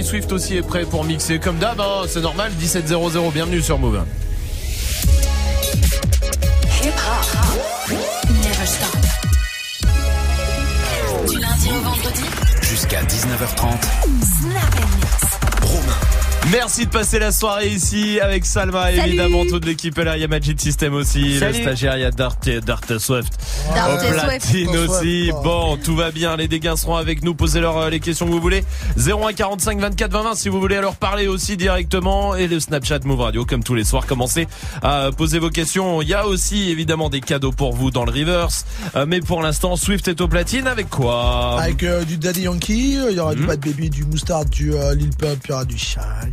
Dirty Swift aussi est prêt pour mixer. Comme d'hab, hein, c'est normal, 17.00, bienvenue sur Move. Never stop. Du lundi au vendredi. Jusqu'à 19h30. Snap Merci de passer la soirée ici avec Salma, évidemment toute l'équipe là, il y a Magic System aussi, Salut. le stagiaire, il y a Dart, Dart Swift, wow. platine Swift. aussi. Bon, tout va bien, les dégâts seront avec nous, posez-leur euh, les questions que vous voulez. 01 45 24 20 20 si vous voulez leur parler aussi directement et le Snapchat Move Radio comme tous les soirs commencez à euh, poser vos questions. Il y a aussi évidemment des cadeaux pour vous dans le reverse, euh, mais pour l'instant Swift est au platine avec quoi? Avec du Daddy Yankee, il y aura du hmm. Bad Baby, du Mustard, du Lil Pump, il y aura du Shine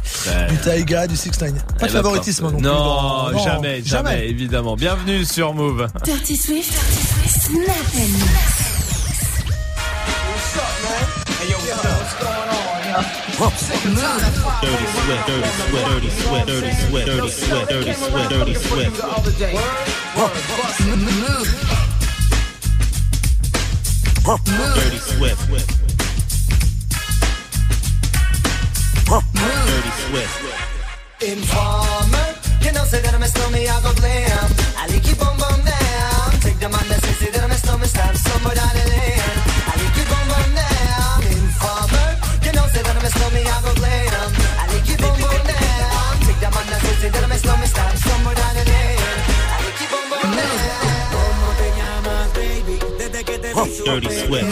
du Taiga, du 6 9 Pas de eh ben, favoritisme hein, non plus. Non, jamais, jamais, évidemment. Bienvenue sur Move. Dirty Swift, Dirty Swift, Dirty Swift. Dirty Swift. Informer, you know, say that I'm a I go glam. I bum down. Take the man that says that I'm a stop. I bum down. Informer, you know, say that I'm a I go glam. I bum down. Take the man that says that I'm a stop. I bum down. Dirty Swift.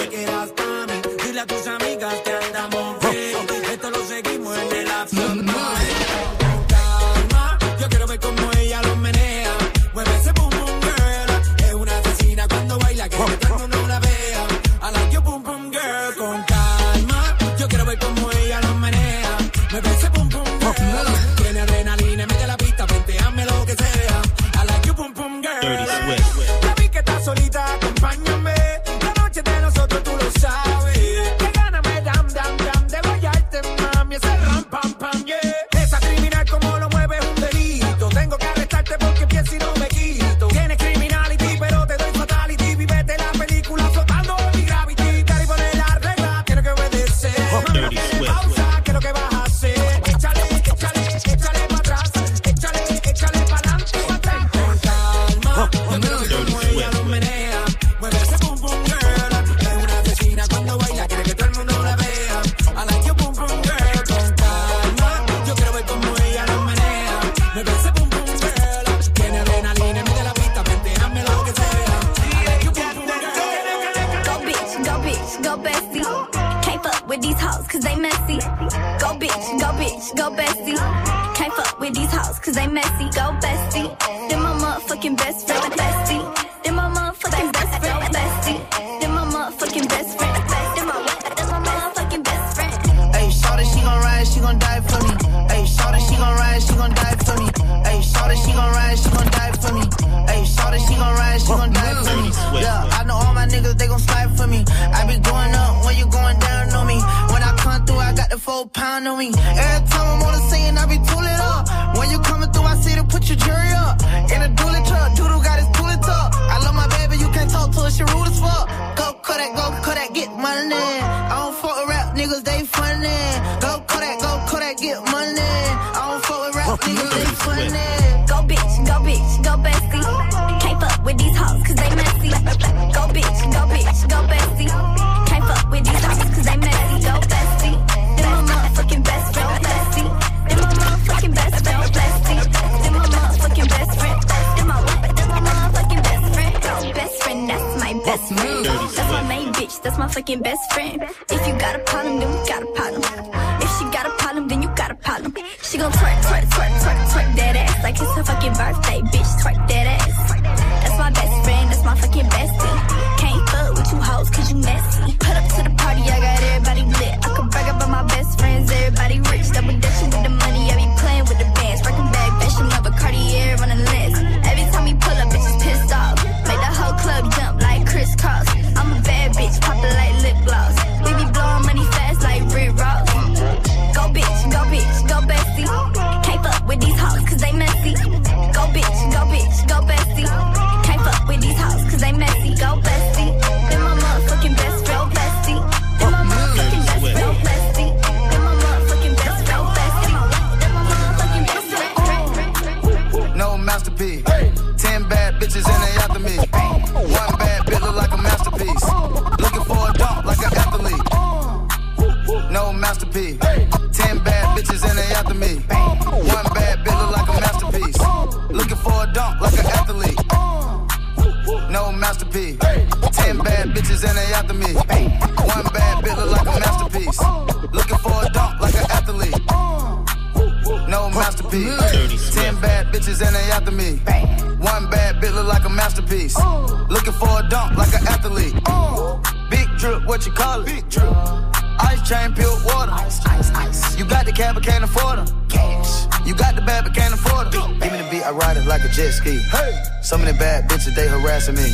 they me.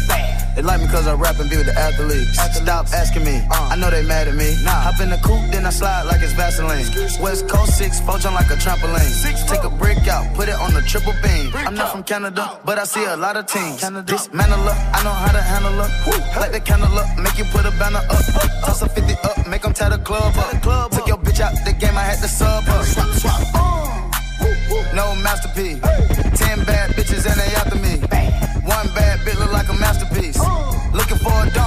They like me cause I rap and be with the athletes. Stop asking me, I know they mad at me. Hop in the coupe, then I slide like it's Vaseline. West Coast 6, four jump like a trampoline. Take a brick out, put it on the triple beam. I'm not from Canada, but I see a lot of teams. Dismantle her, I know how to handle her. Light the candle up, make you put a banner up. Toss a 50 up, make them tie the club up. Took your bitch out the game, I had to sub her. No masterpiece. Ten bad bitches and they after like a masterpiece. Looking for a dunk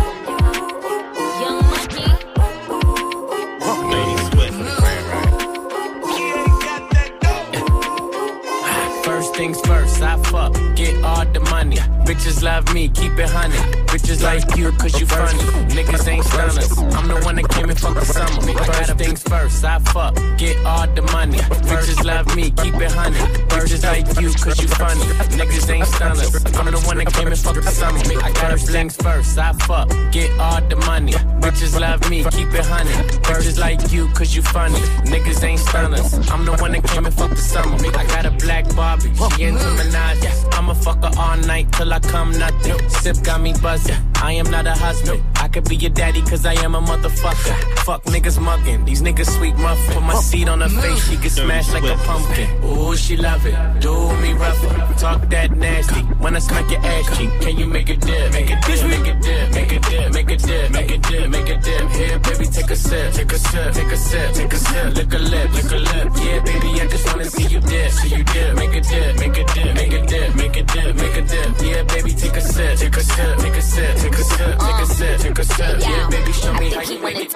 Bitches love me, keep it honey. Bitches like you, cause you funny. Niggas ain't stunners. I'm the one that came and fucked the summer. First things first, I fuck, get all the money. Bitches love me, keep it honey. Bitches like you, cause you funny. Niggas ain't stunners. I'm the one that came and fucked the summer. I got things first, I fuck, get all the money. Bitches love me, keep it honey. Bitches like you, cause you funny. Niggas ain't stunners. I'm the one that came and fucked the summer. I got a black Barbie, she into Minaj. I'ma fuck her all night till I come nothing. Sip got me buzzing. I am not a husband. I could be your daddy cause I am a motherfucker. Fuck niggas mugging. These niggas sweet muffin. Put my seat on her face, she get smashed like a pumpkin. Ooh, she love it. Do me rougher. Talk that nasty. When I smack your ass cheek, can you make a dip? Make a dip, make a dip, make a dip, make a dip, make a dip, make a dip. Here, baby, take take a sip, take a sip, take a sip, take a sip, lick a lip, lick a lip. Yeah, baby, I just wanna see you dip, see you dip, make a dip, make a dip, make a dip, make a dip, make a dip. Yeah, baby, take a sip, take a sip, take a sip, take a sip, take a sip, take a sip. Yeah, baby, show me how you make it.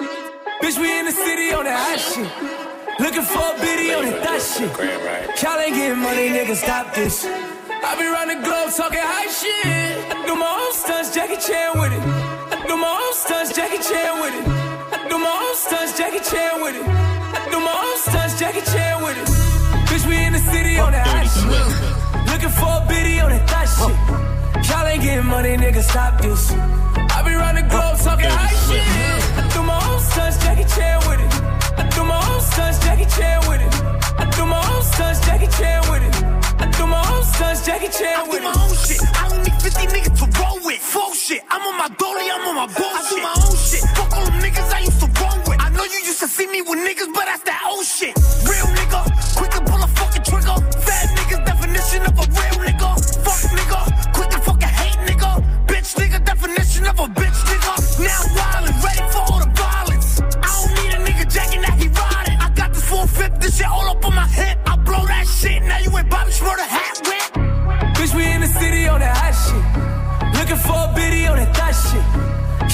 Bitch, we in the city on that hot shit. Looking for a biddy on that thot shit. Y'all ain't getting money, nigga, stop this. I be round the globe talking high shit. I do my own stunts, Jackie Chan with it. I do my own stunts, Jackie Chan with it. I do my own stunts, Jackie Chan with it. I do my own stunts, Jackie Chan with it. Bitch, we in the city on that hot shit. Looking for a biddy on that thot shit. Y'all ain't getting money, nigga, stop this. I be round the globe talking oh, high shit. I do my own stunts, Jackie Chan with it. I do my own stunts, Jackie Chan with it. I do my own stunts, Jackie Chan with it. I do my own stunts, Jackie Chan with it. I do my own shit. I don't need 50 niggas to roll with. Full shit. I'm on my dolly, I'm on my bullshit. I do my own shit. Fuck all them niggas I used to roll with. I know you used to see me with niggas, but that's that old shit. Real Now wildin', ready for all the violence. I don't need a nigga jacking that he riding. I got this full fifth, this shit all up on my hip. I blow that shit, now you ain't Bobby Schmurder hat whip. Bitch, we in the city on that hot shit. Looking for a biddy on that thot shit.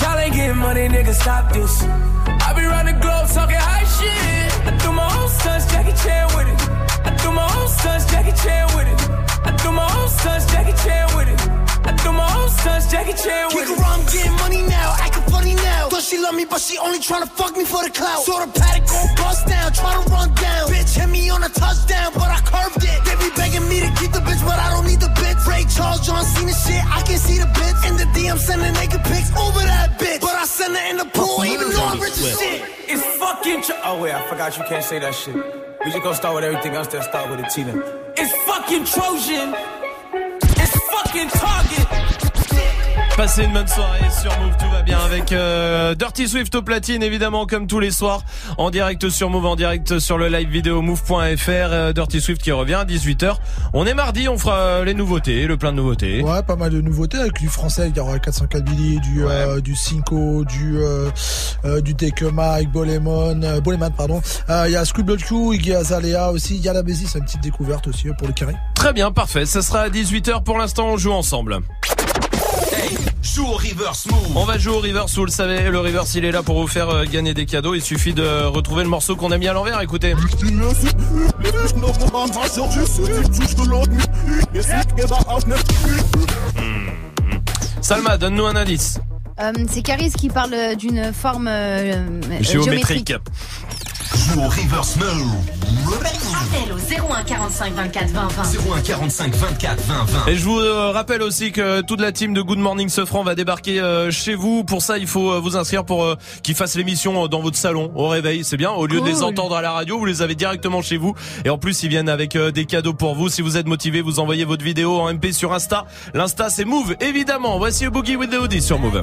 Y'all ain't getting money, nigga, stop this. I be round the globe talking high shit. I do my own stunts, Jackie Chan with it. I do my own stunts, Jackie Chan with it. I do my own stunts, Jackie Chan with it. I do my own stunts, Jackie Chan with Kick it. around, getting money now, acting funny now. Thought she love me, but she only tryna fuck me for the clout. Saw the paddock go bust down, tryna run down. Bitch hit me on a touchdown, but I curved it. They be begging me to keep the bitch, but I don't need the bitch. Ray Charles, John Cena shit, I can see the bitch. In the DM, sending naked pics over that bitch. But I send her in the pool, even though I'm rich as shit. It's fucking. Tro- oh wait, I forgot you can't say that shit. We just gonna start with everything else. Then start with the Tina. It's fucking Trojan. Fucking Target. Passez une bonne soirée sur Move, tout va bien avec euh, Dirty Swift au platine évidemment comme tous les soirs en direct sur Move, en direct sur le live vidéo move.fr. Euh, Dirty Swift qui revient à 18h. On est mardi, on fera euh, les nouveautés, le plein de nouveautés. Ouais, pas mal de nouveautés avec du français. Il y aura 404 Billy, du euh, du Cinco, du euh, euh, du Take a Mike, Bolemon, euh, Boleman pardon. Euh, Il y a Scribble Q, Iggy Azalea aussi. Il y a la Bézi, c'est une petite découverte aussi pour le carré. Très bien, parfait. Ça sera à 18h pour l'instant, on joue ensemble. Joue au reverse move. On va jouer au reverse, vous le savez, le reverse il est là pour vous faire euh, gagner des cadeaux. Il suffit de retrouver le morceau qu'on a mis à l'envers. Écoutez. Salma, donne-nous un indice. Euh, c'est Caris qui parle d'une forme euh, euh, Géométrique. Joue au reverse move. Appel au 01 45 24 20 20. 01 45 24 20 20. Et je vous euh, rappelle aussi que toute la team de Good Morning Sofran va débarquer euh, chez vous. Pour ça, il faut euh, vous inscrire pour qu'ils fassent l'émission dans votre salon au réveil. C'est bien. Au lieu de les entendre à la radio, vous les avez directement chez vous. Et en plus, ils viennent avec des cadeaux pour vous. Si vous êtes motivé, vous envoyez votre vidéo en MP sur Insta. L'Insta, c'est Move, évidemment. Voici Boogie with the Hoodie sur Move.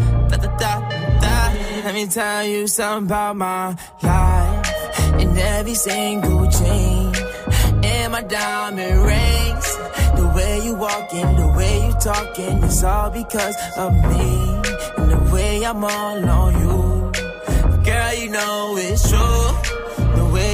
Let me tell you something about my life. and every single chain, and my diamond rings. The way you walking, the way you talking, it's all because of me. And the way I'm all on you. Girl, you know it's true.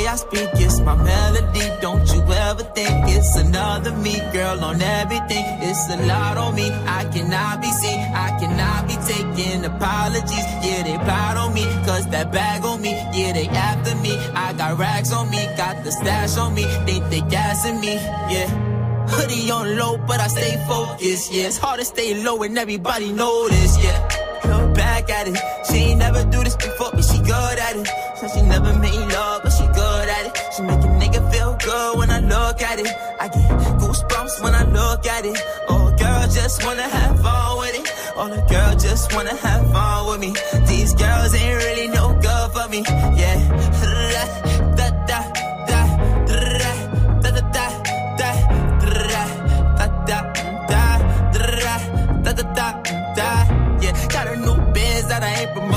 I speak it's my melody. Don't you ever think it's another me, girl, on everything. It's a lot on me. I cannot be seen. I cannot be taking apologies. Yeah, they proud on me. Cause that bag on me. Yeah, they after me. I got rags on me. Got the stash on me. They think they gassing me. Yeah. Hoodie on low, but I stay focused. Yeah, it's hard to stay low and everybody this. Yeah. Back at it. She ain't never do this before, but she good at it. Said she never made love, look at it. I get goosebumps when I look at it. Oh, girl, just wanna have fun with it. All the girls just wanna have fun with me. These girls ain't really no good for me. Yeah. Da da da da da da da da da da da da da. Yeah, got a new biz that I ain't promoting.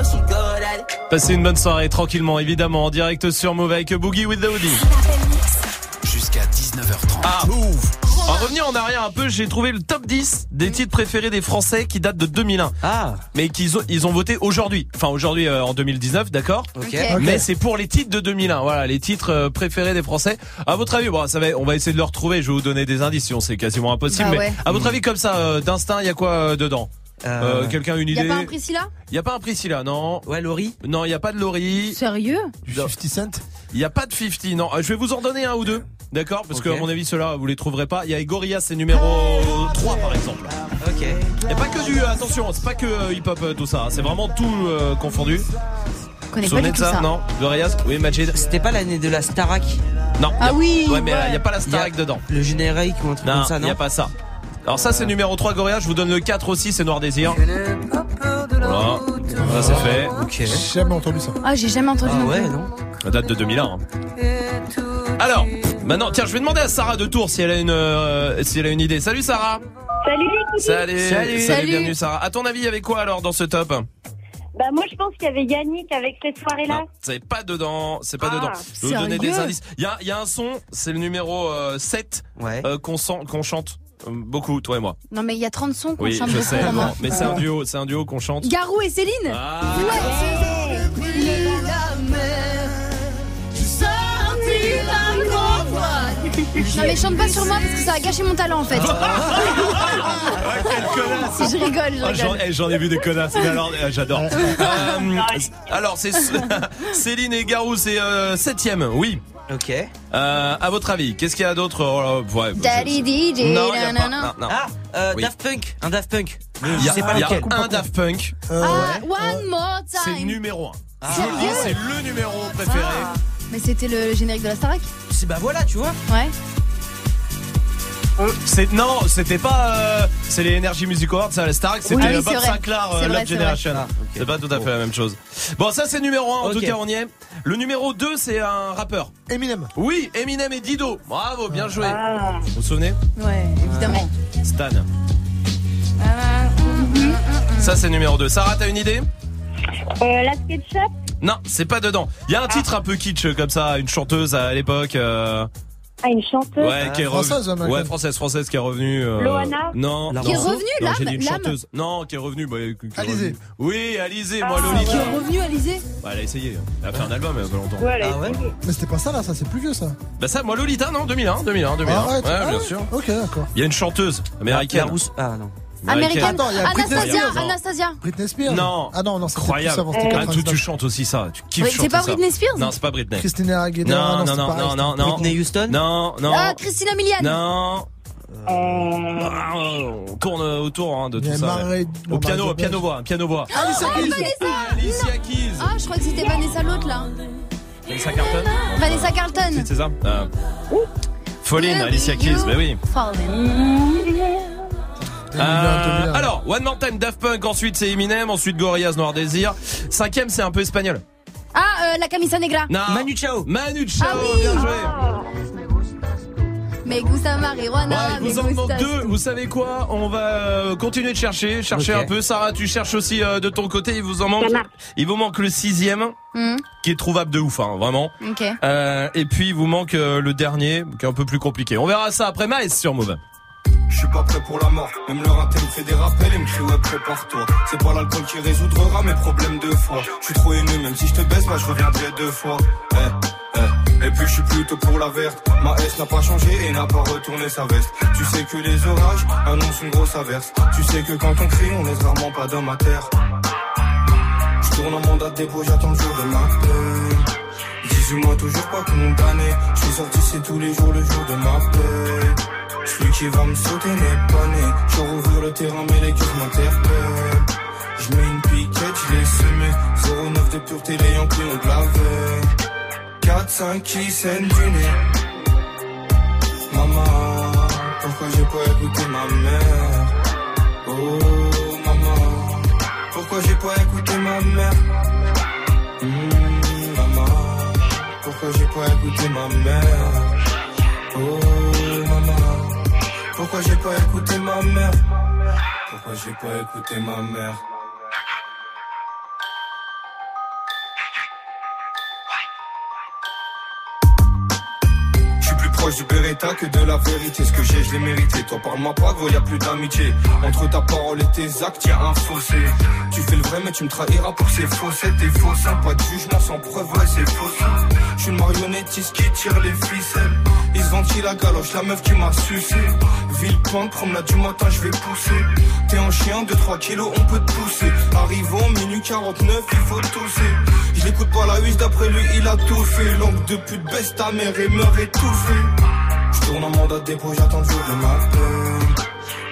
Passez une bonne soirée tranquillement, évidemment, en direct sur Move avec Boogie with the Hoodie. Jusqu'à 19h30. Ah, En revenir en arrière un peu, j'ai trouvé le top 10 des titres préférés des Français qui datent de 2001. Ah. Mais qu'ils ont, ils ont voté aujourd'hui. Enfin, aujourd'hui euh, en 2019, d'accord Ok. Mais c'est pour les titres de 2001. Voilà, les titres euh, préférés des Français. À votre avis, bon, ça va, on va essayer de le retrouver. Je vais vous donner des indices, sinon c'est quasiment impossible. Bah mais ouais. à votre avis, comme ça, euh, d'instinct, il y a quoi euh, dedans? Euh, Quelqu'un a une Y idée a pas un Priscilla? Il y a pas un Priscilla, non. Ouais, Laurie Non, il y a pas de Laurie. Sérieux? Du 50 Cent? Il y a pas de 50, non. Euh, Je vais vous en donner un ou deux. D'accord? Parce Ok. que à mon avis, ceux-là, vous les trouverez pas. Il y a c'est numéro 3 par exemple. Ok. Il y a pas que du attention, c'est pas que euh, hip-hop euh, tout ça, c'est vraiment tout euh, confondu. Je connais Vous pas du tout ça, ça. Non Gorillaz Oui, Majid C'était pas l'année de la Starac? Non. Ah a- oui, Ouais, mais ouais. il y a pas la Il Starac dedans. Le générique ou un truc Non, comme ça, il non y a pas ça. Alors ça c'est numéro 3 Gorillaz, je vous donne le 4 aussi, c'est Noir Désir. Voilà. Ça c'est fait. Ok. J'ai jamais entendu ça. Ah, j'ai jamais entendu Ah non ouais, plus. non Ça date de 2001. hein. Alors, maintenant, tiens, je vais demander à Sarah de Tours si elle a une, euh, si elle a une idée. Salut Sarah. Salut les cousines. Salut. Salut. Salut. bienvenue Sarah. À ton avis, il y avait quoi alors dans ce top? Bah moi je pense qu'il y avait Yannick avec cette soirée-là. Non, c'est pas dedans, c'est pas Ah, dedans. Je vais vous donner des sérieux? indices. Il y a, il y a un son, c'est le numéro euh, 7 Ouais. euh, qu'on sent- qu'on chante euh, beaucoup, toi et moi. Non, mais il y a 30 sons qu'on Oui, chante je beaucoup sais, mais c'est un duo, c'est un duo qu'on chante. Garou et Céline Ah. Non mais chante pas sur moi parce que ça a gâché mon talent en fait. Quelle connasse. je rigole, je Ah, J'en eh, j'en ai vu des connasses, mais alors euh, j'adore. Euh, alors c'est Céline et Garou, c'est euh, septième, oui. Ok. Euh, à votre avis, qu'est-ce qu'il y a d'autre Oh ouais, Daddy DJ, Non, il y a pas. nanana. Non, non. Ah, euh, Oui. Daft Punk. Un Daft Punk. Il y a, pas y a un Daft Punk, Euh, Ah, one more c'est le time. numéro 1. Ah. Je le dis, c'est le numéro préféré. Mais c'était le générique de la Starac C'est bah voilà, tu vois. Ouais. C'est non, c'était pas. euh, c'est les Energy Music Awards, ça, la Starac, c'était Oui, euh, Bob. Sinclair, euh, Love Generation. Ah. C'est pas tout à fait la même chose. Bon, ça c'est numéro 1, en tout cas on y est. Le numéro 2, c'est un rappeur. Eminem. Oui, Eminem et Dido. Bravo, bien joué. Ah. Vous vous souvenez? Ouais, évidemment. Stan. Ça c'est numéro 2. Sarah, t'as une idée? Euh, la SketchUp? Non, c'est pas dedans. Il y a un titre un peu kitsch comme ça, une chanteuse à l'époque. euh, Ah une chanteuse. Ouais, qui est Française, revenue. américaine. Ouais, française, française qui est revenue. euh, Loana Non. Qui est revenue, Non, l'âme j'ai dit une chanteuse. Non, qui est revenue. Bah, qui revenue. Oui, Alizée, moi Ah, Lolita. Qui est revenu, Alizé Bah, elle a essayé. Elle a fait un album il y a pas longtemps. Ouais, Ah ouais. Mais c'était pas ça là, ça c'est plus vieux ça. Bah ça, moi Lolita, non, 2001, 2001, 2001. Arrête. ouais, Ah bien ouais sûr. Ok, d'accord. Il y a une chanteuse américaine. Ah non. Américaine Attends, il y a Britney Anastasia, Spears. Anastasia Britney Spears. Non. Ah non, non, c'était Incroyable. plus avant, Ah, tu, 99. tu chantes aussi ça. Tu kiffes Ouais, C'est pas. Britney Spears Non, c'est pas Britney. Christina Aguilera. Non, non, non, non, non, non. Whitney Houston. Non, non. Ah, Christina Milian Non. Euh, Ah, On tourne autour hein, de tout ça. Marais- ouais. non, Au piano, piano voix, piano voix. Alicia Keys. Alicia Keys. Ah, je crois que c'était Vanessa l'autre là. Vanessa Carlton. Vanessa Carlton. C'est ça. Euh, Pauline, Alicia Keys, bah oui. Euh, alors, One More Time, Daft Punk, ensuite c'est Eminem, ensuite Gorillaz, Noir Désir. Cinquième, c'est un peu espagnol. Ah, euh, la camisa negra. Non. Manu Chao. Manu Chao, Ah oui. bien joué. Me gusta marijuana, Ouais, il vous en manque deux. Vous savez quoi? On va euh, continuer de chercher, chercher un peu. Sarah, tu cherches aussi euh, de ton côté. Il vous en manque. Il vous manque le sixième, Hmm, qui est trouvable de ouf, hein, vraiment. Ok. Euh, et puis il vous manque euh, le dernier, qui est un peu plus compliqué. On verra ça après Maes sur Move. Je suis pas prêt pour la mort, même leur intel fait des rappels et me crie ouais prépare-toi C'est pas l'alcool qui résoudra mes problèmes de foi Je suis trop aimé, même si je te baisse, bah je reviendrai deux fois Eh, eh. Et Depuis je suis plutôt pour la verte. Ma S n'a pas changé et n'a pas retourné sa veste. Tu sais que les orages annoncent une grosse averse. Tu sais que quand on crie, on laisse rarement pas d'homme à terre. Je tourne en mandat de dépôt, j'attends le jour de ma paix. 18 mois toujours pas condamné. Je suis sorti, c'est tous les jours le jour de ma paix. Celui qui va me sauter pas né. Je rouvre le terrain, mais les cœurs m'interpellent. Je mets une piquette, je l'ai semé. 09 de pureté, les Yankees ont de la veille. 4-5 qui saignent. Maman, pourquoi j'ai pas écouté ma mère? Oh, maman, pourquoi j'ai pas écouté ma mère? Hmm, maman, pourquoi j'ai pas écouté ma mère? Oh, pourquoi j'ai pas écouté ma mère? Pourquoi j'ai pas écouté ma mère? Proche du Beretta que de la vérité. Ce que j'ai, je l'ai mérité. Toi, parle-moi pas, gros, y a plus d'amitié. Entre ta parole et tes actes, y a un fossé. Tu fais le vrai, mais tu me trahiras pour ces faussettes. T'es faux, ça, pas de jugement sans preuve, ouais, c'est faux. Je suis une marionnettiste qui tire les ficelles. Ils ventilent la galoche, la meuf qui m'a sucé. Villepinte, promenade du matin, je vais pousser. T'es un chien, 2-3 kilos, on peut te pousser. Arrivons, minuit 49, il faut tousser. Je pas la huisse, d'après lui, il a tout fait. Langue de pute, baisse ta mère et meurt étouffé. Je tourne en mandat dépôt, j'attends le jour de ma peine.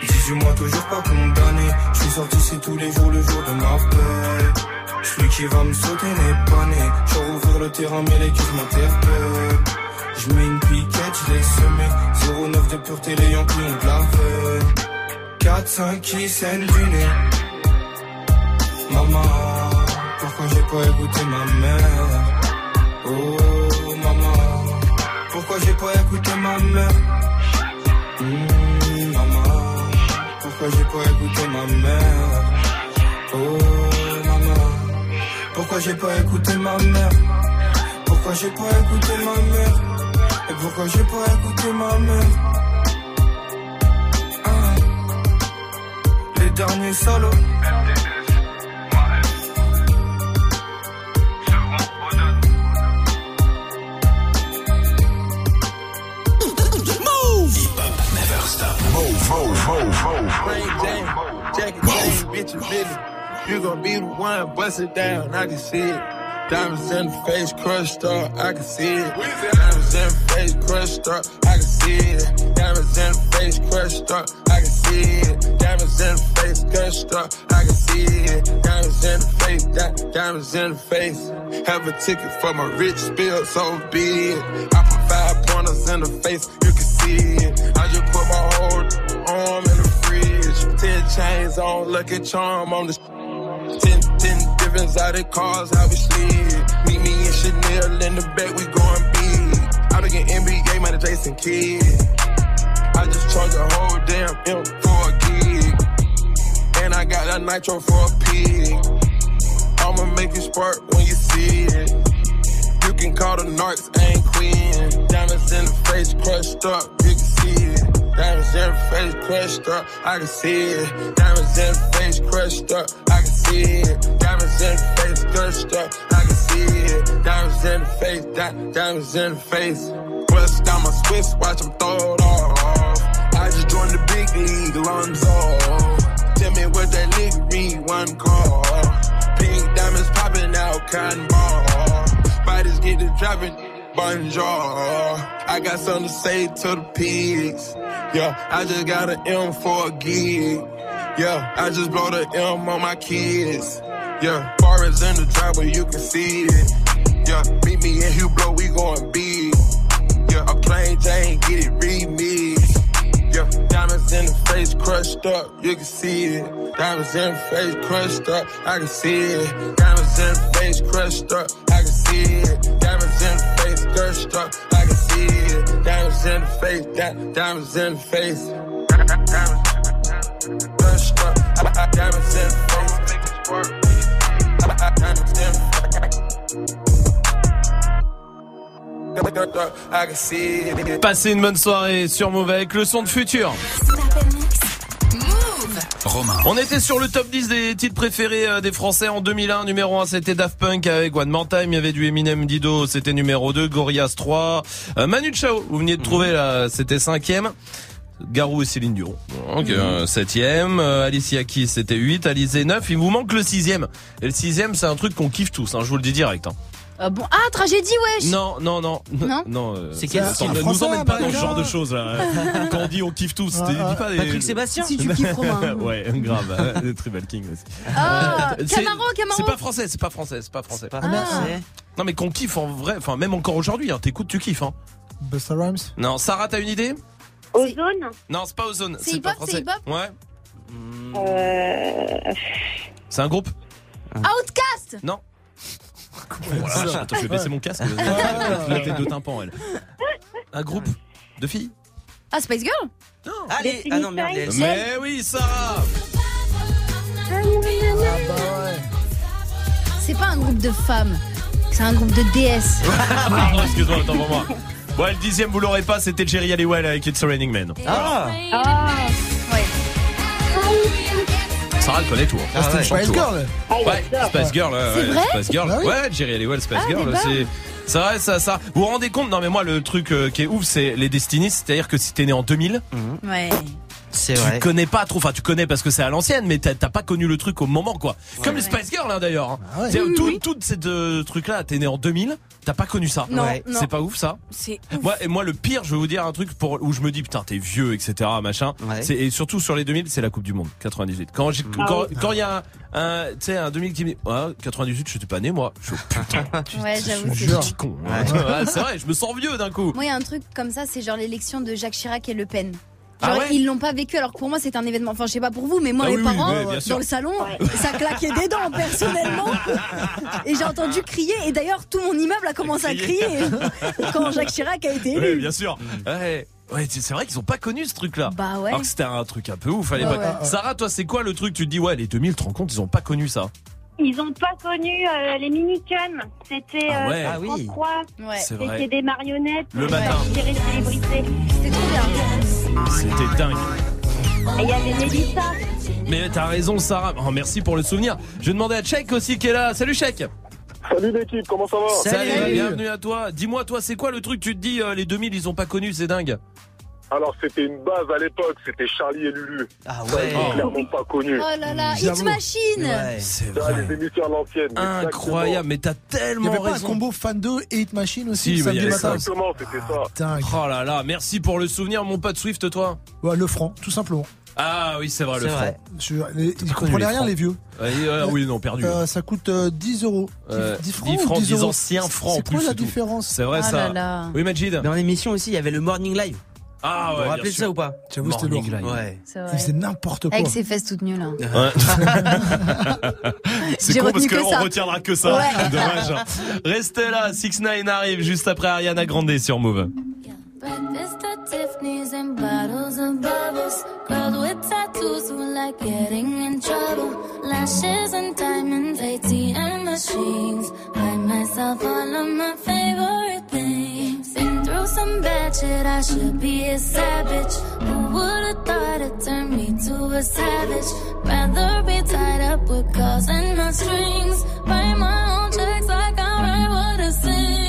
18 mois, toujours pas condamné. Je suis sorti, c'est tous les jours le jour de ma paix. Celui qui va me sauter n'est pas né. Je rouvrir le terrain, mais les culs m'interpellent. Je mets une piquette, je l'ai semé. 09 de pureté, les Yankees ont de la veille. 4-5 qui saignent du nez. Maman, j'ai pas écouté ma mère? Oh, maman, pourquoi j'ai pas écouté ma mère? Hmm, maman, pourquoi j'ai pas écouté ma mère? Oh, maman, pourquoi j'ai pas écouté ma mère? Pourquoi j'ai pas écouté ma mère? Et pourquoi j'ai pas écouté ma mère? Ah. Les derniers solos. You gon' be the one, bust it down, I can see it. Diamonds in the face, crushed up, I can see it. Diamonds in the face, crushed up, I can see it. Diamonds in the face, crushed up, I can see it. Diamonds in the face, crushed up, I can see it. Diamonds in the face, di- diamonds in the face. Have a ticket for my rich spill, so be it. I put five pointers in the face, you can see it. I just put my whole Ten chains on, lucky charm on the Ten, ten different exotic cars, how we slid. Meet me and Chanel in the back, we going big. I get NBA, man, Jason Kidd. I just charge a whole damn M for a gig. And I got that nitro for a pig. I'ma make it spark when you see it. You can call the narcs, ain't queen. Diamonds in the face, crushed up, you can see it. Diamonds in the face, crushed up, I can see it. Diamonds in the face, crushed up, I can see it. Diamonds in the face, crushed up, I can see it. Diamonds in the face, di- diamonds in the face. Bust down my Swiss, watch them throw it off. I just joined the big league, Lonzo. Tell me what that nigga mean, one call. Pink diamonds popping out, cotton ball. Bodies get to dropping, bonjour. I got something to say to the pigs. Yeah, I just got an M for a gig. Yeah, I just blow the M on my kids. Yeah, bar is in the driveway, you can see it. Yeah, meet me in Hublot, we going big. Yeah, a plain Jane, get it remixed. Yeah, diamonds in the face crushed up, you can see it. Diamonds in the face crushed up, I can see it. Diamonds in the face crushed up, I can see it. Diamonds in the face crushed up, I can see it. Diamonds in the face, di- diamonds in the face. Diamonds crushed up, diamonds in the face, make it work. Diamonds in the I can see it. Passez une bonne soirée sur Move avec le son de futur. Romain. On était sur le top 10 des titres préférés euh, des Français en 2001. Numéro 1, c'était Daft Punk avec One More Time. Il y avait du Eminem Dido, c'était numéro 2. Gorillaz 3. Euh, Manu Chao, vous veniez de trouver là, c'était cinquième. Garou et Céline Dion. Donc, euh, septième. Euh, Alicia Keys, c'était 8. Alizé 9. Il vous manque le sixième. Et le sixième, c'est un truc qu'on kiffe tous, hein, je vous le dis direct. Hein. Euh, bon, ah, tragédie, wesh. Non, non, non. Non non euh, C'est quel Ne nous emmène pas dans ce les genre de choses là. Quand on dit on kiffe tous, Ah, dis ah. pas des... Patrick Sébastien Si tu kiffes Romain. ouais, grave. Le Tribal King aussi. Ah, Euh, c'est- Camaro, Camaro. C'est pas français, c'est pas français, c'est pas français. Pas Ah. Non mais qu'on kiffe en vrai, enfin même encore aujourd'hui, hein, t'écoutes, tu kiffes. Hein. Busta Rhymes Non, Sarah, t'as une idée? Ozone Non, c'est pas Ozone. C'est hip-hop, pas c'est français. hip-hop Ouais. euh... C'est un groupe? Outcast. Non. Voilà, attends, je vais baisser mon casque. La tête de tympan, elle. Un groupe de filles Ah, Spice Girl. Allez, ah non, merde, les Mais oui, Sarah C'est pas un groupe de femmes. C'est un groupe de déesses. Pardon, excuse-moi, attends pour moi. Bon, le dixième, vous l'aurez pas, c'était Jerry Halliwell avec It's a Raining Man. Ah Ah, Ouais. Sarah le connaît tout. Ah C'était ouais. Spice Girl. ah, Ouais. Spice Girl, ouais, C'est ouais, vrai Spice Girl. Bah oui. Ouais, Jerry Halliwell, Spice Ah, Girl, c'est c'est vrai ça ça. Vous vous rendez compte Non mais moi le truc euh, qui est ouf c'est les Destinies, c'est-à-dire que si t'es né en 2000, Ouais. C'est tu vrai. connais pas trop, enfin tu connais parce que c'est à l'ancienne, mais t'as t'as pas connu le truc au moment quoi. Comme les Spice Girls hein, d'ailleurs. hein. Ah ouais. C'est- Oui, tout, oui. tout ces deux trucs là, t'es né en 2000, t'as pas connu ça. Non, Ouais. non. C'est pas ouf ça C'est ouf. moi, et moi, le pire, je vais vous dire un truc pour, où je me dis, putain, t'es vieux, etc., machin. Ouais. C'est, et surtout sur les 2000, c'est la Coupe du Monde, 98. Quand j'ai, Ah quand, il y a un, un, tu sais, un 2000 qui me dit, ah, 98, je suis pas né, moi. Je suis, putain, Ouais, j'avoue. je petit con. Ouais, c'est vrai, je me sens vieux d'un coup. Moi, il y a un truc comme ça, c'est genre l'élection de Jacques Chirac et Le Pen. Ah Genre, ouais ils l'ont pas vécu, alors que pour moi, c'est un événement. Enfin, je sais pas pour vous, mais moi, Ah mes oui, oui, parents, ouais, sûr. dans le salon, ça claquait des dents, personnellement. Et j'ai entendu crier, et d'ailleurs, tout mon immeuble a commencé à crier quand Jacques Chirac a été Oui, élu. bien sûr. Ouais. Ouais, c'est vrai qu'ils ont pas connu ce truc-là. Bah ouais. Alors que c'était un truc un peu ouf à Ouais, l'époque. ouais. Sarah, toi, c'est quoi le truc Tu te dis, ouais, les 2000, tu te rends compte, ils ont pas connu ça. Ils ont pas connu euh, les minicums. C'était Ah euh, ouais. sur Ah oui. France 3. Ouais. C'était des marionnettes. Le euh, matin. les. C'était trop bien. C'était dingue. Et il y avait Mélissa. Mais t'as raison, Sarah. Oh, merci pour le souvenir. Je vais demander à Cheikh aussi qui est là. Salut, Cheikh. Salut l'équipe, comment ça va? Salut, bienvenue à toi. Dis-moi, toi, c'est quoi le truc Tu te dis, euh, les 2000, ils ont pas connu, c'est dingue? Alors c'était une base à l'époque, c'était Charlie et Lulu. Ah ont clairement pas connu. Oh là là, Hit. Machine C'est Ça, les émissions à l'ancienne. Incroyable, mais t'as Il y tellement avait pas un combo fan 2 et Hit Machine aussi Si, il samedi matin. Exactement, c'était ça. Dingue. Oh là là, merci pour le souvenir, mon pote Swift, toi. Ouais, le franc, tout simplement. Ah oui, c'est vrai, le franc. vrai. Je- les- ils connu comprenaient rien, les vieux. Ouais, euh, oui, non, perdu. Euh, ça coûte euh, 10 euros. 10, Euh, 10 francs, 10 ou francs, 10 10 euros anciens francs en C'est plus, quoi la différence C'est vrai, Ah ça. là là. Oui, Majid. Dans l'émission aussi, il y avait le Morning Live. Ah Vous vous ouais. rappelez ça ou pas J'avoue, c'était lourd. Ouais. C'est Il faisait n'importe quoi. Avec ses fesses toutes nulles. hein. Ouais. C'est con parce qu'on retiendra que ça. Ouais. Dommage. hein. Restez là, 6 9 arrive juste après Ariana Grande sur Move. Breakfast at Tiffany's and bottles of bubbles. Girls with tattoos who like getting in trouble. Lashes and diamonds, ATM machines. Buy myself all of my favorite things. Been through some bad shit, I should be a savage. Who would've thought it turned me to a savage? Rather be tied up with calls and not strings. Write my own checks like I write what I sing.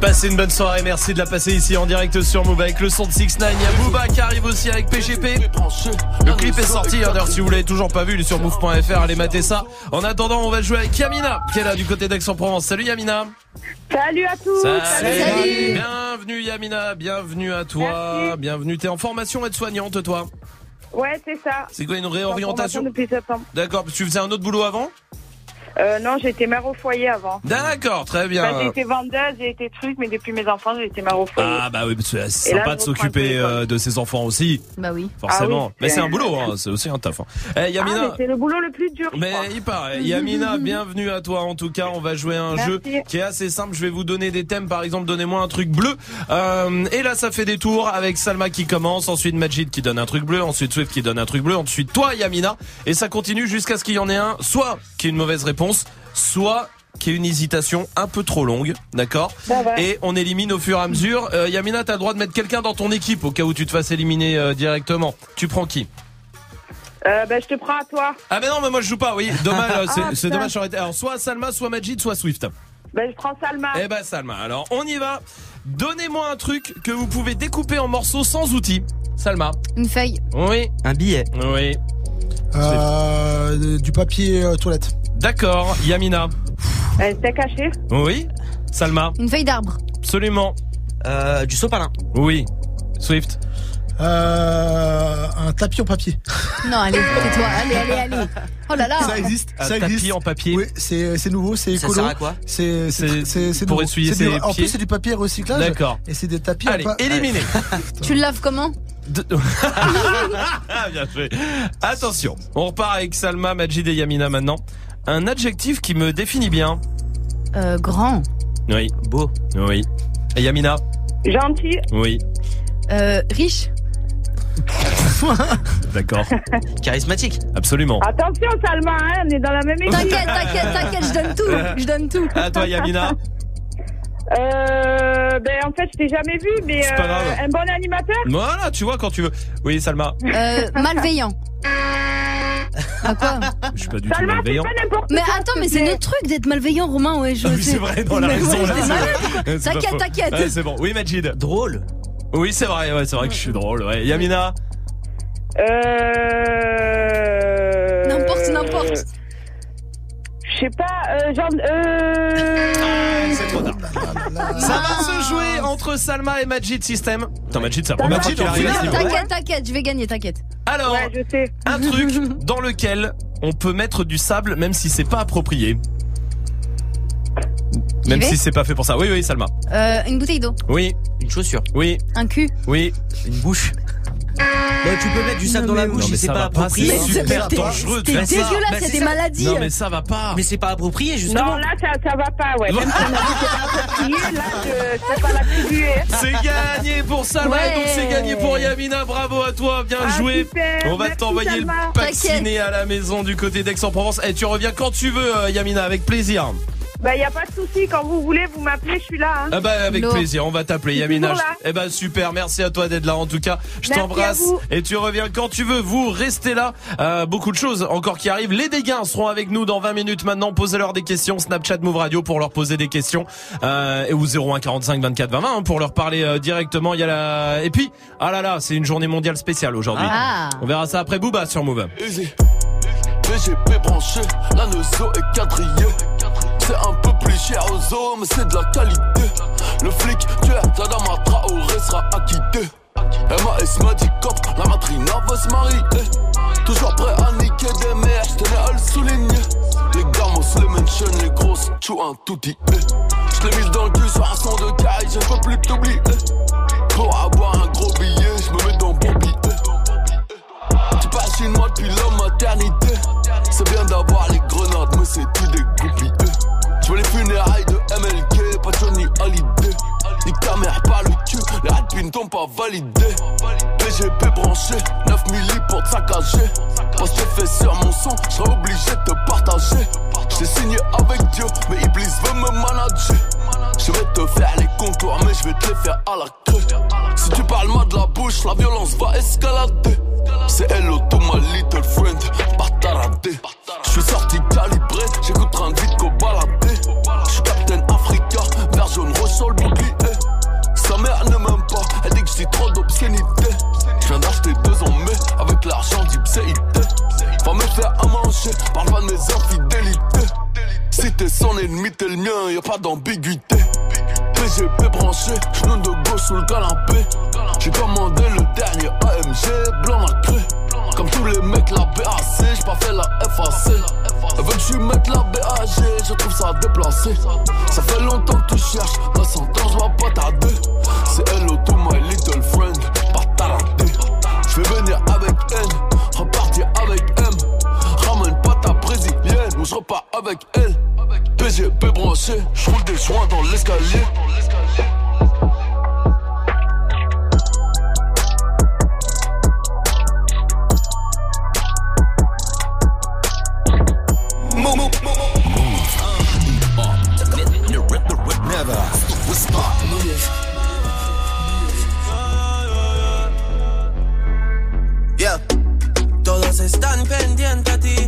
Passez une bonne soirée, merci de la passer ici en direct sur Move avec le son de 6 9 Il y a Booba qui arrive aussi avec PGP. Le clip est sorti, hein, d'ailleurs si vous l'avez toujours pas vu, il est sur move.fr, allez mater ça. En attendant, on va jouer avec Yamina, qui est là du côté d'Aix-en-Provence. Salut Yamina. Salut à tous. Salut. Bienvenue Yamina, bienvenue à toi. Bienvenue, t'es en formation aide-soignante toi. Ouais, c'est ça. C'est quoi une En réorientation depuis septembre. D'accord, tu faisais un autre boulot avant Euh, non, j'étais mère au foyer avant. D'accord, très bien. Enfin, j'ai été vendeuse, j'ai été truc, mais depuis mes enfants, j'ai été mère au foyer. Ah bah oui, parce que c'est là, sympa de s'occuper euh, de ses enfants aussi. Bah oui. Forcément. Ah oui, mais c'est un boulot, hein, c'est aussi un taf. hein. Eh, Ah, mais Yamina, c'est le boulot le plus dur. mais il paraît. Yamina, bienvenue à toi. En tout cas, on va jouer à un Merci. jeu qui est assez simple. Je vais vous donner des thèmes. Par exemple, donnez-moi un truc bleu. Euh, et là, ça fait des tours avec Salma qui commence, ensuite Majid qui donne un truc bleu, ensuite Swift qui donne un truc bleu, ensuite toi, Yamina. Et ça continue jusqu'à ce qu'il y en ait un, soit qui ait une mauvaise réponse, soit qui ait une hésitation un peu trop longue, d'accord. Et on élimine au fur et à mesure. Euh, Yamina, t'as le droit de mettre quelqu'un dans ton équipe au cas où tu te fasses éliminer euh, directement. Tu prends qui? Euh, ben, je te prends à toi. ah mais non mais moi je joue pas oui dommage euh, c'est Ah, dommage été- alors soit Salma soit Majid soit Swift Ben, je prends Salma. eh ben Salma alors on y va donnez-moi un truc que vous pouvez découper en morceaux sans outils Salma Une feuille. oui Un billet. oui Euh, du papier euh, toilette. d'accord Yamina Un steak haché Oui. Salma. Une feuille d'arbre. Absolument. Euh, du sopalin. Oui. Swift. Euh, un tapis en papier. Non, allez, tais-toi. Allez, allez, allez. Oh là là. Ça existe. Un ça tapis existe. en papier. Oui, c'est c'est nouveau, c'est Ça écolo. sert à quoi C'est c'est C'est c'est c'est pour nouveau. essuyer C'est du- ses En pieds. plus, c'est du papier recyclage. D'accord. Et c'est des tapis. Allez, en pa- éliminé. Tu le laves comment De- Bien joué. Attention, on repart avec Salma, Majid et Yamina maintenant. Un adjectif qui me définit bien. euh, Grand. Oui. Beau. Oui. Et Yamina Gentil. Oui. Euh, riche. D'accord. Charismatique. Absolument. Attention, Salma, hein, on est dans la même équipe. T'inquiète, t'inquiète, t'inquiète, je donne tout. Je donne tout. À toi, Yamina. Euh, ben, en fait, je t'ai jamais vu, mais C'est pas euh, grave. un bon animateur Voilà, tu vois quand tu veux. Oui, Salma. Euh, malveillant. À quoi Je suis pas du tout Salma, c'est malveillant. pas n'importe Mais quoi, attends, mais c'est notre truc d'être malveillant, Romain. Ouais, je Ah oui, sais. c'est vrai, dans la Mais raison. ouais, là, t'es c'est malade. vrai. C'est pas T'inquiète, faux. t'inquiète. Ouais, c'est bon. Oui, Majid. Drôle. Oui, c'est vrai, ouais, c'est vrai que je suis drôle. Ouais. Yamina. Euh... Je sais pas, euh, genre... Euh... C'est trop tard. Ça va se jouer entre Salma et Majid System. Attends, Majid, c'est la première fois Majid, qu'il on arrive à ce finit. niveau. T'inquiète, t'inquiète, je vais gagner, t'inquiète. Alors, Ouais, je sais. un truc dans lequel on peut mettre du sable même si c'est pas approprié. Même si c'est pas fait pour ça. Oui, oui, Salma. Euh, une bouteille d'eau. Oui, Une chaussure. oui, Un cul. oui. Une bouche. Bah, tu peux mettre du sable dans la bouche mais c'est pas approprié. c'est super dangereux de T'es faire ça. dégueulasse, Bah, c'est c'est des ça. maladies. Non, mais ça va pas. Mais c'est pas approprié justement. Non, là, ça, ça va pas, ouais. Même si on a dit que pas approprié, là, je sais pas l'attribuer. C'est gagné pour Salma et donc c'est gagné pour Yamina. Bravo à toi, bien Ah, joué. super. On va t'envoyer le pack ciné à la maison du côté d'Aix-en-Provence. Et tu reviens quand tu veux, euh, Yamina, avec plaisir. Bah, y a pas de souci. Quand vous voulez, vous m'appelez, je suis là. Hein. Ah bah avec plaisir, on va t'appeler Yamina. Eh ben super, merci à toi d'être là en tout cas. Je t'embrasse et tu reviens quand tu veux. Vous restez là. Euh, beaucoup de choses encore qui arrivent. Les dégâts seront avec nous dans 20 minutes maintenant. Posez-leur des questions. Snapchat Move Radio pour leur poser des questions. Euh, et ou 01 45 24 20 20 hein, pour leur parler euh, directement. Il y a la et puis ah là là, c'est une journée mondiale spéciale aujourd'hui. Ah. On verra ça après Booba sur Move. Easy. BGP branché, la Neuzo est quadrillée. C'est un peu plus cher aux mais c'est de la qualité. Le flic, tu es Tadama Traoré sera acquitté. MAS m'a dit cop, la matrina veut se marier. Toujours prêt à niquer des mères, j'tenais à le souligner. Les gamos, les mentions, les grosses, tu un tout dit. J'l'ai mis dans le cul sur un son de caille, je peux plus t'oublier. Pour avoir un gros billet, j'me mets dans bon billet. Tu passes chez moi depuis la maternité. C'est bien d'avoir les grenades, mais c'est tout des goupilles. Je veux les funérailles de MLK, pas Johnny Hallyday. Ni ta par le cul, les rapines t'ont pas validé. PGP branché, 9 milli pour te saccager. Parce que fait sur mon son, j'serais obligé de te partager. J'ai signé avec Dieu, mais Iblis veut me manager. Je vais te faire les contours, mais je vais te les faire à la crue. Si tu parles mal de la bouche, la violence va escalader. C'est hello to my little friend, pas taradé. Je suis sorti calibré, j'écoute vite qu'au baladé. Je suis Captain Africa, vert jaune rouge sur le. Sa mère ne m'aime pas, elle dit que j'ai trop d'obscénité. Je viens d'acheter deux en mai avec l'argent d'Ipséité. À manger, parle pas de mes infidélités. Si t'es son ennemi, t'es le mien, y a pas d'ambiguïté. PGP branché, genou de gauche sous le canapé. J'ai commandé le dernier AMG, blanc cru. Comme tous les mecs, la BAC, j'ai pas fait la FAC. Elle veut que je mette la BAG, je trouve ça déplacé. Ça fait longtemps que tu cherches, la sentence va pas tarder. C'est hello to je repars avec elle. PGP branché, je roule des joints dans l'escalier. Yeah. Todos están pendientes a ti,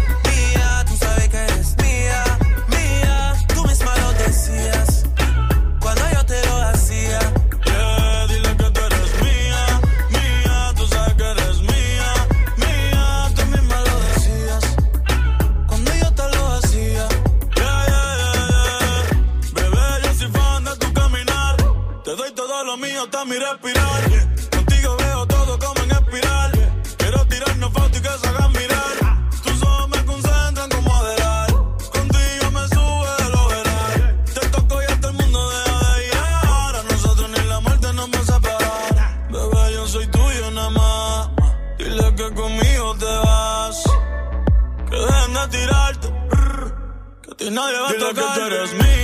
mi respirar. Contigo veo todo como en espiral. Quiero tirarnos fotos y que se hagan mirar. Tus ojos me concentran como adelar. Contigo me sube del overal. Te toco y hasta el mundo deja de ir. Ahora nosotros ni la muerte nos va a separar. Bebé, yo soy tuyo nada más. Dile que conmigo te vas. Que dejen de tirarte. Que a ti nadie va a Dile tocar. que tú eres mío.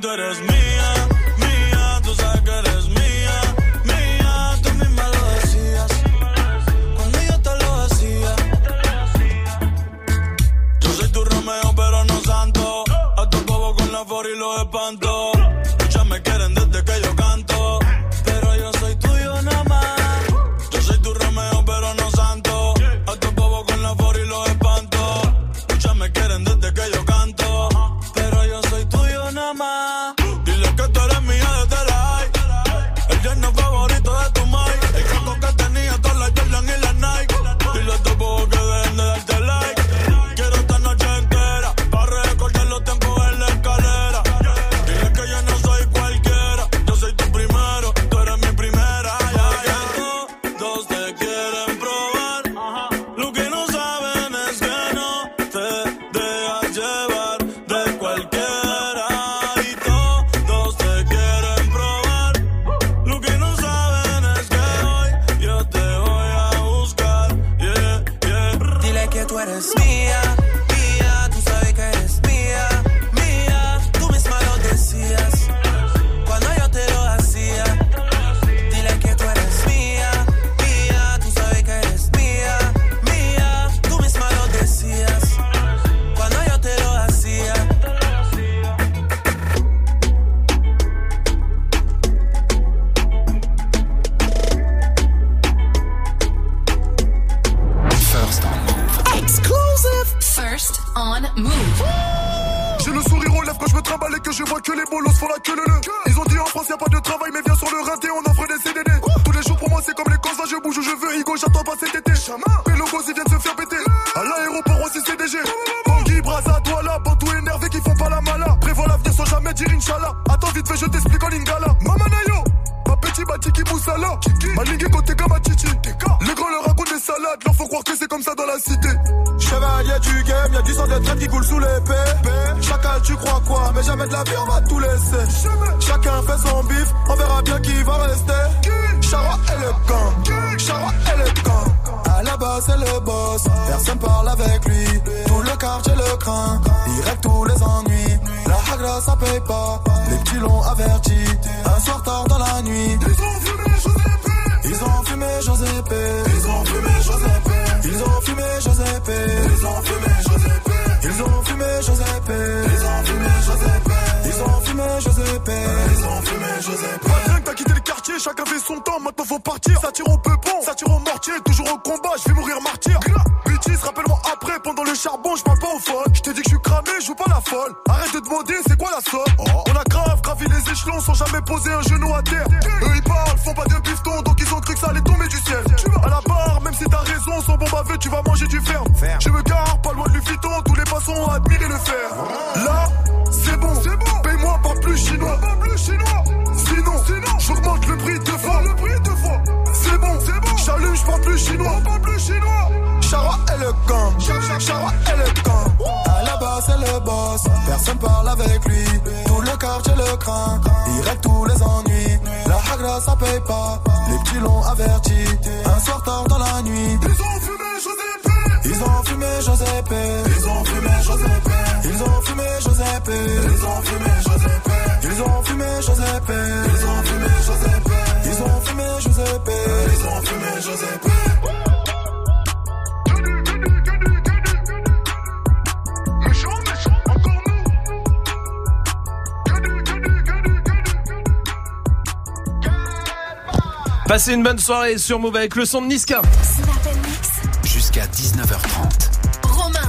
tú eres mía, mía, tú sabes que eres mía, mía, tú misma lo decías. Cuando yo te lo decía, yo soy tu Romeo, pero no santo. A tu bobo con la for y lo espanto. Passez une bonne soirée sur Move avec le son de Niska. Jusqu'à 19h30. Romain.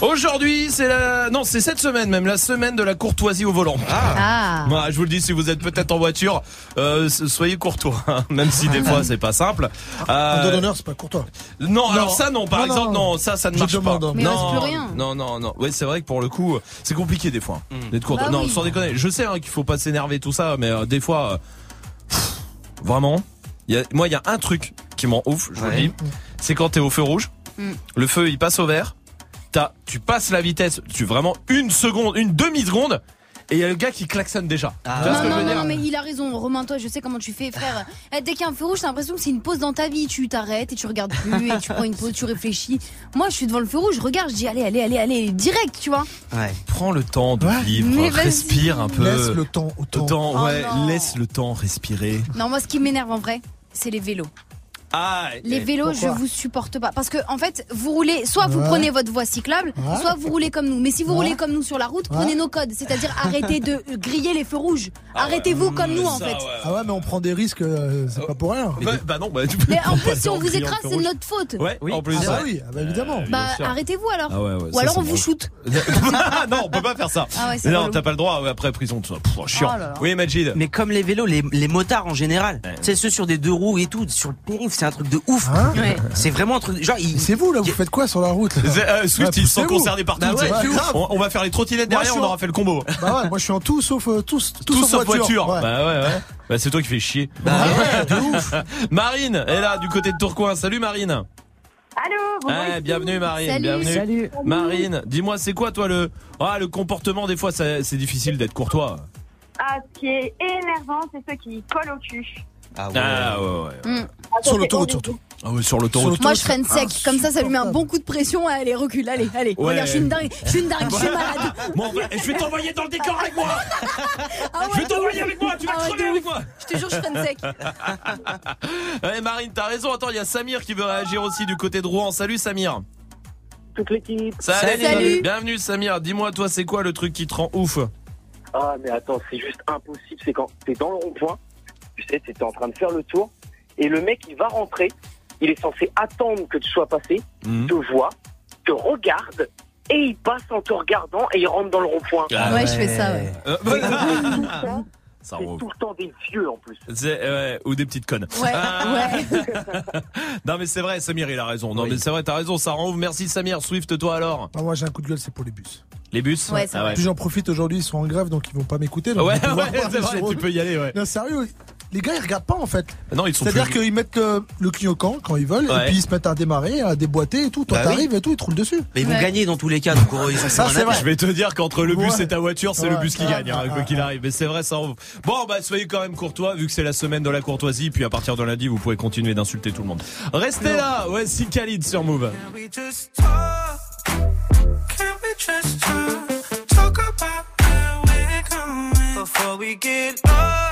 Aujourd'hui, c'est la non, c'est cette semaine même la semaine de la courtoisie au volant. Ah. Moi, je vous le dis, si vous êtes peut-être en voiture, euh, soyez courtois, hein, même si des fois c'est pas simple. Un Euh, dos d'honneur, c'est pas courtois. non, Non. alors ça non, par Non, exemple, non, non. ça, ça ne marche demande, pas. Mais il reste non, plus rien. non, non, non. Ouais, c'est vrai que pour le coup, c'est compliqué des fois hein, d'être courtois. Bah non, oui. sans déconner. Je sais hein, qu'il faut pas s'énerver tout ça, mais euh, des fois, euh, vraiment, il y a, moi, il y a un truc qui m'en ouf, je vous le dis, c'est quand t'es au feu rouge, Mm. le feu il passe au vert, t'as, tu passes la vitesse, tu vraiment une seconde, une demi seconde, et il y a le gars qui klaxonne déjà. Ah. Non, non, non, mais il a raison. Romain, toi, je sais comment tu fais, frère. Eh, Dès qu'il y a un feu rouge, t'as l'impression que c'est une pause dans ta vie. Tu t'arrêtes et tu regardes plus et tu prends une pause, tu réfléchis. Moi, je suis devant le feu rouge, je regarde, je dis allez, allez, allez, allez, direct, tu vois. Ouais. Prends le temps de Ouais. vivre, Mais respire un peu. Laisse le temps au Le temps. temps, Oh ouais, laisse le temps respirer. Non, moi, ce qui m'énerve en vrai, c'est les vélos. Ah, Les vélos, pourquoi je vous supporte pas. Parce que, en fait, vous roulez, soit vous Ouais. prenez votre voie cyclable, Ouais. soit vous roulez comme nous. Mais si vous Ouais. roulez comme nous sur la route, Ouais. prenez nos codes. C'est-à-dire arrêtez de griller les feux rouges. Arrêtez-vous comme nous, en fait. ouais. Ah ouais, mais on prend des risques, euh, c'est pas pour rien. Bah, bah non, bah tu peux Mais en plus, si on vous écrase, c'est de notre faute. Ouais, Oui. en plus. Ah bah ouais. oui, ah bah évidemment. Euh, Bah, arrêtez-vous alors. Ah ouais, ouais, Ou ça, alors on vous shoot. non, on peut pas faire ça. Ah non, t'as pas le droit. après prison, tout ça. Pff, chiant. Oh. Oui, Majid. Mais comme les vélos, les, les motards en général, c'est ceux sur des deux roues et tout, sur le périph', c'est un truc de ouf. Hein Ouais. C'est vraiment un truc. Genre, il- C'est vous là, vous faites quoi sur la route euh, Swift, Ah, ils sont concernés partout. Bah ouais, on, on va faire les trottinettes derrière, on aura en- fait le combo. Bah ouais, moi je suis en tout sauf euh, tous, tout, Tout sauf voiture. Ouais. Bah ouais, ouais. Bah c'est toi qui fais chier. Bah ouais, de ouf. Marine est là du côté de Tourcoing. Salut Marine. Allô, bonjour. Eh, bienvenue Marine, Salut. bienvenue. Salut. Marine, dis-moi c'est quoi toi le ah le comportement des fois c'est difficile d'être courtois. Ah, ce qui est énervant, c'est ceux qui collent au cul. Ah ouais. Ah ouais ouais. Mm. Ah, Sur l'autoroute surtout. Ah ouais sur l'autoroute. Moi, je freine sec. Comme ça, ça lui met un bon coup de pression. Allez, recule. Allez, allez. Ouais. Regarde, je suis une dingue. Je suis une dingue. Je suis malade. Bon, bah, je vais t'envoyer dans le décor avec moi. Ah Je vais t'envoyer avec moi, tu vas Ah crever avec moi. Je te jure, je freine sec. Ouais, Marine, t'as raison. Attends, il y a Samir qui veut réagir aussi du côté de Rouen. Salut Samir. Toute l'équipe. Salut. Salut. Bienvenue Samir. Dis-moi toi c'est quoi le truc qui te rend ouf? Ah, mais attends, c'est juste impossible. C'est quand t'es dans le rond-point, tu sais, t'es en train de faire le tour, et le mec, il va rentrer, il est censé attendre que tu sois passé, Mhm. te voit, te regarde, et il passe en te regardant, et il rentre dans le rond-point. Ah Ouais, je fais ça, ouais. Euh, Ça C'est tout le temps des vieux en plus. Ouais, ou des petites connes. Ouais, Ah. ouais. non mais c'est vrai, Samir il a raison. Non Oui. mais c'est vrai, t'as raison, ça rend ouf. Merci Samir. Swift, toi alors Ah, moi j'ai un coup de gueule, c'est pour les bus. Les bus Ouais, c'est Ah vrai. Puis j'en profite aujourd'hui, ils sont en grève donc ils vont pas m'écouter. Ouais, ouais, c'est vrai, tu eux. peux y aller, ouais. Non, sérieux, les gars ils regardent pas en fait. Non, ils sont C'est-à-dire plus... qu'ils mettent euh, le clignot-camp quand ils veulent Ouais. et puis ils se mettent à démarrer, à déboîter et tout. Toi Bah oui. t'arrives et tout, ils te roulent dessus. Mais ils vont Ouais. gagner dans tous les cas, donc ils sont Ça, c'est vrai. Je vais te dire qu'entre le bus Ouais. et ta voiture, c'est le bus qui Ah, gagne, hein, ah, quoi ah, qu'il ah. arrive. Mais c'est vrai, ça ouf. Bon, bah soyez quand même courtois, vu que c'est la semaine de la courtoisie, puis à partir de lundi, vous pouvez continuer d'insulter tout le monde. Restez là, ouais, si Khalid sur Move. Can we just talk? Can we just talk? Talk about where we're going before we get lost.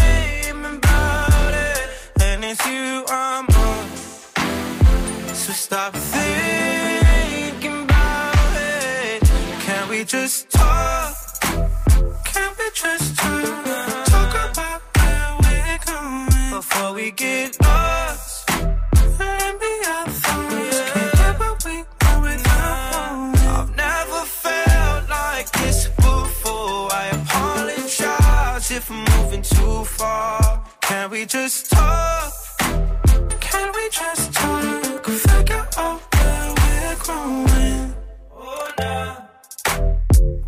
you I'm on. So stop thinking about it. Can we just talk? Can we just talk? Talk about where we're going before we get lost. We. I've never felt like this before. I apologize if I'm moving too far. Can we just talk? Just talk? Figure out where we're growing. Oh, nah.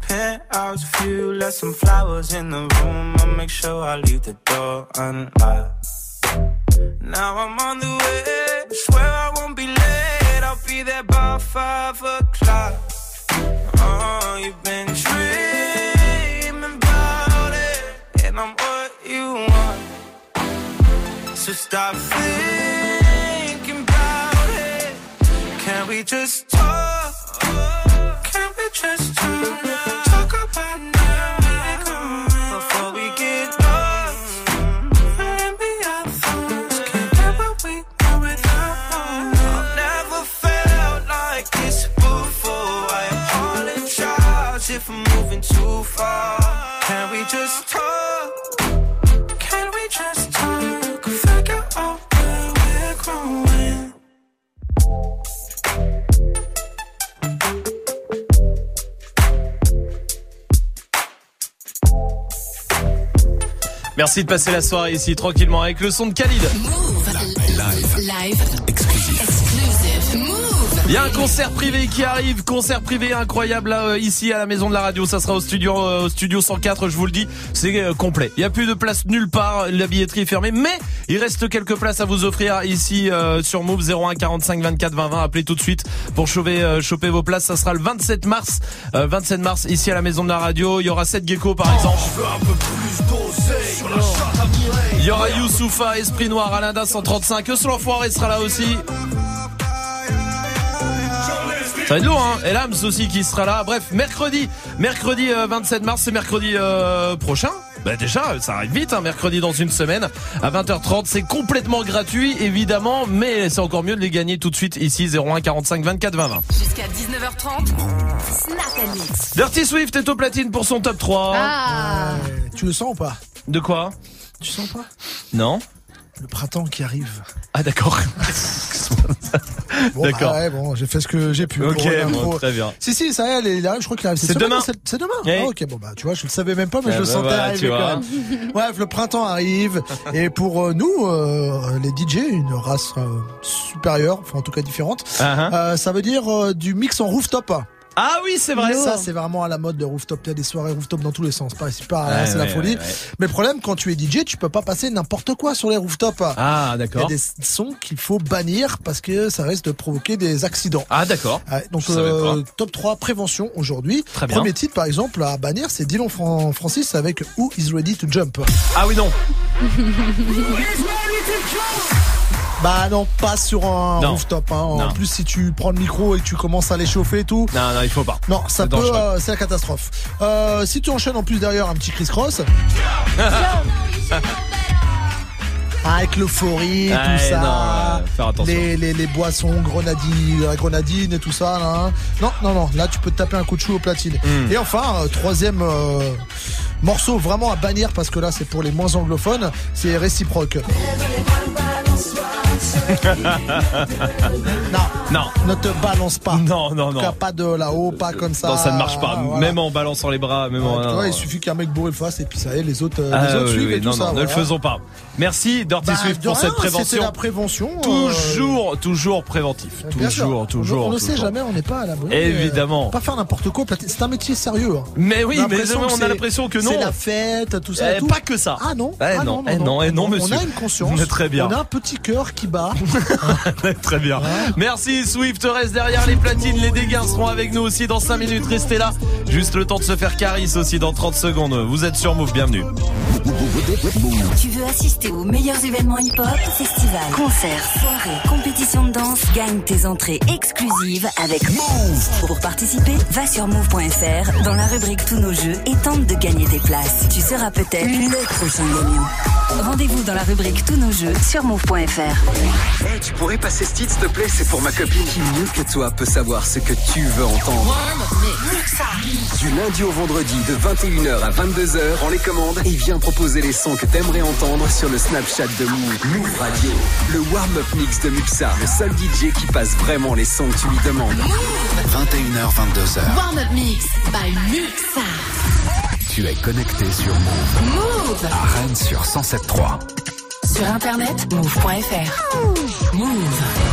Penthouse view, left some flowers in the room. I'll make sure I leave the door unlocked. Now I'm on the way. Swear I won't be late. I'll be there by five o'clock. Oh, you've been dreaming about it, and I'm what you want. So stop thinking. Can we just talk? Can we just talk? Talk about now before we get lost. And be our thoughts. Can't get what we want without one. I've never felt like this before. I apologize if I'm moving too far. Can we just talk? Merci de passer la soirée ici tranquillement avec le son de Khalid. Live. Exclusive. Move. Il y a un concert privé qui arrive, concert privé incroyable là, euh, ici à la maison de la radio. Ça sera au studio, euh, au studio 104, je vous le dis, c'est euh, complet. Il y a plus de place nulle part, la billetterie est fermée, mais il reste quelques places à vous offrir ici euh, sur Move 01 45 24 20 20. Appelez tout de suite pour choper, euh, choper vos places. Ça sera le 27 mars, euh, 27 mars ici à la maison de la radio. Il y aura 7 Gecko par exemple. Il y aura Youssoufa, Esprit Noir, Alinda 135. Eux, l'enfoiré sera là aussi. Ça va être lourd, hein Et Lams aussi qui sera là. Bref, mercredi, mercredi euh, 27 mars, c'est mercredi euh, prochain. Bah déjà, ça arrive vite, hein, mercredi dans une semaine à 20h30. C'est complètement gratuit, évidemment, mais c'est encore mieux de les gagner tout de suite ici 01 45 24 20 20. Jusqu'à 19h30. Snap and Mix. Dirty Swift est au platine pour son top 3. Ah. Tu le sens ou pas? De quoi? Tu sens pas? Non Le printemps qui arrive. Ah d'accord. Bon, D'accord. bah ouais, bon, j'ai fait ce que j'ai pu. Ok, bon, très bien. Si, si, ça y est, est là, je crois qu'il arrive. C'est demain. C'est demain. Oui. Ah, ok, bon, bah, tu vois, je le savais même pas, mais Ah je le bah sentais voilà, arriver tu quand vois. même. Bref, le printemps arrive. et pour euh, nous, euh, les DJ, une race euh, supérieure, enfin, en tout cas différente, euh, ça veut dire euh, du mix en rooftop. Ah oui, c'est vrai. Ça, c'est vraiment à la mode de rooftop. Il y a des soirées rooftop dans tous les sens. Pas ici, pas Ouais, c'est la folie. ouais, ouais. Mais le problème, quand tu es DJ, tu peux pas passer n'importe quoi sur les rooftops. Ah, d'accord. Il y a des sons qu'il faut bannir parce que ça risque de provoquer des accidents. Ah d'accord. Ouais, donc euh, top 3 prévention aujourd'hui. Très bien. Premier titre par exemple à bannir, c'est Dylan Fran- Francis avec Who is ready to jump. Ah oui non. Bah non, pas sur un Non. rooftop. Hein. En plus, si tu prends le micro et que tu commences à l'échauffer et tout. Non non, il faut pas. Non, ça peut, euh, c'est la catastrophe. Euh, si tu enchaînes en plus derrière un petit criss-cross. Avec l'euphorie, Ouais, tout ça. non, euh, faire attention. Les, les, les boissons, grenadine, la grenadine et tout ça. Là. hein. Non, non, non. Là, tu peux te taper un coup de chou au platine. Hmm. Et enfin, troisième euh, morceau vraiment à bannir parce que là, c'est pour les moins anglophones. C'est réciproque. non, Non. ne te balance pas. Non non non. cas, pas de là-haut, pas comme ça. Non, ça ne marche pas. Voilà. Même en balançant les bras, même en. Ouais, tu non, vois, non. il suffit qu'un mec bourré le fasse et puis ça y est, les autres, euh, Ah, les autres oui, suivent oui, et tout non, ça. non, ne le faisons pas. Merci Dirty Bah, Swift pour rien, cette prévention. La prévention. euh, Toujours, toujours préventif. bien. Toujours, toujours. On ne sait jamais, on n'est pas à l'abri. Évidemment. euh, Pas faire n'importe quoi. C'est un métier sérieux. hein. Mais oui, mais on a l'impression que non. C'est la fête, tout ça. Eh, pas que ça. Ah non. Eh ah non, eh non, eh non, On- monsieur. On a une conscience. Très bien. On a un petit cœur qui bat. Très bien. Merci Swift, reste derrière les platines, les dégâts seront avec nous aussi dans 5 minutes, restez là. Juste le temps de se faire caris aussi dans 30 secondes. Vous êtes sur Move, bienvenue. Tu veux assister aux meilleurs événements hip-hop, festivals, concerts, soirées, compétitions de danse Gagne tes entrées exclusives avec Move. Pour participer, va sur move.fr dans la rubrique Tous nos jeux et tente de gagner tes places. Tu seras peut-être le prochain gagnant. Rendez-vous dans la rubrique Tous nos jeux sur move.fr. Hey, tu pourrais passer ce titre, s'il te plaît C'est pour ma copine. Qui mieux que toi peut savoir ce que tu veux entendre Du lundi au vendredi, de 21h à 22h, prends les commandes et viens proposer les sons que t'aimerais entendre sur le Snapchat de Move. Move Radio. Le warm-up mix de Muxa, le seul DJ qui passe vraiment les sons que tu lui demandes. 21h, 22h. Warm Up Mix by Muxa. Tu es connecté sur Move. Move. À Rennes sur 107.3. Sur internet, move.fr. Move.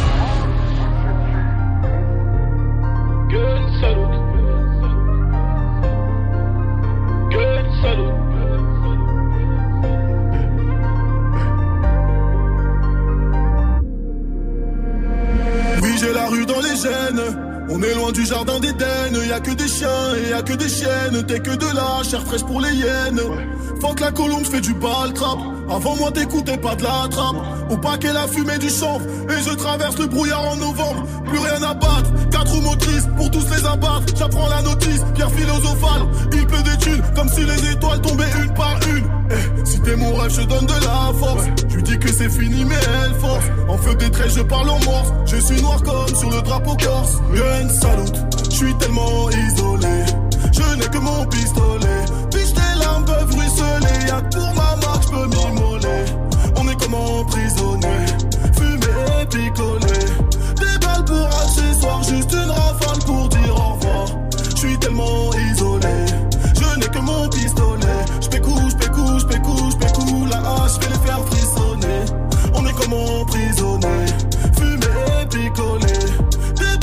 Oui, j'ai la rue rue dans les gènes. On est loin du jardin d'Éden, y a que des chiens et y a que des chiennes. T'es que de la chair fraîche pour les hyènes. Faut que la colombe fait du bal trap. Avant moi t'écoutais pas de la trappe. Au paquet la fumée du chanvre. Et je traverse le brouillard en novembre. Plus rien à battre. Quatre motrices pour tous les abattre. J'apprends la notice, pierre philosophale. Il pleut des thunes comme si les étoiles tombaient une par une. Eh, si t'es mon rêve, je donne de la force. Je dis que c'est fini, mais elle force. En feu des traits, je parle en morse. Je suis noir comme sur le drapeau corse. Je suis tellement isolé. Je n'ai que mon pistolet. Puis tes larmes peuvent ruisseler? Y'a que pour ma marque, je peux m'immoler. On est comme emprisonné. Fumé et picolé. Des balles pour accessoires, juste une rafale pour dire au revoir. Je suis tellement isolé. Je n'ai que mon pistolet. Je pécou, je pécou, je pécou, je pécou. La hache, je les faire frissonner. On est comme emprisonné. Fumé et picolé.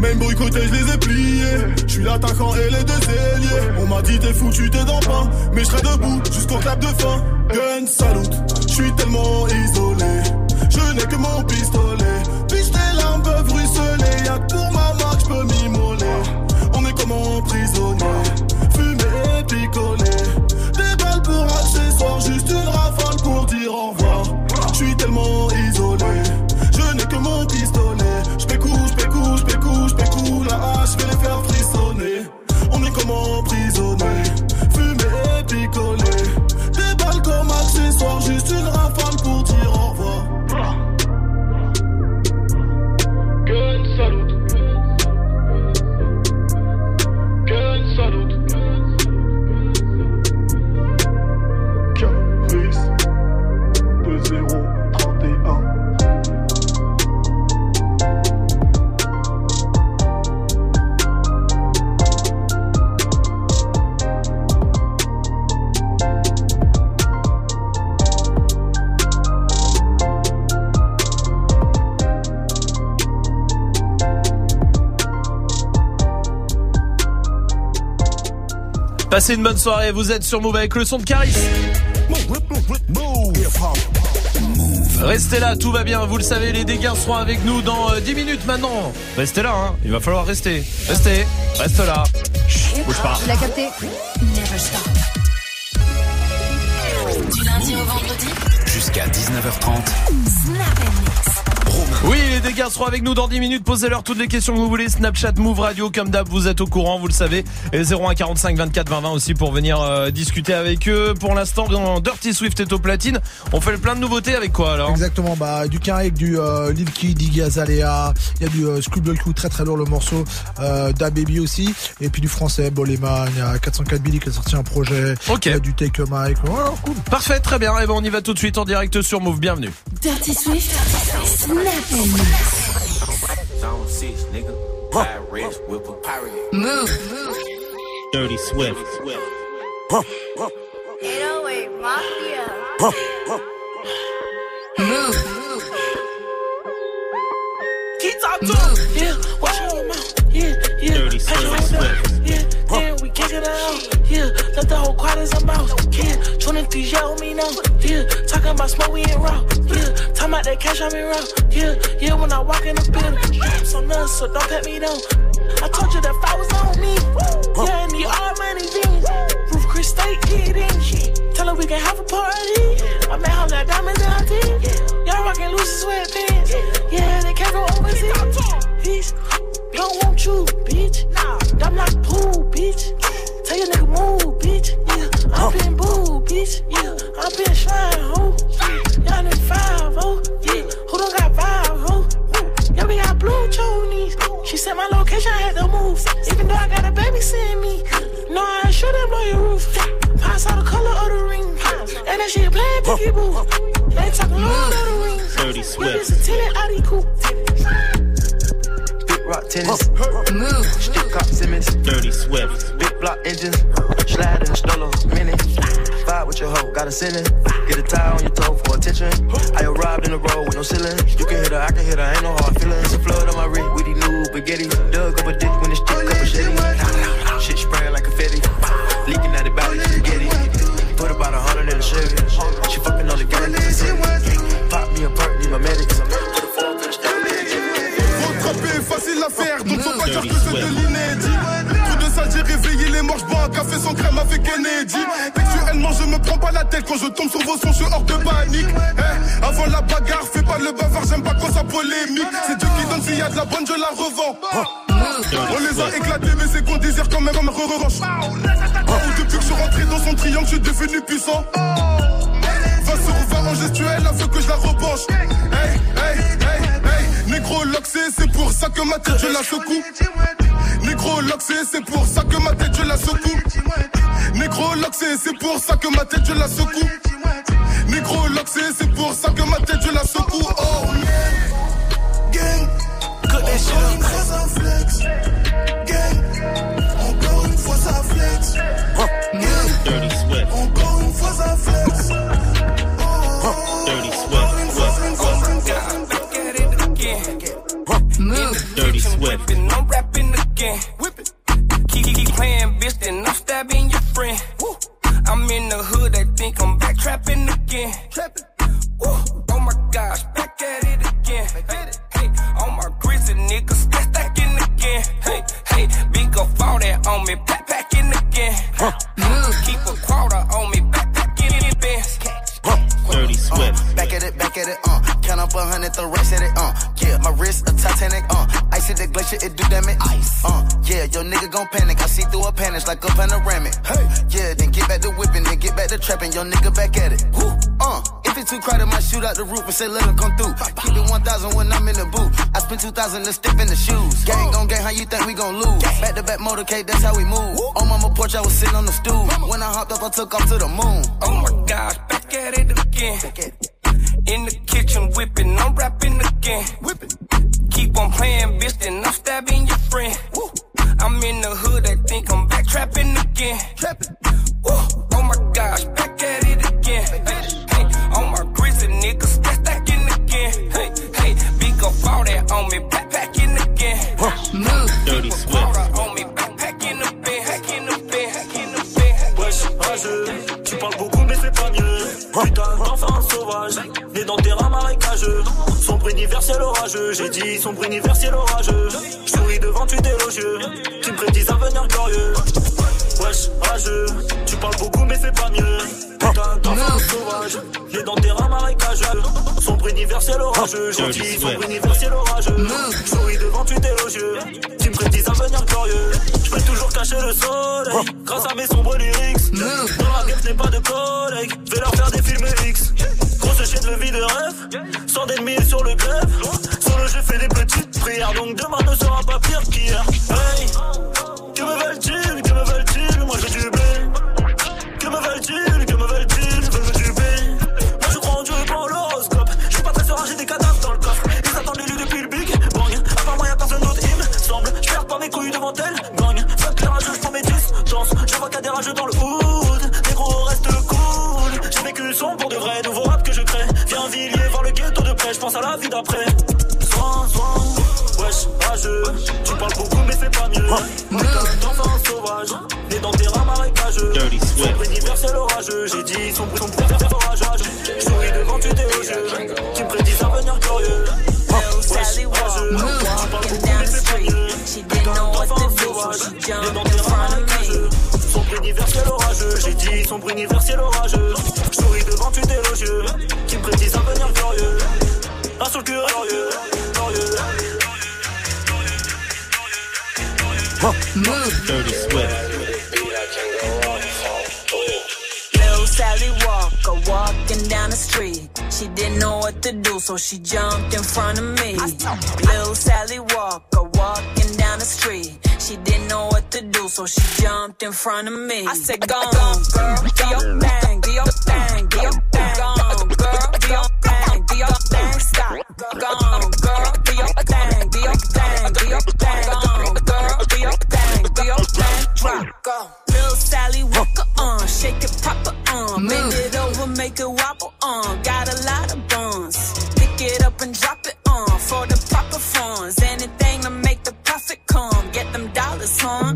Même boycotté, je les ai pliés. Je suis l'attaquant et les deux ailiers. On m'a dit t'es foutu, t'es dans pain. Mais je serai debout jusqu'au clap de fin. Gun salute, je suis tellement isolé. Je n'ai que mon pistolet. Passez une bonne soirée, vous êtes sur Move avec le son de Caris. Restez là, tout va bien, vous le savez, les dégâts seront avec nous dans euh, 10 minutes maintenant. Restez là, hein. il va falloir rester. Restez, reste là. Chut, bouge pas. Il a capté. Du lundi au vendredi, Jusqu'à 19h30. Oui, les dégâts seront avec nous dans 10 minutes. Posez-leur toutes les questions que vous voulez. Snapchat, Move Radio, comme d'hab, vous êtes au courant, vous le savez. Et 01 45 24 20 20 aussi pour venir euh, discuter avec eux. Pour l'instant, dans Dirty Swift est au platine. On fait le plein de nouveautés avec quoi alors? Exactement, bah du Karik, du euh, Lil Kid, Iggy Azalea, il y a du euh, Schoolboy Q, très très lourd le morceau, euh, Da Baby aussi, et puis du français, Boleman, il y a 404 Billy qui a sorti un projet, Ok. il y a du Take a Mike, voilà, cool. Parfait, très bien. Et ben on y va tout de suite en direct sur Move. Bienvenue. Dirty Swift, Snap Zone 6, nigga. Pirate. Move. Dirty Swift. 808 Mafia. Move. Keep talking. Yeah, watch. Yeah, yeah. Dirty Swift, then we kick it out. Yeah, let the whole as a mouse. Yeah, 23 yell me now. Yeah, talking about smoke, we ain't raw. Yeah, talking about that cash, I'm in raw. Yeah, yeah, when I walk in the building. So nuts, so don't pat me down. I told you that fight was on me. Yeah, and the all money jeans. Roof Chris State kid in. Tell her we can have a party. I met her like diamonds in her teeth. Y'all rockin' loose sweatpants. Yeah, they came from overseas. Don't want you, bitch. Nah, I'm like pool, bitch. Tell your nigga move, bitch. Yeah, I'm oh. being boo, bitch. Yeah, I'm being slime, ho. Y'all need five, ho. Yeah, who don't got five, ho? Yeah, we got blue chonies. She said my location, I had to move. Even though I got a baby seeing me. No, I shouldn't blow your roof. Pass out the color of the ring. And that shit playing picky boo. They talking Lord of the Rings. Dirty Yeah, Swift. this a tenant Audi coupe. Rock tennis. Move. Stick cop Simmons. Dirty Swift. Big block engines. Slide in the stroller. Mini. Vibe with your hoe. Got a sinning. Get a tie on your toe for attention. I arrived in the road with no ceiling. You can hit her, I can hit her. Ain't no hard feelings. A flood on my wrist with these new spaghetti. Dug up a dick when it's stick up a shitty. Shit spraying like confetti. Leaking out the body. Spaghetti. Put about a hundred in the Chevy. She fucking on the gas. Pop me a perk, need my medics. Facile à faire, donc faut pas dire que c'est de l'inédit. J'ai réveillé les morts, bois un café sans crème avec Kennedy. Textuellement, je me prends pas la tête quand je tombe sur vos sons, je suis hors de panique. Eh, avant la bagarre, fais pas le bavard, j'aime pas quand ça polémique. C'est Dieu qui donne, s'il y a de la bonne, je la revends. On les a éclatés, mais c'est qu'on désire quand même un re-revanche. Depuis que je suis rentré dans son triangle, je suis devenu puissant. 20 sur 20 en gestuelle, elle veut que je la repenche. Hey, hey, hey. Négro loxé, c'est pour ça que ma tête je la secoue. Négro loxé, c'est pour ça que ma tête je la secoue. Négro loxé, c'est pour ça que ma tête je la secoue. Négro loxé, c'est pour ça que ma tête je la secoue. Oh, gang. Encore une fois ça flex. Gang. Encore une fois ça flex. Dirty Swift. I'm rapping again. Keep, keep playing, bitch, then I'm stabbing your friend. I'm in the hood, they think I'm back trapping again. Woo. Oh my gosh, back at it again. Hey, on my grizzly niggas, stack stacking again. Hey, hey, big up all that on me, back packing again. Keep a quarter on me, backpacking in Benz. Dirty Swift. Uh, back at it, back at it, uh. Count up a hundred, the rest at it, uh. Yeah, my wrist a Titanic, uh. Ice at the glacier, it do damage. Ice. Uh, yeah, your nigga gon' panic. I see through a panic like a panoramic. Hey, yeah, then get back to whipping, then get back to trapping. Your nigga back at it. Woo. Uh, if it's too crowded, might shoot out the roof and say let him come through. Keep it 1,000 when I'm in the booth. I spend 2,000 to step in the shoes. Gang gon' gang, how you think we gon' lose? Back to back motorcade, that's how we move. On mama porch, I was sitting on the stool. When I hopped up, I took off to the moon. Oh my gosh, back at it again. In the kitchen whipping, I'm rapping again. Keep on playing, bitch, then I'm stabbing your friend. I'm in the hood, I think I'm back trapping again. Woo. Oh my gosh, back at it again. Hey, on my grizzly niggas, stack stacking again. Hey, hey, big up all that on me, backpacking again. Move. Dirty Swift. On me, backpacking the bed, packing the bed, packing the bed. Wesh, rageux, tu parles beaucoup mais c'est pas mieux. Putain né dans terrain marécageux. Sombre universel orageux, j'ai dit sombre universel orageux. J'souris devant tu d'élogieux, tu me prédis un avenir glorieux. Wesh, rageux, tu parles beaucoup mais c'est pas mieux. Putain d'enfant sauvage, né dans terrain marécageux. Sombre universel orageux, j'ai dit sombre universel orageux. J'souris devant tu d'élogieux, tu me prédis un avenir glorieux. J'peux toujours cacher le soleil, grâce à mes sombres lyrics. Dans la game, je n'ai pas de collègues, vais leur faire des films X. Chaîne de vie de rêve, sans d'ennemis sur le grève. Sur le jeu, fais des petites prières, donc demain ne sera pas pire qu'hier. Hey, que me veulent-ils, que me veulent-ils, moi j'ai du blé. Que me veulent-ils, que me veulent-ils, je veux du blé. Moi je crois en Dieu et pas en l'horoscope. Je suis pas très serein, j'ai des cadavres dans le coffre. Ils attendent l'élu depuis le big bang. À part moi y'a personne d'autre, il me semble. Je perds pas mes couilles devant elle, gagne. Fuck les rageux, je prends mes distances. Je vois a des rageux dans le hood. Les gros reste cool. J'ai vécu son pour de vrai, je pense à la vie d'après. Soin, soin, wesh, rageux. Tu parles beaucoup mais c'est pas mieux. Putain d'enfant sauvage, né dans terrain marécageux. Sombre universel orageux, j'ai dit sombre, sombre, sombre orageux. Souris devant tu d'élogieux, qui me prédisent un avenir glorieux. Wesh, rageux, tu parles beaucoup mais c'est pas mieux. Putain d'enfant sauvage, né dans terrain marécageux. Sombre universel orageux, j'ai dit sombre universel orageux. Souris devant tu d'élogieux, qui me prédisent un avenir glorieux. Un sur le cœur glorieux, glorieux. Move. Dirty Swift. Little Sally Walker walking down the street. She didn't know what to do, so she jumped in front of me. Little Sally Walker walking down the street. She didn't know what to do, so she jumped in front of me. I said, Go on, girl, do your thing, do your thing, do your thing. Go on, girl, do your gone, girl, do your thing, do your thing, do your thing, gone, girl, do your thing, do your thing, drop, go. Little Sally Walker on, shake it, bend it over, make it wobble on. Got a lot of buns, pick it up and drop it on for the proper funds. Anything to make the profit come, get them dollars, huh?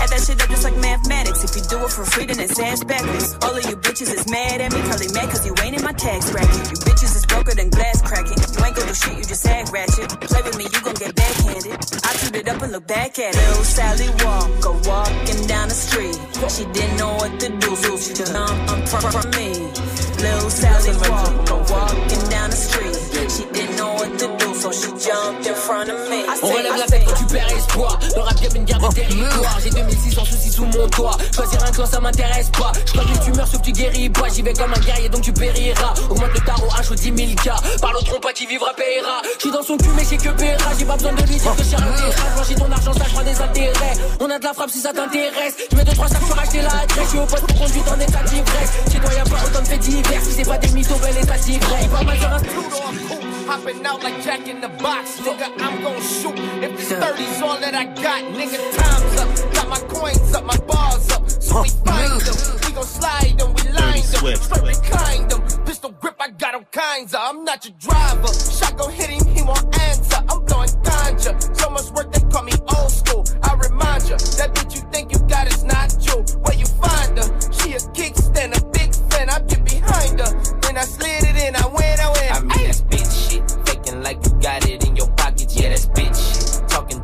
Add that shit up just like mathematics. If you do it for free, then it's ass backwards. All of you bitches is mad at me, probably mad cause you ain't in my tax bracket. You bitches is broker than glass shit, you just act ratchet. Play with me, you gon' get backhanded. I toot it up and look back at it. Little Sally Walker walking down the street. She didn't know what to do, so she just um, from, from me. Little Sally Walker walking down the street. She didn't know what to do, so she jumped in front of me. On relève la tête quand tu perds espoir. Le rap game une guerre de territoire. J'ai 2600 soucis sous mon toit. Choisir un clan, ça m'intéresse pas. Je crois que tu meurs sauf que tu guéris pas. J'y vais comme un guerrier donc tu périras. Augmente le tarot, un show 10 000 k. Parle au trompe, qui vivra paiera. J'suis dans son cul, mais j'ai que paiera. J'ai pas besoin de lui dire que j'ai un terrain. Blanchis ton argent, ça je prends des intérêts. On a de la frappe si ça t'intéresse. Je mets 2-3 sacs pour acheter la adresse. J'suis au poste pour conduire en état d'ivresse. Chez toi y'a pas autant de faits divers. Si c'est pas des mythos, bel état d'ivresse. Va mal sur un Hopping out like Jack in the box, nigga. I'm gon' shoot. If this 30's all that I got, nigga, time's up. Got my coins up, my bars up. So we find them. We gon' slide them, we line them. Straight behind them. Pistol grip, I got all kinds of. I'm not your driver. Shotgun hit him, he won't answer. I'm blowing ganja. So much work, they call me old school. I remind you, that bitch you think you got is not you. Where you find her? She a kickstand, a big fan. I get behind her. Then I slid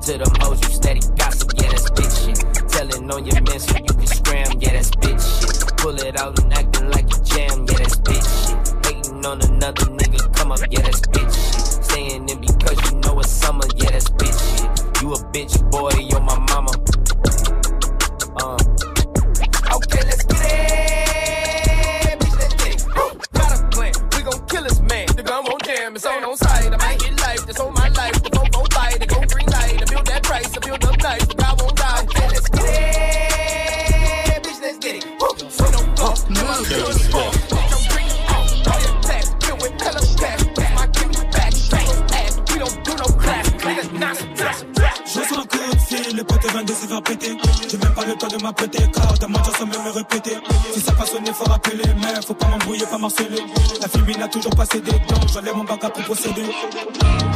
to them hoes, you steady gossip, yeah, that's bitch shit. Telling on your men so you can scram, yeah, that's bitch shit. Pull it out and acting like a jam, yeah, that's bitch shit. Hating on another nigga, come up, yeah, that's bitch shit. Saying in because you know it's summer, yeah, that's bitch shit. You a bitch boy, pas le temps de m'apprêter, car dans ma chanson me me répéter. Si ça pas sonné, faut rappeler, mais faut pas m'embrouiller, pas marceler. La fille n'a toujours pas cédé, donc j'enlève mon bac pour procéder.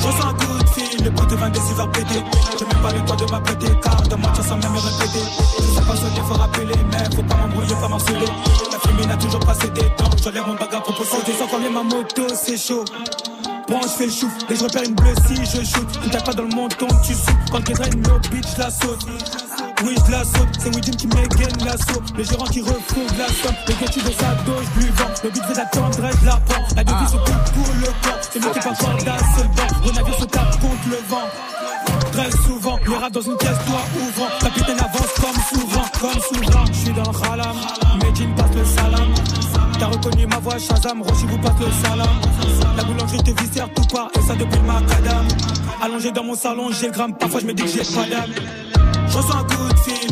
Je reçois un coup de fil, potes viennent de se faire péter. J'ai même pas le temps de m'apprêter, car dans ma chanson me me répéter. Si ça pas sonné, faut rappeler, mais faut pas m'embrouiller, pas marceler. La fille n'a toujours pas cédé, donc j'enlève mon bac pour procéder. Descends combien ma moto, c'est chaud. Bon, je fais le chouf, et je repère une bleue si je shoot. Tu tape pas dans le menton, tu souffles. Quand tu draine le bitch, je la saute. Oui, je la saute, c'est Widim qui m'égaine l'assaut. Les gérants qui refont de la somme. Le gars, tu dans sa dos, je lui vends. Le but fait d'attendre, je la prends. La devise se coupe pour le corps. C'est moi qui pas fort d'assez le banc. Mon navire se tape contre le vent. Très souvent, les rats dans une pièce, toi ouvrant. Capitaine avance comme souvent, comme souvent. Je suis dans le halam, Medjin passe le salam. T'as reconnu ma voix, Shazam, Roshi vous passe le salam. La boulangerie te viscère tout part, et ça depuis le macadam. Allongé dans mon salon, j'ai le gramme, parfois je me dis que j'ai pas d'âme. Je reçois un coup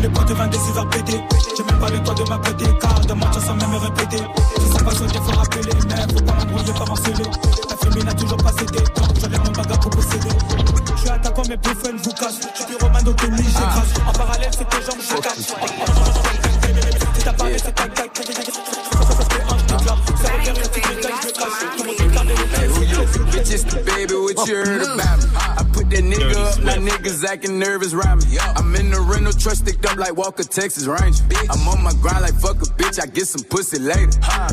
potes viennent de se faire péter. J'ai même pas le temps de m'apprêter, car de ma chanson même me répéter. Si ça passe au faut rappeler, mais faut pas m'embrouiller, pas m'harceler. La famille n'a toujours pas cédé, j'enlève mon bagarre pour posséder. Je suis attaquant, mais plus vous casse. Je suis t'es mis, j'écrase. En parallèle, c'est tes jambes, je casse. Si t'as parlé, c'est ta Hey, who you? It's the baby, what you heard about me? I put that nigga up, my niggas acting nervous around me. I'm in the rental truck sticked up like Walker, Texas Ranger. I'm on my grind like fuck a bitch, I get some pussy later.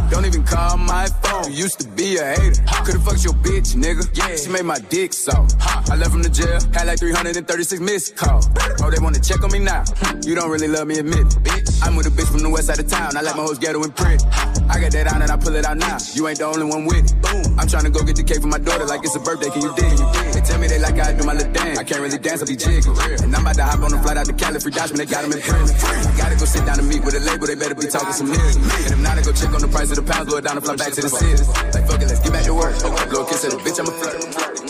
Don't even call my phone, you used to be a hater. Could've fucked your bitch, nigga. Yeah. She made my dick so. soft. I left from the jail, had like 336 missed calls. Oh, they wanna check on me now. You don't really love me, admit it. Bitch. I'm with a bitch from the west side of town, I like my hoes ghetto and pretty. I got that on and I pull it out now. You ain't the only one with it. Boom. I'm tryna go get the cake for my daughter like it's a birthday. Can you dig? They tell me they like I do my little dance. I can't really dance, I be jiggling. And I'm about to hop on the flight out to Cali, free Dutchman, they got him in prison. Gotta go sit down and meet with a label, they better be talking some niggas. And if not, I go check on the price of the pounds, blow it down and fly back to the city. Like fuck it, let's get back to work. Blow a kiss at the bitch, I'm a flirt.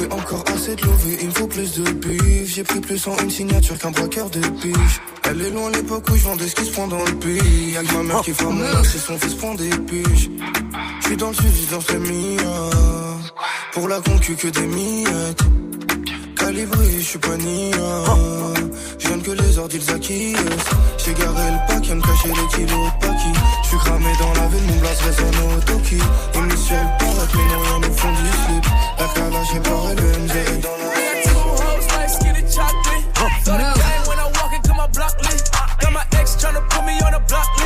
J'ai encore assez de love, il me faut plus de bif. J'ai pris plus en une signature qu'un braqueur de biche. Elle est loin l'époque où je vendais ce qui se prend dans le pays. Y'a que ma mère qui fait mon c'est son fils prend des piges. J'suis dans le sud, j'suis dans le milliards. Pour la concu que des miettes. Calibré, j'suis pas niais. J'ai fonctionne que les ordres ils acquis. J'ai garé le pack, me cacher les kilos de paki. J'suis cramé dans la ville, mon blast résonne au Toki. Et mis sur le parc, mais non, rien au fond du slip. La calage j'ai parlé, le MZ dans la ex put me on a block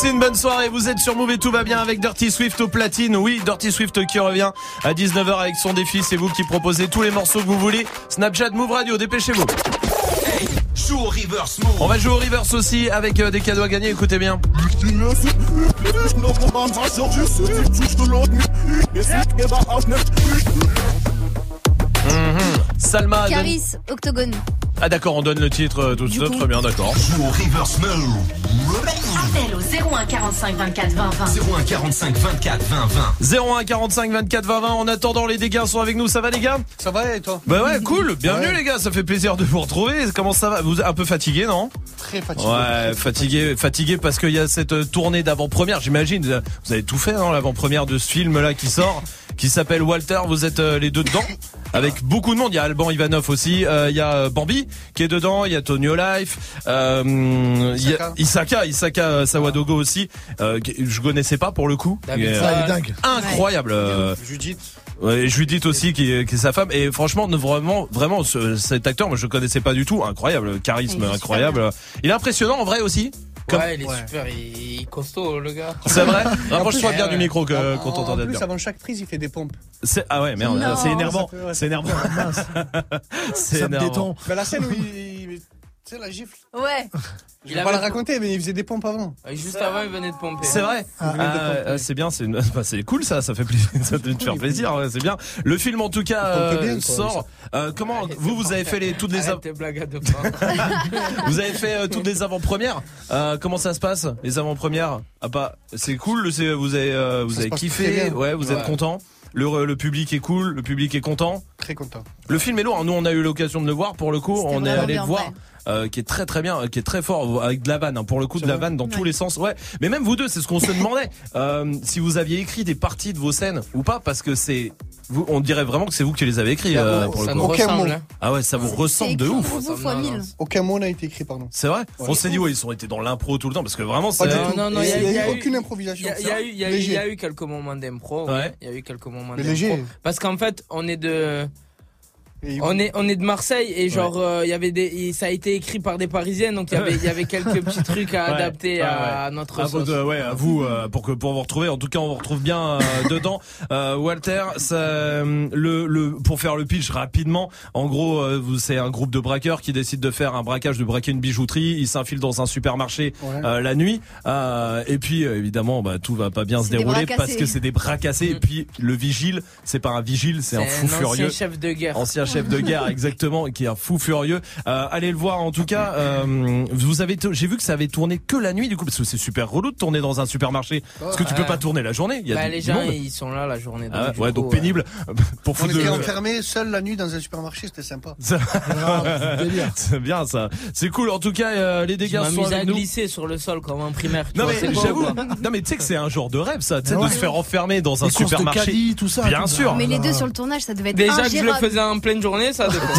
Passez une bonne soirée, vous êtes sur Move et tout va bien avec Dirty Swift au platine. Oui, Dirty Swift qui revient à 19h avec son défi. C'est vous qui proposez tous les morceaux que vous voulez. Snapchat, Move Radio, dépêchez-vous. Joue au reverse move. On va jouer au reverse aussi avec euh, des cadeaux à gagner. Écoutez bien. Mhm. Salma. donne- Caris, Octogone. Ah d'accord, on donne le titre euh, tout de suite. Très bien, d'accord. Joue au reverse move. Appel au 01 45 24 20 20. 01 45 24 20 20. 01 45 24 20 20. En attendant, les dégâts sont avec nous. Ça va les gars? Ça va et toi? Bah ouais, cool. Bienvenue Ouais. les gars. Ça fait plaisir de vous retrouver. Comment ça va? Vous êtes un peu fatigué, non? Très fatigué. Ouais, fatigué, fatigué parce qu'il y a cette euh, tournée d'avant-première. J'imagine, vous avez tout fait, non? L'avant-première de ce film-là qui sort, qui s'appelle Walter. Vous êtes euh, les deux dedans, avec beaucoup de monde. Il y a Alban Ivanov aussi. euh, Il y a euh, Bambi qui est dedans. Il y a Tonio Life. Euh, il y a Isaka, Isaka Sawadogo aussi. Euh, que je connaissais pas pour le coup. Incroyable. Judith. Ouais, et Judith aussi qui est, qui est sa femme et franchement vraiment vraiment ce- cet acteur moi je connaissais pas du tout incroyable charisme incroyable il est impressionnant en vrai aussi Comme- Ouais, il est super, il est costaud le gars. C'est vrai En Rapproche-toi bien Ouais, du micro que qu'on en- t'entendait en plus, bien. avant chaque prise, il fait des pompes. C'est ah ouais merde c'est énervant ouais, c'est énervant c'est Ça me énervant détend. Mais la scène où il. Tu sais, la gifle. Ouais. Je vais pas la raconter, mais il faisait des pompes avant. Juste avant, il venait de pomper. C'est vrai. Ah, Ah, euh, c'est bien, c'est une- bah, c'est cool ça, ça fait plaisir, ça te faire plaisir, ouais, c'est bien. Le film en tout cas euh, bien, sort. Euh, comment vous vous avez fait les toutes les av- Arrête tes blagues à deux vous avez fait euh, toutes les avant-premières. Euh, comment ça se passe les avant-premières? Ah bah c'est cool, c'est vous avez euh, vous Ça avez kiffé, ouais, vous êtes content. Le, le public est cool, le public est content. Très content. Le film est lourd. hein. Nous, on a eu l'occasion de le voir. Pour le coup, on est allé le voir. Euh, qui est très très bien, qui est très fort avec de la vanne. hein. Pour le coup, de la vanne dans tous les sens. Ouais. Mais même vous deux, c'est ce qu'on se demandait. Euh, si vous aviez écrit des parties de vos scènes ou pas, parce que c'est vous, on dirait vraiment que c'est vous qui les avez écrits. euh, pour le coup. Aucun mot. Ah ouais, ça vous ressemble de ouf. Aucun mot n'a été écrit, pardon. C'est vrai On s'est dit ouais, ils ont été dans l'impro tout le temps parce que vraiment c'est. Non, non, Et il y a, eu aucune improvisation. Il y a, eu, il y a eu- Léger. il y a eu quelques moments d'impro. ouais. Ouais. Il y a eu quelques moments d'impro. Parce qu'en fait, on est de. On est, on est de Marseille et genre euh, il y avait des ça a été écrit par des Parisiennes donc il y avait il y avait quelques petits trucs à Ouais, adapter ouais, à notre À sauce. votre- ouais, à vous euh, pour que pour vous retrouver. En tout cas, on vous retrouve bien euh, dedans. Euh, Walter, ça, euh, le le pour faire le pitch rapidement. En gros, euh, vous c'est un groupe de braqueurs qui décide de faire un braquage, de braquer une bijouterie. Ils s'infilent dans un supermarché euh, la nuit. Euh, et puis euh, évidemment, bah tout va pas bien se dérouler parce que c'est des bras cassés. Et puis le vigile, c'est pas un vigile, c'est un fou ancien furieux. chef de guerre. Ancien chef de guerre, exactement, qui est un fou furieux. Euh, allez le voir en tout cas. euh, vous avez, j'ai vu que ça avait tourné que la nuit du coup, parce que c'est super relou de tourner dans un supermarché, parce que tu peux pas tourner la journée. Il y a Bah, du- les gens monde. ils sont là la journée. Ah, du ouais, coup, donc pénible pour On était de- enfermés seuls la nuit dans un supermarché, c'était sympa. Ça- c'est bien ça. C'est cool. En tout cas, euh, les Je dégâts sont à avec nous. glisser sur le sol comme un primaire. Non vois, mais j'avoue, quoi. non mais tu sais que c'est un genre de rêve ça, tu sais Ouais. de se faire enfermer dans un Les supermarché. tout ça, Bien tout sûr. Mais les deux sur le tournage, ça devait être Déjà que je le faisais en pleine journée, ça. dépend.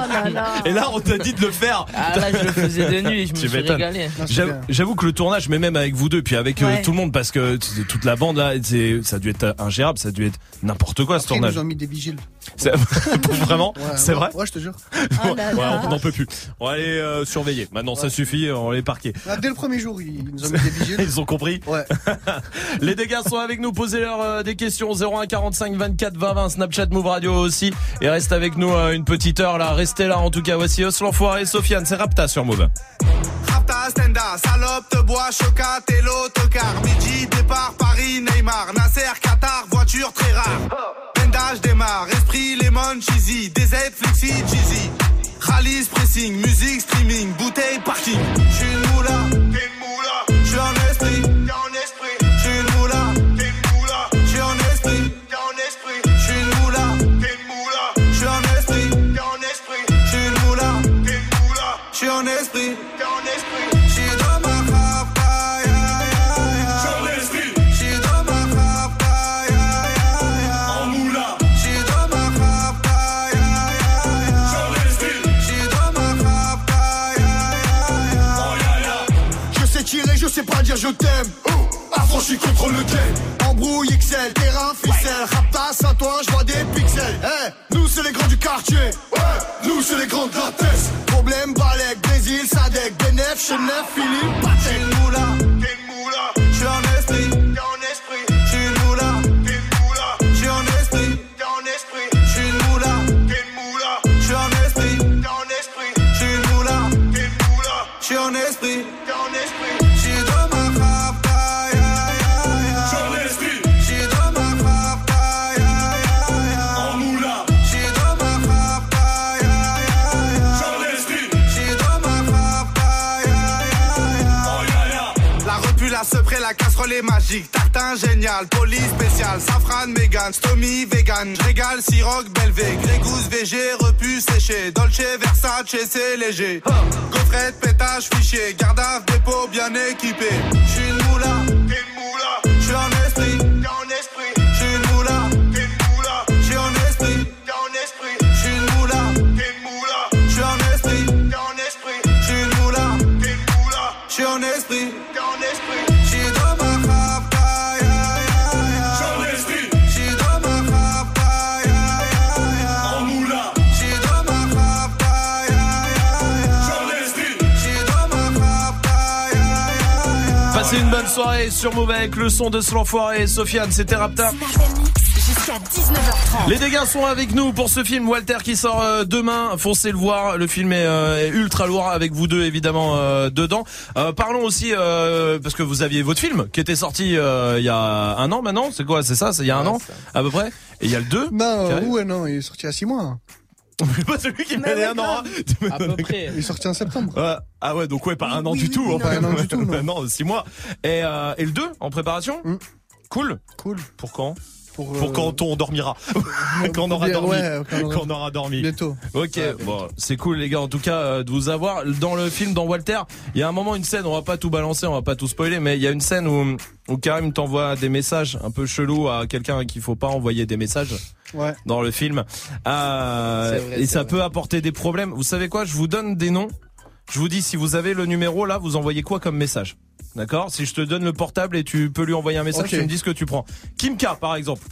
Oh là là. Et là, on t'a dit de le faire. Ah, là, je le faisais de nuit, je me Tu suis m'étonnes. régalé. Non, c'est J'avoue que le tournage, mais même avec vous deux, puis avec euh, tout le monde, parce que toute la bande là, c'est- ça a dû être ingérable, ça a dû être n'importe quoi ce Après, ils tournage. nous ont mis des vigiles. Vraiment Ouais, C'est ouais, vrai Ouais, je te jure. Oh là Ouais, là. on n'en peut plus. On va aller euh, surveiller. Maintenant, ça suffit, on les parquer. Ah, Dès le premier jour, ils nous ont mis des vigiles. Ils ont compris Ouais. Les dégâts sont avec nous. Posez-leur euh, des questions. 01 45 24 20 20. Snapchat Move Radio aussi. Et reste avec nous euh, une petite heure là. Restez là. En tout cas, voici Os l'enfoiré. Sofiane, c'est Rapta sur Move. Rapta, Stenda, salope, te bois, chocat et l'autocar. Midi, départ, Paris, Neymar, Nasser, Qatar, voiture très rare. Bendage démarre, esprit, lemon, cheesy, DZ, flexi, cheesy. Rallye, pressing, musique, streaming, bouteille, parking. J'suis une moula, une moula. Esprit, t'es en esprit. T'es en esprit. J'suis dans ma. J'suis dans ma. En moula. J'suis dans ma. J'suis dans ma. Oh. Je sais tirer, je sais pas dire je t'aime. Affranchi contre le game. Embrouille XL, terrain, ficelle. Raptas à toi, je vois des pixels. Eh, nous c'est les grands du quartier. Ouais, nous c'est les grands de la tête. Problème, Balek, Brésil, Sadek, Benef, Chenef, Philippe, J'suis Patek. une moula, t'es une moula. J'suis en esprit, t'es en esprit. J'suis sepré, la casserole est magique. Tartin génial, police spécial, safran, mégan, stomy, vegan. Régale, siroc, belvé, grégousse, VG, repu, séché. Dolce, Versace, c'est léger. Gaufrette, pétage, fichier, garde à dépôt bien équipé. J'suis une moula, t'es une moula. J'suis en esprit, t'es en esprit. J'suis une moula, t'es une moula. J'suis en esprit, t'es en esprit. J'suis une moula, t'es une moula. J'suis en esprit, t'es en esprit. J'suis une moula, t'es une moula. J'suis en esprit. Passez une bonne soirée sur Move avec le son de ce l'enfoiré. Sofiane, c'était Rapta. Jusqu'à 19h30. Les dégâts sont avec nous pour ce film Walter qui sort euh, demain. Foncez le voir. Le film est, euh, est ultra lourd avec vous deux évidemment euh, dedans. Euh, parlons aussi euh, parce que vous aviez votre film qui était sorti euh, il y a un an maintenant. C'est quoi C'est ça C'est il y a un an à peu près? Et il y a le 2 Non, ouais, non, il est sorti il y a 6 mois. pas celui qui m'a dit un an. hein. À peu près. Il est sorti en septembre. Ah ouais, donc ouais, pas un an oui, du oui, tout. oui, pas un an du tout, non. non, six mois. Et, euh, et le 2 en préparation Cool. Cool. Pour quand Pour, Pour euh, quand on dormira. quand on aura dormi. ouais, quand on aura- Quand on aura dormi. Bientôt. Ok, bon, c'est cool les gars en tout cas euh, de vous avoir dans le film dans Walter. Il y a un moment une scène, on va pas tout balancer, on va pas tout spoiler, mais il y a une scène où où Karim t'envoie des messages un peu chelous à quelqu'un à qui il faut pas envoyer des messages Ouais. dans le film. Euh, C'est vrai, et ça vrai. peut apporter des problèmes. Vous savez quoi? Je vous donne des noms. Je vous dis si vous avez le numéro là, vous envoyez quoi comme message? D'accord? Si je te donne le portable et tu peux lui envoyer un message, tu me dis ce que tu prends. Kimka par exemple.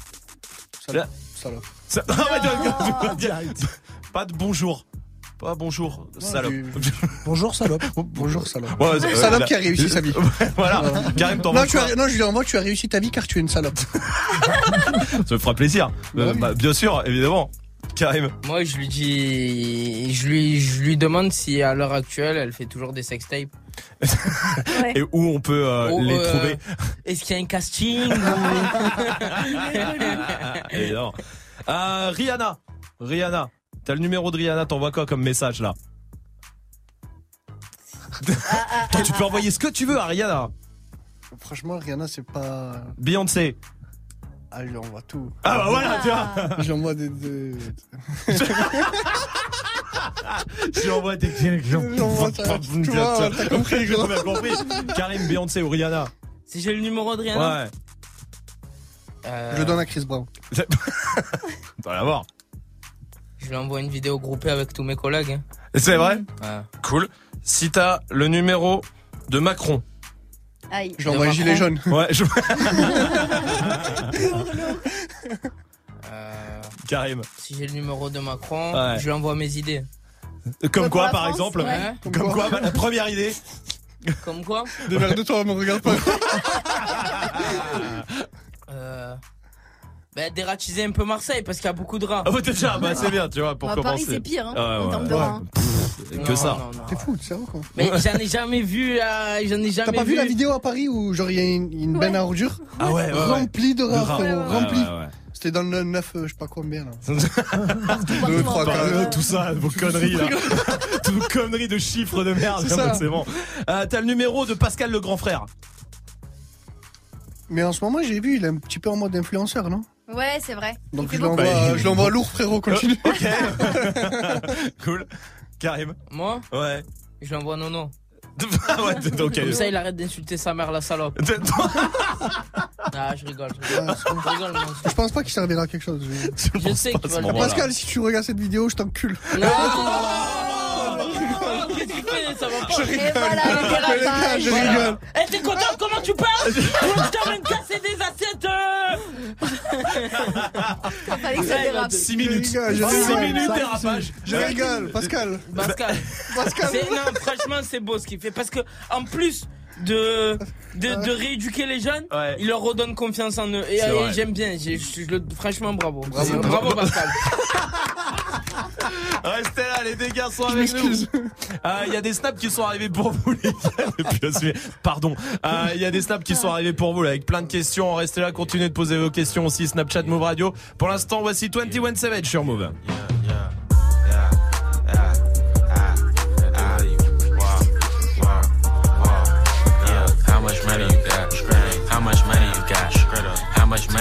Là- Salope. ça- Ah. Pas de bonjour. Pas bonjour, salope. Bonjour salope. Bonjour salope. Ouais, c'est- salope qui a réussi sa vie. voilà. Karim, t'envoies Non, tu as, non, je lui envoie, tu as réussi ta vie car tu es une salope. Ça me fera plaisir. Euh, bah, bien sûr, évidemment. Karim. Moi, je lui dis, je lui, je lui demande si à l'heure actuelle, elle fait toujours des sextapes. Et où on peut euh, Oh, les euh, trouver Est-ce qu'il y a un casting ou- Évidemment. Euh, Rihanna. Rihanna. T'as le numéro de Rihanna, t'envoies quoi comme message là Toi, tu peux envoyer ce que tu veux à Rihanna. Franchement, Rihanna, c'est pas. Beyoncé. Ah, je lui envoie tout. Ah bah voilà, tu vois. Je lui envoie des. des... Je lui envoie des Je lui envoie t'as compris. T'as compris. Karim, Beyoncé ou Rihanna Si j'ai le numéro de Rihanna Ouais. Euh, Je donne à Chris Brown. T'vas l'avoir. Je lui envoie une vidéo groupée avec tous mes collègues. hein. C'est vrai Ouais. Cool. Si t'as le numéro de Macron. Aïe. Je lui envoie un gilet jaune. Ouais, je... Euh, Karim. Si j'ai le numéro de Macron, Ouais. je lui envoie mes idées. Comme quoi, la par France, exemple ouais. Comme, quoi, la première idée Comme quoi Démerde-toi, me regarde pas. euh, bah, dératiser un peu Marseille parce qu'il y a beaucoup de rats. Ah, bah, déjà, bah, c'est bien, tu vois, pour Bah, commencer. Paris, c'est pire, hein, Ah, en ouais, termes de ouais. rats. Pff, que Non, ça. non, non. T'es fou, tu sais quoi Mais j'en ai jamais vu, euh, j'en ai jamais T'as pas vu vu la vidéo à Paris où genre il y a une, une benne à ordures Ah ouais. Remplie de rats, rats. frérot, Ouais, remplie. ouais, ouais. C'était dans le 9, je sais pas combien là. 2, 3, 4. Tout ça, vos conneries là. Toutes vos conneries de chiffres de merde. C'est ça. C'est bon. Euh, T'as le numéro de Pascal le grand frère. Mais en ce moment, j'ai vu, il est un petit peu en mode influenceur, non? Ouais, c'est vrai. Donc Il je l'envoie je l'envoie lourd, frérot, continue. Ok. cool. Karim. Moi Ouais. Je lui envoie Nono. Ah ouais, ok. Comme ça, il arrête d'insulter sa mère, la salope. ah, je rigole, je rigole. Je rigole, moi aussi. Je pense pas qu'il servira à quelque chose. Je, Je sais qu'il va le faire. Pascal, si tu regardes cette vidéo, je t'encule. Non Tu Ça va pas Je rigole. Et voilà le Je rigole, dérapage. je rigole. Eh, t'es content Comment tu parles Je t'emmène casser des assiettes Fallait que ça dérape. 6 minutes. Je rigole, je 6 rigole. minutes dérapage. Je rigole, Pascal. Pascal. Pascal. Non, franchement, c'est beau ce qu'il fait. Parce que, en plus de, de, de rééduquer les jeunes, Ouais. il leur redonne confiance en eux. Et, j'aime bien. Je le- franchement, bravo. Bravo. Pascal. Restez là, les dégâts sont avec nous. Euh, Il y a des snaps qui sont arrivés pour vous, les gars. Pardon. Euh, Il y a des snaps qui sont arrivés pour vous, là, avec plein de questions. Restez là, continuez de poser vos questions aussi. Snapchat Move Radio. Pour l'instant, voici 21 Savage sur Move.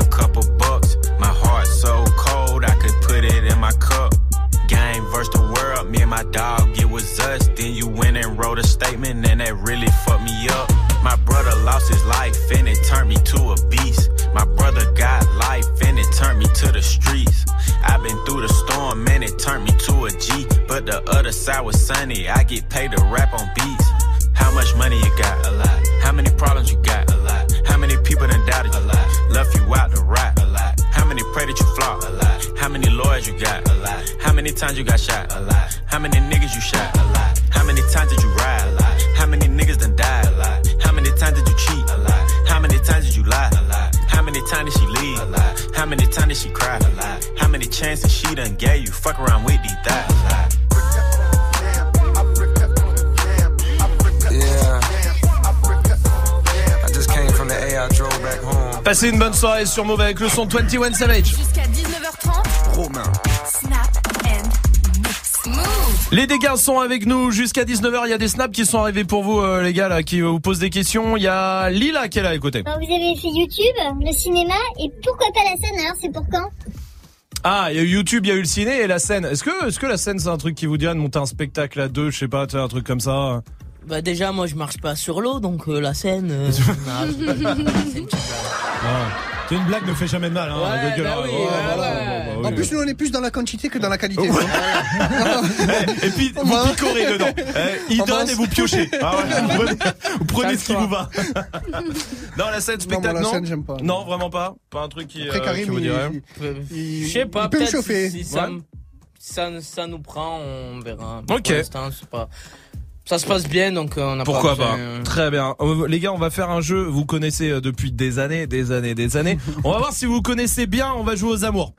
A couple bucks. My heart so cold, I could put it in my cup. Game versus the world, me and my dog, it was us. Then you went and wrote a statement, and that really fucked me up. My brother lost his life, and it turned me to a beast. My brother got life, and it turned me to the streets. I've been through the storm, and it turned me to a G. But the other side was sunny, I get paid to rap on beats. How much money you got? A lot. How many problems you got? A lot. How many people done doubted you? A lot. Left you out to rot? A lot. How many pray that you flop? A lot. How many lawyers you got? A lot. How many times you got shot? A lot. How many niggas you shot? A lot. How many times did you ride? A lot. How many niggas done died? A lot. How many times did you cheat? A lot. How many times did you lie? A lot. How many times did she leave? A lot. How many times did she cry? A lot. How many chances she done gave you? Fuck around with these thoughts. Yeah. Passez une bonne soirée sur Move avec le son 21 Savage. Jusqu'à 19h30. Romain. Snap and mix. Les dégâts sont avec nous jusqu'à 19h. Il y a des snaps qui sont arrivés pour vous, euh, les gars, là, qui vous posent des questions. Il y a Lila qui est là, écoutez. Alors, vous avez fait YouTube, le cinéma, et pourquoi pas la scène alors C'est pour quand? Ah, il y a eu YouTube, il y a eu le ciné et la scène. Est-ce que, est-ce que la scène c'est un truc qui vous dirait de monter un spectacle à deux, je sais pas, tu sais, un truc comme ça? Bah déjà moi je marche pas sur l'eau donc euh, la scène. euh, non, tu vois. C'est une blague, ne fait jamais de mal. Hein, Ouais, gueule, bah hein. oui, Ouais, ouais, voilà, ouais. bah, bah, oui. En plus, nous, on est plus dans la quantité que dans la qualité. et puis vous picorez dedans. Eh, il On donne va- et vous piochez. Ah ouais, vous prenez, vous prenez ce qui vous va. non, la scène Non, spectacle, la non. scène, j'aime pas. Non, vraiment pas. Pas un truc qui, Après, euh, Karim, qui vous il- dirait. il- Je sais pas, il peut me peut-être chauffer. si, si ça, Ouais. me- ça, ça nous prend, on verra. Ok. Pour l'instant, c'est pas. Ça se passe bien, donc euh, on a Pourquoi pas. pas besoin- Très bien. Euh, Les gars, on va faire un jeu. Vous connaissez euh, depuis des années, des années, des années. On va voir si vous connaissez bien. On va jouer aux amours.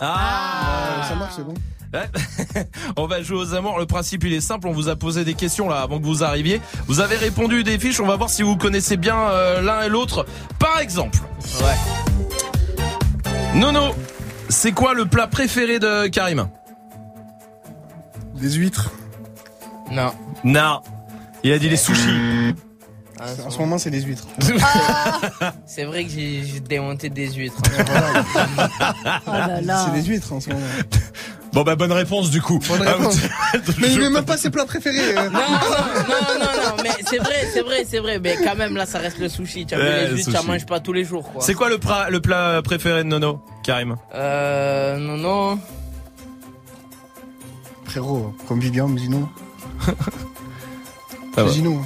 Ah, ça marche, c'est bon. Ouais. on va jouer aux amours. Le principe, il est simple. On vous a posé des questions là avant que vous arriviez. Vous avez répondu des fiches. On va voir si vous connaissez bien euh, l'un et l'autre. Par exemple. Ouais. Nono, c'est quoi le plat préféré de Karim? Des huîtres. Non. Non. Il a dit les sushis. En ce moment, c'est des huîtres. C'est vrai que j'ai démonté des huîtres. Oh là là. C'est des huîtres en ce moment. Bon bah bonne réponse du coup. Bonne réponse. Ah, Mais il je- met même pas ses plats préférés. euh. Non, non, non, non, mais c'est vrai, c'est vrai, c'est vrai. Mais quand même, là, ça reste le sushi. Tu as vu, Ouais, les le huîtres, tu manges pas tous les jours, quoi. C'est quoi le, pra- le plat préféré de Nono, Karim? Euh, non, non. Frérot, comme Vivian, me dit non. Ah ouais. Non.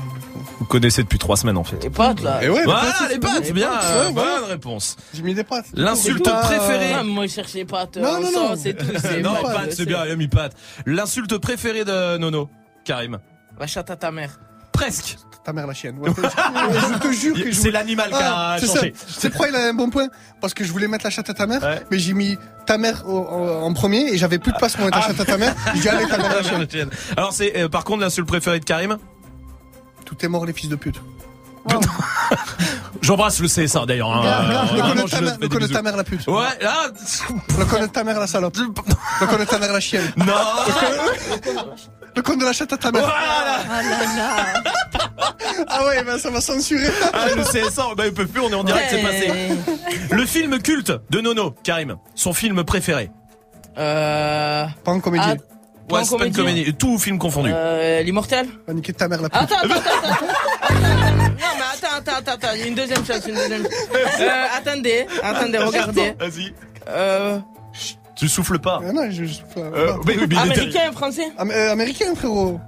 Vous connaissez depuis trois semaines en fait. Les pâtes, là. Et ouais, Voilà, les pâtes, les pâtes, bien. Pâtes, euh, bonne réponse. J'ai mis des pâtes. L'insulte préférée. Ah, moi, je cherche les pâtes. Non, non, non. C'est tout. c'est non, pas- pâtes, c'est bien, il a mis pâtes. L'insulte préférée de Nono, Karim. Va chatte à ta mère. Presque. Ta mère la chienne. Ouais, je te jure que je C'est l'animal qui a Ah, c'est changé. ça. C'est pourquoi il a un bon point Parce que je voulais mettre la chatte à ta mère, mais j'ai mis ta mère au- en, en premier et j'avais plus de place pour mettre la chatte à ta mère. J'ai dit allez ta mère la chienne. Alors c'est euh, par contre l'insulte préférée de Karim. Tout est mort les fils de pute. J'embrasse le CSA d'ailleurs. hein. Euh, Le ta le mère, le connaît ta la pute. Ouais, là. Le connaît ta mère la salope. Le connaît ta mère la chienne. Non. Le compte de la chatte à ta mère. Voilà. Oh là là. Ah ouais, ben ça va censurer. Ah, le CSA, bah, il peut plus, on est en direct, c'est passé. Le film culte de Nono, Karim. Son film préféré. Euh. Pas en comédie. Ah, Ouais, c'est pas une comédie. Tout film confondu. Euh, l'immortel Va niquer ta mère la pute. Attends, attends, attends, attends. Non, mais attends, attends, attends, attends. Une deuxième chance, une deuxième chance. Euh, attendez, attendez, regardez. Attends, Vas-y. Euh, Tu souffles pas. Ah non, je, je- Euh, oui, oui, mais il est américain, français? Am- euh, américain, frérot.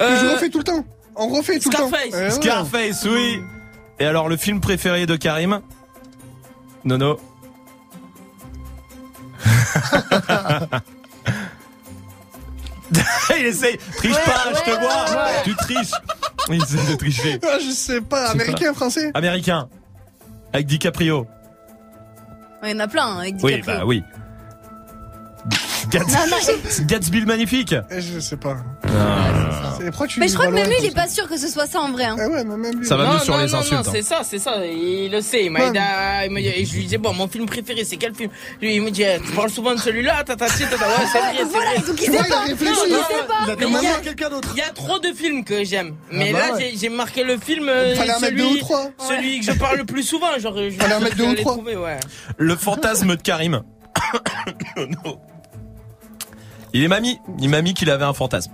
Euh, Je refais tout le temps. On refait tout Scarface. le temps. Eh ouais. Scarface, oui. Et alors, le film préféré de Karim? Nono Il essaye. Triche pas, je te vois. Tu triches. Il essaie de tricher. Ah, je sais pas. C'est Américain, français? Américain. Avec DiCaprio. Il y en a plein hein, avec Oui, DiCaprio. bah oui. Gats- Non, non. Gatsby le magnifique. Eh, Je sais pas. Ah. C'est- Pourquoi tu Mais je crois que même lui, il est pas sûr que ce soit ça en vrai. hein. Ah ouais, mais même lui. Ça va non, mieux sur non, les non, insultes. Non, hein. c'est ça, c'est ça. Il le sait. Il m'a à- il m'a dit- et je lui disais, bon, mon film préféré, c'est quel film? Lui, Il me dit, eh, tu parles souvent de celui-là, tata, tata, tata. Ouais, c'est vrai, Voilà, vrai. donc il sait pas. réfléchi. Non, il Non, sait pas. Il y a- à quelqu'un d'autre. Il y a trop de films que j'aime. Mais bah là, j'ai- marqué le film, euh, Fallait en mettre deux ou celui, trois. celui que je parle le plus souvent. Genre, je, Fallait en mettre deux je ou l'ai trois. trouvé, ouais. Le fantasme de Karim. Nono. Il est mamie. Il m'a mis qu'il avait un fantasme.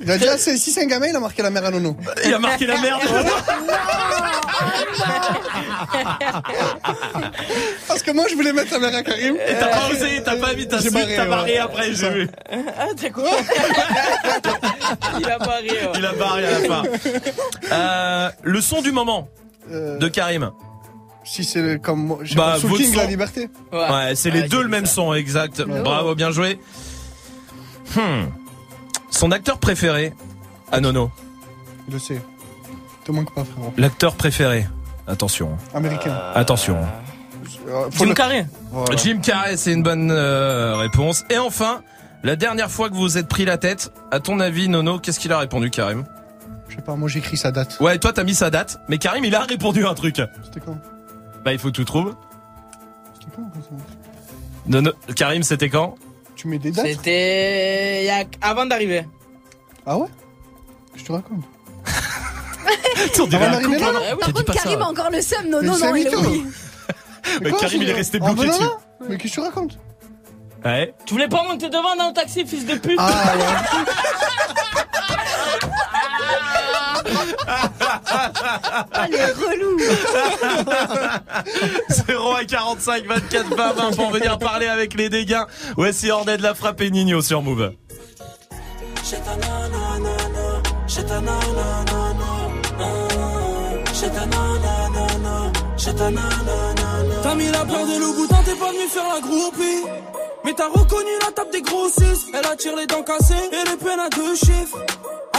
Il a dit, ah, si c'est un gamin, il a marqué la mère à Nono. Il a marqué la merde. Parce que moi, je voulais mettre la mère à Karim. Et t'as pas osé, t'as pas mis ta J'ai suite, barré, t'as ouais. barré après, j'ai vu. Ah, t'as quoi Il a barré. ouais. Il a barré à la fin. Euh, le son du moment Euh, de Karim. Si c'est comme moi, Bah, Soul votre King, son. la liberté. Ouais, c'est les deux le même ça. son, exact. Bravo, bien joué. Hmm. Son acteur préféré Ah Nono. Je le sais. Te manque pas, frérot. L'acteur préféré. Attention. Américain. Attention. Euh, Jim le- Carrey. Voilà. Jim Carrey, c'est une bonne euh, réponse. Et enfin, la dernière fois que vous vous êtes pris la tête, à ton avis, Nono, qu'est-ce qu'il a répondu, Karim? Je sais pas, moi j'écris sa date. Ouais, toi t'as mis sa date, mais Karim il a répondu un truc. C'était quand? Bah il faut que tu trouves. C'était quand ça Nono, Karim, c'était quand Tu mets des dates C'était a- avant d'arriver. Ah ouais? Je te raconte. On dirait un couple, là, oui. Dit Par contre. Karim a encore le seum. Non, non, non, il mytho. oui. Mais Quoi, Karim il est resté bloqué dessus. là Mais qu'est-ce que tu racontes? Ouais. Tu voulais pas monter devant dans le taxi, fils de pute? Ah ouais. Ah, les relous. 0 à 45 24 20 20 pour venir parler avec les dégâts. Voici Ornette la frappe et Nino sur Move. T'as mis la peur de loup t'es pas venu faire la groupie. Mais t'as reconnu la table des grossistes. Elle attire les dents cassées et les peines à deux chiffres.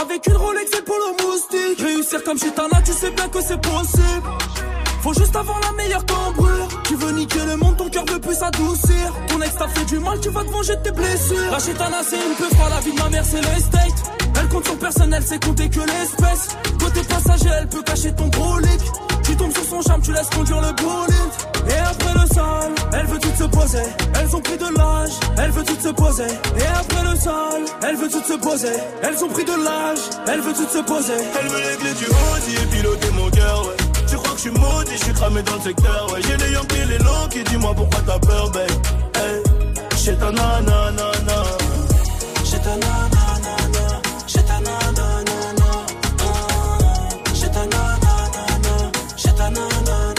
Avec une Rolex et pour le moustique. Réussir comme chez Tana, tu sais bien que c'est possible. Faut juste avoir la meilleure cambrure. Tu veux niquer le monde, ton cœur veut plus s'adoucir. Ton ex t'a fait du mal, tu vas te venger de tes blessures. Lâcher ta nana, c'est une peu froid, la vie de ma mère, c'est le estate. Elle compte sur personne, elle sait compter que l'espèce. Côté passager, elle peut cacher ton gros. Tu tombes sur son charme, tu laisses conduire le bolide. Et après le sol, elle veut toutes se poser. Elles ont pris de l'âge, elle veut toutes se poser. Et après le sol, elle veut toutes se poser. Elles ont pris de l'âge, elle veut toutes se poser. Elle veut les clés du Audi et piloter mon cœur. Suis maudit, je suis cramé dans le secteur, ouais. J'ai les Yankees, les longs qui dis-moi pourquoi t'as peur, babe? Hey, j'ai ta nanana, J'ai ta nanana, j'ai ta nanana, j'ai nanana, j'ai nanana.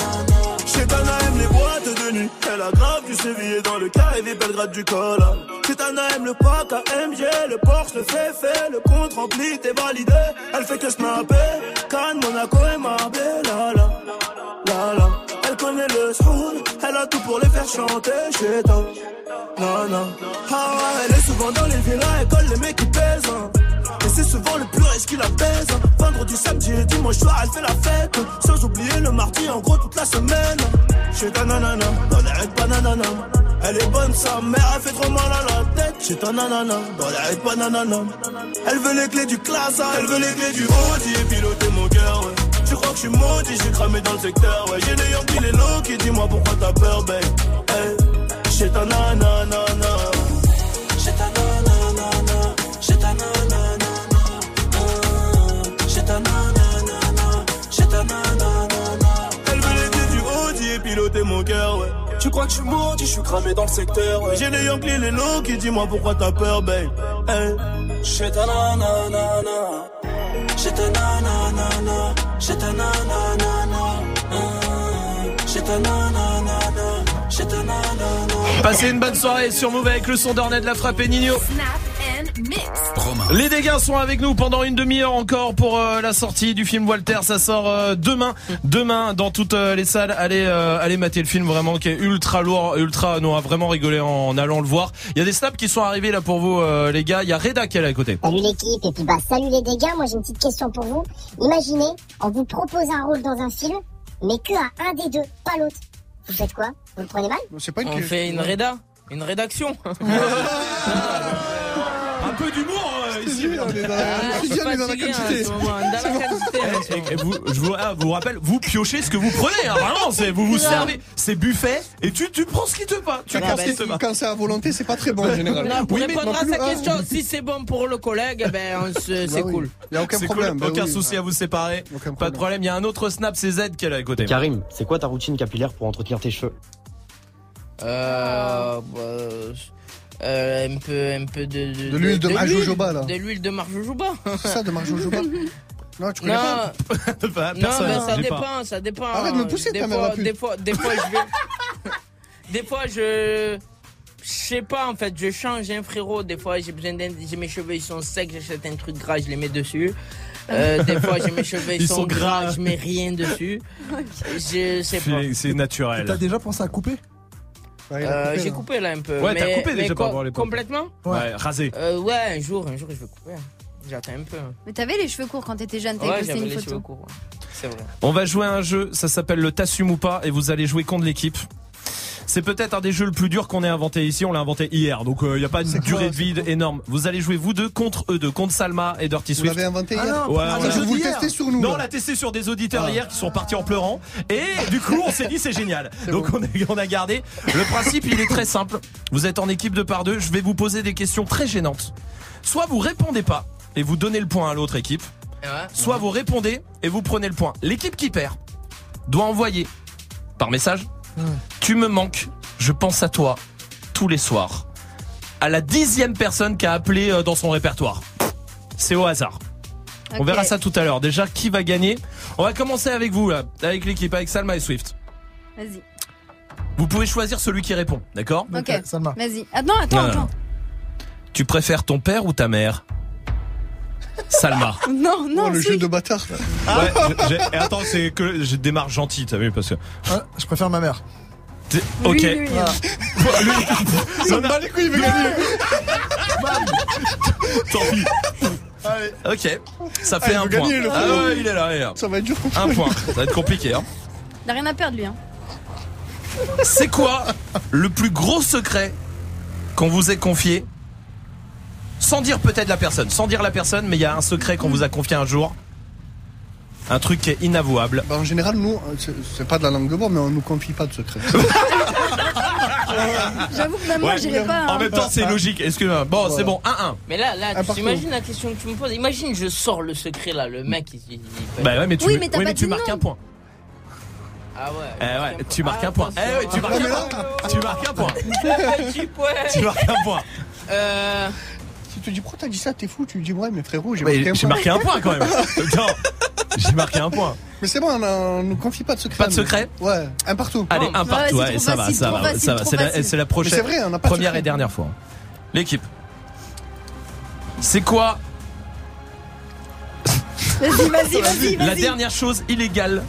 Chetana aime les boîtes de nuit. Elle a grave du sévillé dans le carré des Belgrade du col. Chetana aime le pack AMG, le Porsche, le fait fait, le compte rempli, t'es validé. Elle fait que snapper. Chanter. Chetana, non, non. Ah elle est souvent dans les villas, elle colle les mecs qui pèsent. hein. Et c'est souvent le plus riche qui la baise. hein. Vendredi, samedi et dimanche soir, elle fait la fête. Sans oublier le mardi, en gros, toute la semaine. Chez ta nanana, dans les raids bananana. Elle est bonne, sa mère, elle fait trop mal à la tête. Chez ta nanana, dans les raids bananana. Elle veut les clés du classe, elle veut les clés du Audi et piloter mon cœur, ouais. Tu crois que je suis maudit, j'ai cramé dans le secteur, ouais. J'ai les Yankees, les low qui dis-moi pourquoi t'as peur, babe. Hey, chez ta nanana. J'ai ta nanana, j'ai ta nanana, j'ai ta nanana, j'ai ta nanana. Elle veut les clés du Audi et piloter mon cœur, ouais. Tu crois que je suis maudit, je suis cramé dans le secteur, ouais. J'ai les Yankees, les low qui dis-moi pourquoi t'as peur, babe. Hey. J'ai j'ai ta nanana, j'ai ta nanana, j'ai ta nanana, j'ai ta nanana. Passez une bonne soirée sur Move avec le son d'Ornette, la frappe et Nino. Snap and mix. Les dégâts sont avec nous pendant une demi-heure encore pour euh, la sortie du film Walter. Ça sort euh, demain, demain dans toutes euh, les salles. Allez, euh, allez mater le film vraiment qui est ultra lourd, ultra. Nous on a vraiment rigolé en, en allant le voir. Il y a des snaps qui sont arrivés là pour vous euh, les gars. Il y a Reda qui est là à côté. Salut l'équipe, et puis bah salut les dégâts, moi j'ai une petite question pour vous. Imaginez, on vous propose un rôle dans un film, mais que à un des deux, pas l'autre. Vous faites quoi? Vous le prenez mal? Pas On fait une réda, une rédaction. Un peu d'humour ici. on est dans Ah, la- je quantité. vous, ah, vous rappelle, vous piochez ce que vous prenez. Hein, vraiment, c'est vous vous servez. C'est buffet et tu tu prends ce qui te va. Tu Quand prends ce qui c'est- te va. Quand c'est à volonté, c'est pas très bon en général. Non, pour répondre à sa ah, question, si c'est bon pour le collègue, eh ben, on se- c'est Bah oui. cool. Y a aucun C'est problème. cool, bah aucun oui. souci à vous séparer. Pas de problème. Il y a un autre snap, c'est Z qui est là à côté. Karim, c'est quoi ta routine capillaire pour entretenir tes cheveux? Euh, bah, euh, un peu, un peu de. De l'huile de marjojoba, là. De l'huile de marjojoba. C'est ça de marjojoba Non, tu connais pas Non, non, personne, mais ça pas. dépend, ça dépend. Arrête de me pousser, des ta mère fois, des fois, des fois, je vais. des fois, je. Je sais pas en fait, je change un frérot. Des fois, j'ai besoin d'un. J'ai mes cheveux, ils sont secs, j'achète un truc gras, je les mets dessus. Euh, des fois, j'ai mes cheveux, ils, Ils sont, sont gras, gras. je mets rien dessus. Je sais pas. C'est- C'est naturel. T'as déjà pensé à couper? Euh, j'ai coupé là un peu. Ouais, t'as coupé déjà par l'époque. Complètement Ouais, rasé. Euh, Ouais, un jour, un jour, je vais couper. J'attends un peu. Mais t'avais les cheveux courts quand t'étais jeune, t'avais Ouais, posté une les photo. cheveux courts. ouais. C'est vrai. On va jouer à un jeu, ça s'appelle le T'assumes ou pas, et vous allez jouer contre l'équipe. C'est peut-être un des jeux le plus dur qu'on ait inventé ici. On l'a inventé hier, donc il n'y a pas une durée quoi, de vide énorme. Vous allez jouer vous deux contre eux deux, contre Salma et Dirty Vous Swift. l'avez inventé Ah hier non, Ouais, ah, Vous le testez sur nous Non, on l'a testé sur des auditeurs Ah. hier qui sont partis en pleurant. Et du coup, on s'est dit c'est génial. Donc bon. on, a, on a gardé. Le principe, il est très simple. Vous êtes en équipe de par deux. Je vais vous poser des questions très gênantes. Soit vous répondez pas et vous donnez le point à l'autre équipe. Ouais. Soit vous répondez et vous prenez le point. L'équipe qui perd doit envoyer par message Tu me manques, je pense à toi tous les soirs. À la dixième personne qui a appelé euh, dans son répertoire. C'est au hasard. On verra ça tout à l'heure. Déjà, qui va gagner On va commencer avec vous, là, avec l'équipe, avec Salma et Swift. Vas-y. Vous pouvez choisir celui qui répond, d'accord Ok. Salma. Vas-y. Attends, attends, Non, non, attends. Tu préfères ton père ou ta mère? Salma. Non, non, Oh, le si. jeu de bâtard. là. Ouais, et attends, c'est que je démarre gentil, t'as vu, parce que. Ouais, je préfère ma mère. t'es- Lui, Ok. lui, hein. Ça me bat les couilles, il veut gagner. Tant pis. Ok, ça fait Ah, un point. gagner, ah ouais, il est là, il est là. Ça va être dur. Un point, ça va être compliqué. Hein. Il a rien à perdre, lui. Hein. C'est quoi le plus gros secret qu'on vous ait confié Sans dire peut-être la personne, sans dire la personne, mais il y a un secret qu'on vous a confié un jour. Un truc qui est inavouable. Bah, en général, nous, euh, c'est- pas de la langue de bois, mais on nous confie pas de secret. J'avoue que même moi, Ouais. j'irais pas. En hein. même temps, c'est logique. Est-ce que bon, c'est bon, 1-1. Mais là, là, tu imagines la question que tu me poses? Imagine, je sors le secret là, le mec. Il, il- il- Bah ouais, mais tu, Oui, mais oui, tu marques un point. Ah ouais. Eh ouais, tu marques un point. Eh ouais, tu marques un point. Tu marques un point. Tu marques un point. Euh. Tu dis pourquoi t'as dit ça, t'es fou, tu dis ouais, mais frérot, j'ai marqué un j'ai point. marqué un point quand même. Attends, j'ai marqué un point. Mais c'est bon, on, a- on nous confie pas de secret. Pas de secret Ouais, un partout. Allez, un partout, Ouais, ça va, ça va, ça va. C'est la, prochaine. C'est vrai, on n'a pas de Première et dernière fois. L'équipe. C'est quoi Vas-y, vas-y, vas-y, la dernière chose illégale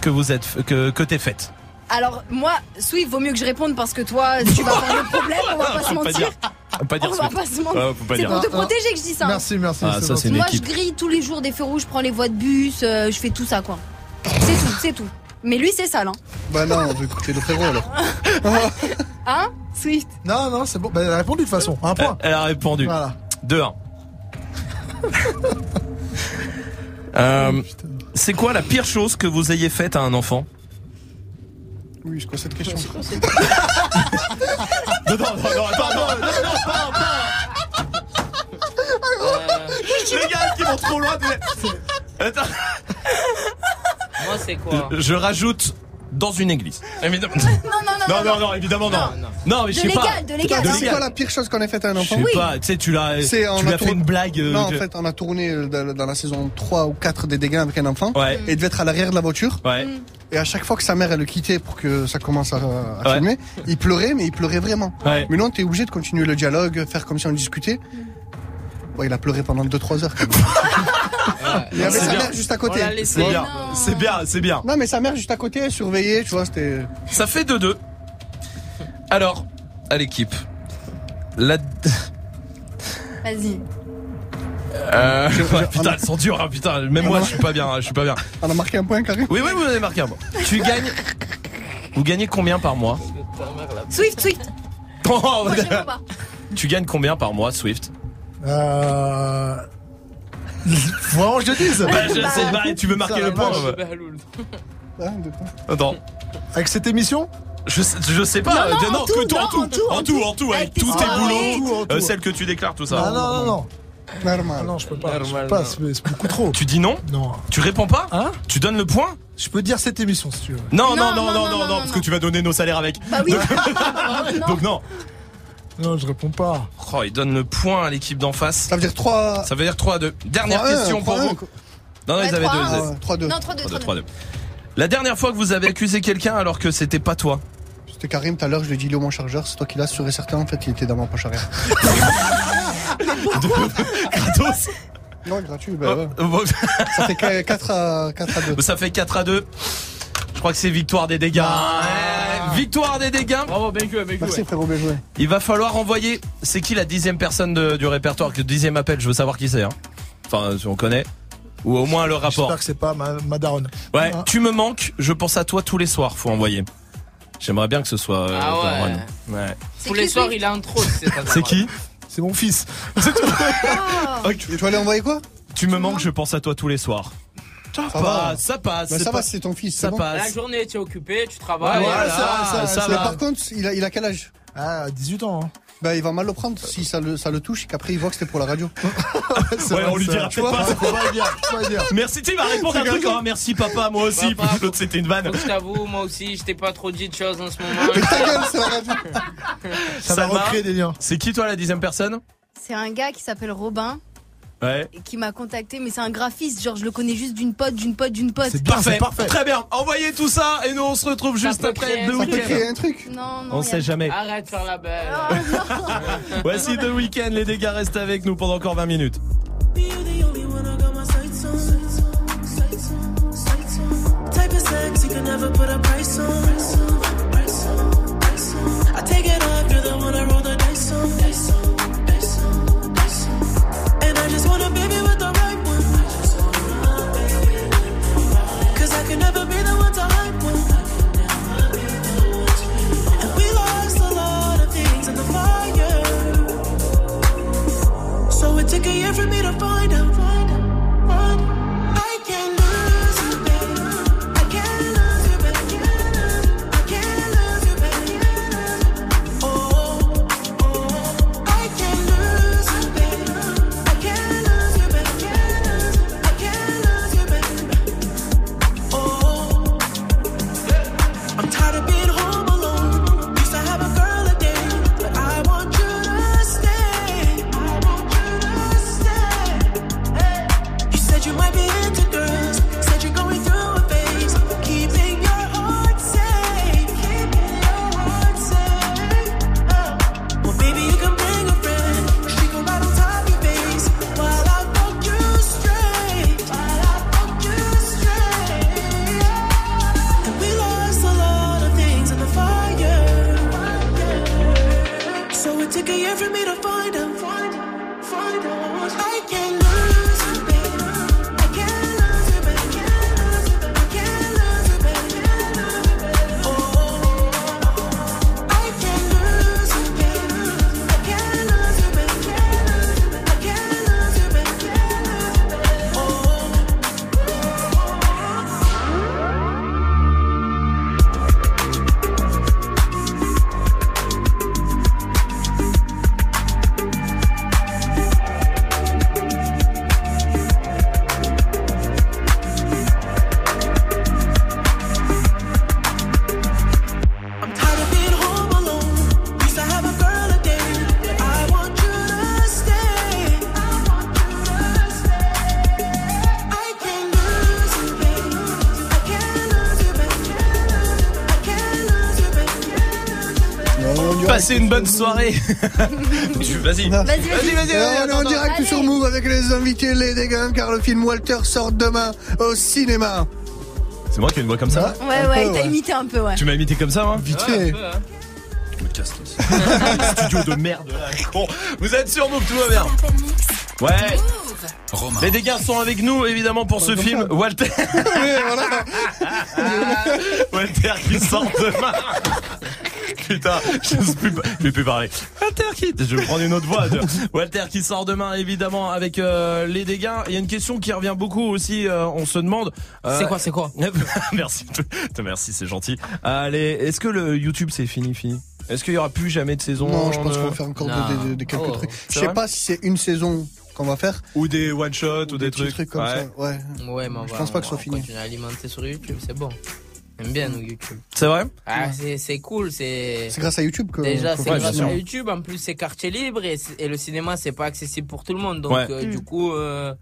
que vous êtes que que t'es faite Alors, moi, Swift, vaut mieux que je réponde parce que toi, tu vas avoir le problème, on va pas se mentir. Faut pas dire On va pas se mentir. C'est pour te Ah, ah. protéger que je dis ça. hein. Merci, merci. Ah, ça, c'est une Moi, équipe. je grille tous les jours des feux rouges, je prends les voies de bus, euh, je fais tout ça, quoi. C'est tout, c'est tout. Mais lui, c'est sale, hein. Bah non, on veut écouter le frérot alors. Hein Swift? Non, non, c'est bon. Bah, elle a répondu de toute façon. Un point. Elle a répondu. Voilà. 2-1. Euh, c'est quoi la pire chose que vous ayez faite à un enfant? Oui, c'est quoi cette question Non, non, non, non, attends, non, non, non, pas, Les gars qui vont trop loin. de- Attends. Moi, c'est quoi Je rajoute dans une église. Évidemment. Non, non, non. Non, non, non, évidemment non. Non, mais je De sais pas. légal, de légal. C'est quoi la pire chose qu'on ait faite à un Je enfant sais pas, tu sais, tu l'as, fait une blague. euh, Non, en fait, on a tourné dans, la saison 3 ou 4 des dégâts avec un enfant. Ouais. Et il devait être à l'arrière de la voiture. Ouais. Et à chaque fois que sa mère, elle le quittait pour que ça commence à, à Ouais. filmer, il pleurait, mais il pleurait vraiment. Ouais. Mais non, t'es obligé de continuer le dialogue, faire comme si on discutait. Ouais, il a pleuré pendant 2-3 heures quand même. Il y avait C'est sa bien. mère juste à côté. C'est bien, c'est bien, c'est bien. Non, mais sa mère juste à côté, elle surveillait, tu vois, c'était. Ça fait 2-2. Alors, à l'équipe. La... Vas-y. Euh, putain, elles sont dures, hein, putain. Même moi, je suis pas bien, hein, je suis pas bien. On a marqué un point, carré Oui, oui, vous avez marqué un point. Tu gagnes. Vous gagnez combien par mois? Swift, Swift. Oh, Moi. Tu gagnes combien par mois, Swift? Euh... Faut vraiment que je te dise. Bah, je sais pas, tu veux marquer le point ouais. Deux points. Attends. Avec cette émission Je sais, je sais pas. Non, non, euh, en tout, que tout, non, en tout, en tout, en en tout, tout. en tout, avec tous tes boulots, euh, celles que tu déclares, tout ça. Ah non, non, non. Normal. Ah non, je peux pas. je Normal, peux pas, non. c'est beaucoup trop. Tu dis non Non. Tu réponds pas Hein Tu donnes le point Je peux dire cette émission si tu veux. non non Non, non, non, non, non, non, parce non. que tu vas donner nos salaires avec. Bah oui. Non. Donc non. Non, je réponds pas. Oh, il donne le point à l'équipe d'en face. Ça veut dire 3. Ça veut dire 3 à 2. Dernière 3-1, question pour 3-1. vous. Non, non, Ouais, ils avaient 3-1. deux. Ah, ils avaient- ouais, 3-2. Non, 3-2. 3-2, 3-2. La dernière fois que vous avez accusé quelqu'un alors que c'était pas toi. C'était Karim tout à l'heure, je lui ai dit, il est mon chargeur C'est toi qui l'as sûr et certain, en fait, il était dans ma poche arrière. Gratos. Non, gratuit, bah ouais. Oh, bon, Ça fait que 4 à, 4 à 2. Ça fait 4 à 2. Je crois que c'est victoire des dégâts. Ah. Ouais, victoire des dégâts. Bravo, bien joué, bien joué. Merci frérot, bien joué. Il va falloir envoyer. C'est qui la dixième personne de- du répertoire Le dixième appel, je veux savoir qui c'est. Hein. Enfin, si on connaît. Ou au moins le rapport. J'espère que c'est pas ma, ma daronne. Ouais, Ah. tu me manques, je pense à toi tous les soirs, faut envoyer. J'aimerais bien que ce soit. euh, Ah ouais. Daron. ouais. Tous les soirs, il a un trop. C'est qui? C'est mon fils. Ok. Tu vas aller envoyer quoi? Tu me manques, je pense à toi tous les soirs. Ça, Ça va. passe, ça passe. Bah, c'est ça pas- va, c'est ton fils. Ça bon. passe. La journée, tu es occupé, tu Ouais, travailles. voilà, ça, ça, ça Mais va. par contre, il a, il a quel âge? Ah, 18 ans. Hein. Bah, il va mal le prendre si ça le, ça le touche et qu'après il voit que c'était pour la radio. Ouais, vrai on lui dira ça- peut-être pas. Ouais, Faut pas le dire. Faut pas le dire. Merci, tu vas répondre un truc. hein. Merci papa, moi aussi. L'autre c'était une vanne. Je t'avoue, moi aussi, je t'ai pas trop dit de choses en ce moment. Mais ta gueule, c'est la radio. Ça va Salma recréer des liens. C'est qui toi la dixième personne? C'est un gars qui s'appelle Robin Ouais. et qui m'a contacté, mais c'est un graphiste. Genre, je le connais juste d'une pote, d'une pote, d'une pote. C'est Parfait. parfait. Très bien. Envoyez tout ça et nous on se retrouve Ça juste après créer- The Weeknd. un truc. Non, non. On sait jamais. Arrête de faire la belle. Oh. Voici The Weeknd, les dégâts restent avec nous pendant encore 20 minutes. I take it off, you're the one I roll the dice on. Took a year for me to find out. Une bonne soirée. Vas-y. Vas-y, vas-y, vas-y. Euh, on est en direct sur Move avec les invités Les Dégâts car le film Walter sort demain au cinéma. C'est moi qui ai une voix comme ça Ouais, ouais, il t'a imité un peu, ouais. Tu m'as imité comme ça, hein Vite fait. Je me casse. Studio de merde là, con. Vous êtes sur Move, tout va bien. Ouais. Les dégâts sont avec nous évidemment pour ce film. Walter. Walter qui sort demain. Putain, je ne plus, je vais plus parler. Walter qui, je vais prendre une autre voix. Walter qui sort demain évidemment avec euh, les dégâts. Il y a une question qui revient beaucoup aussi. euh, on se demande. euh, C'est quoi, c'est quoi Merci, merci, c'est gentil. Allez, est-ce que le YouTube c'est fini, fini? Est-ce qu'il y aura plus jamais de saison Non, je pense qu'on va faire encore des, des- des quelques Oh, trucs. Je sais pas si c'est une saison qu'on va faire. Ou des one shot ou, des, petits trucs. comme Ouais. ça. Ouais. Ouais, mais on Je va- pense pas on que ce soit va fini. continuer à alimenter sur YouTube, c'est bon. On aime bien nous YouTube. C'est vrai Ah, c'est cool, c'est. C'est grâce à YouTube que. Déjà, c'est fait grâce à YouTube. En plus, c'est quartier libre et, et le cinéma, c'est pas accessible pour tout le monde. Donc, Ouais. euh, du coup, euh,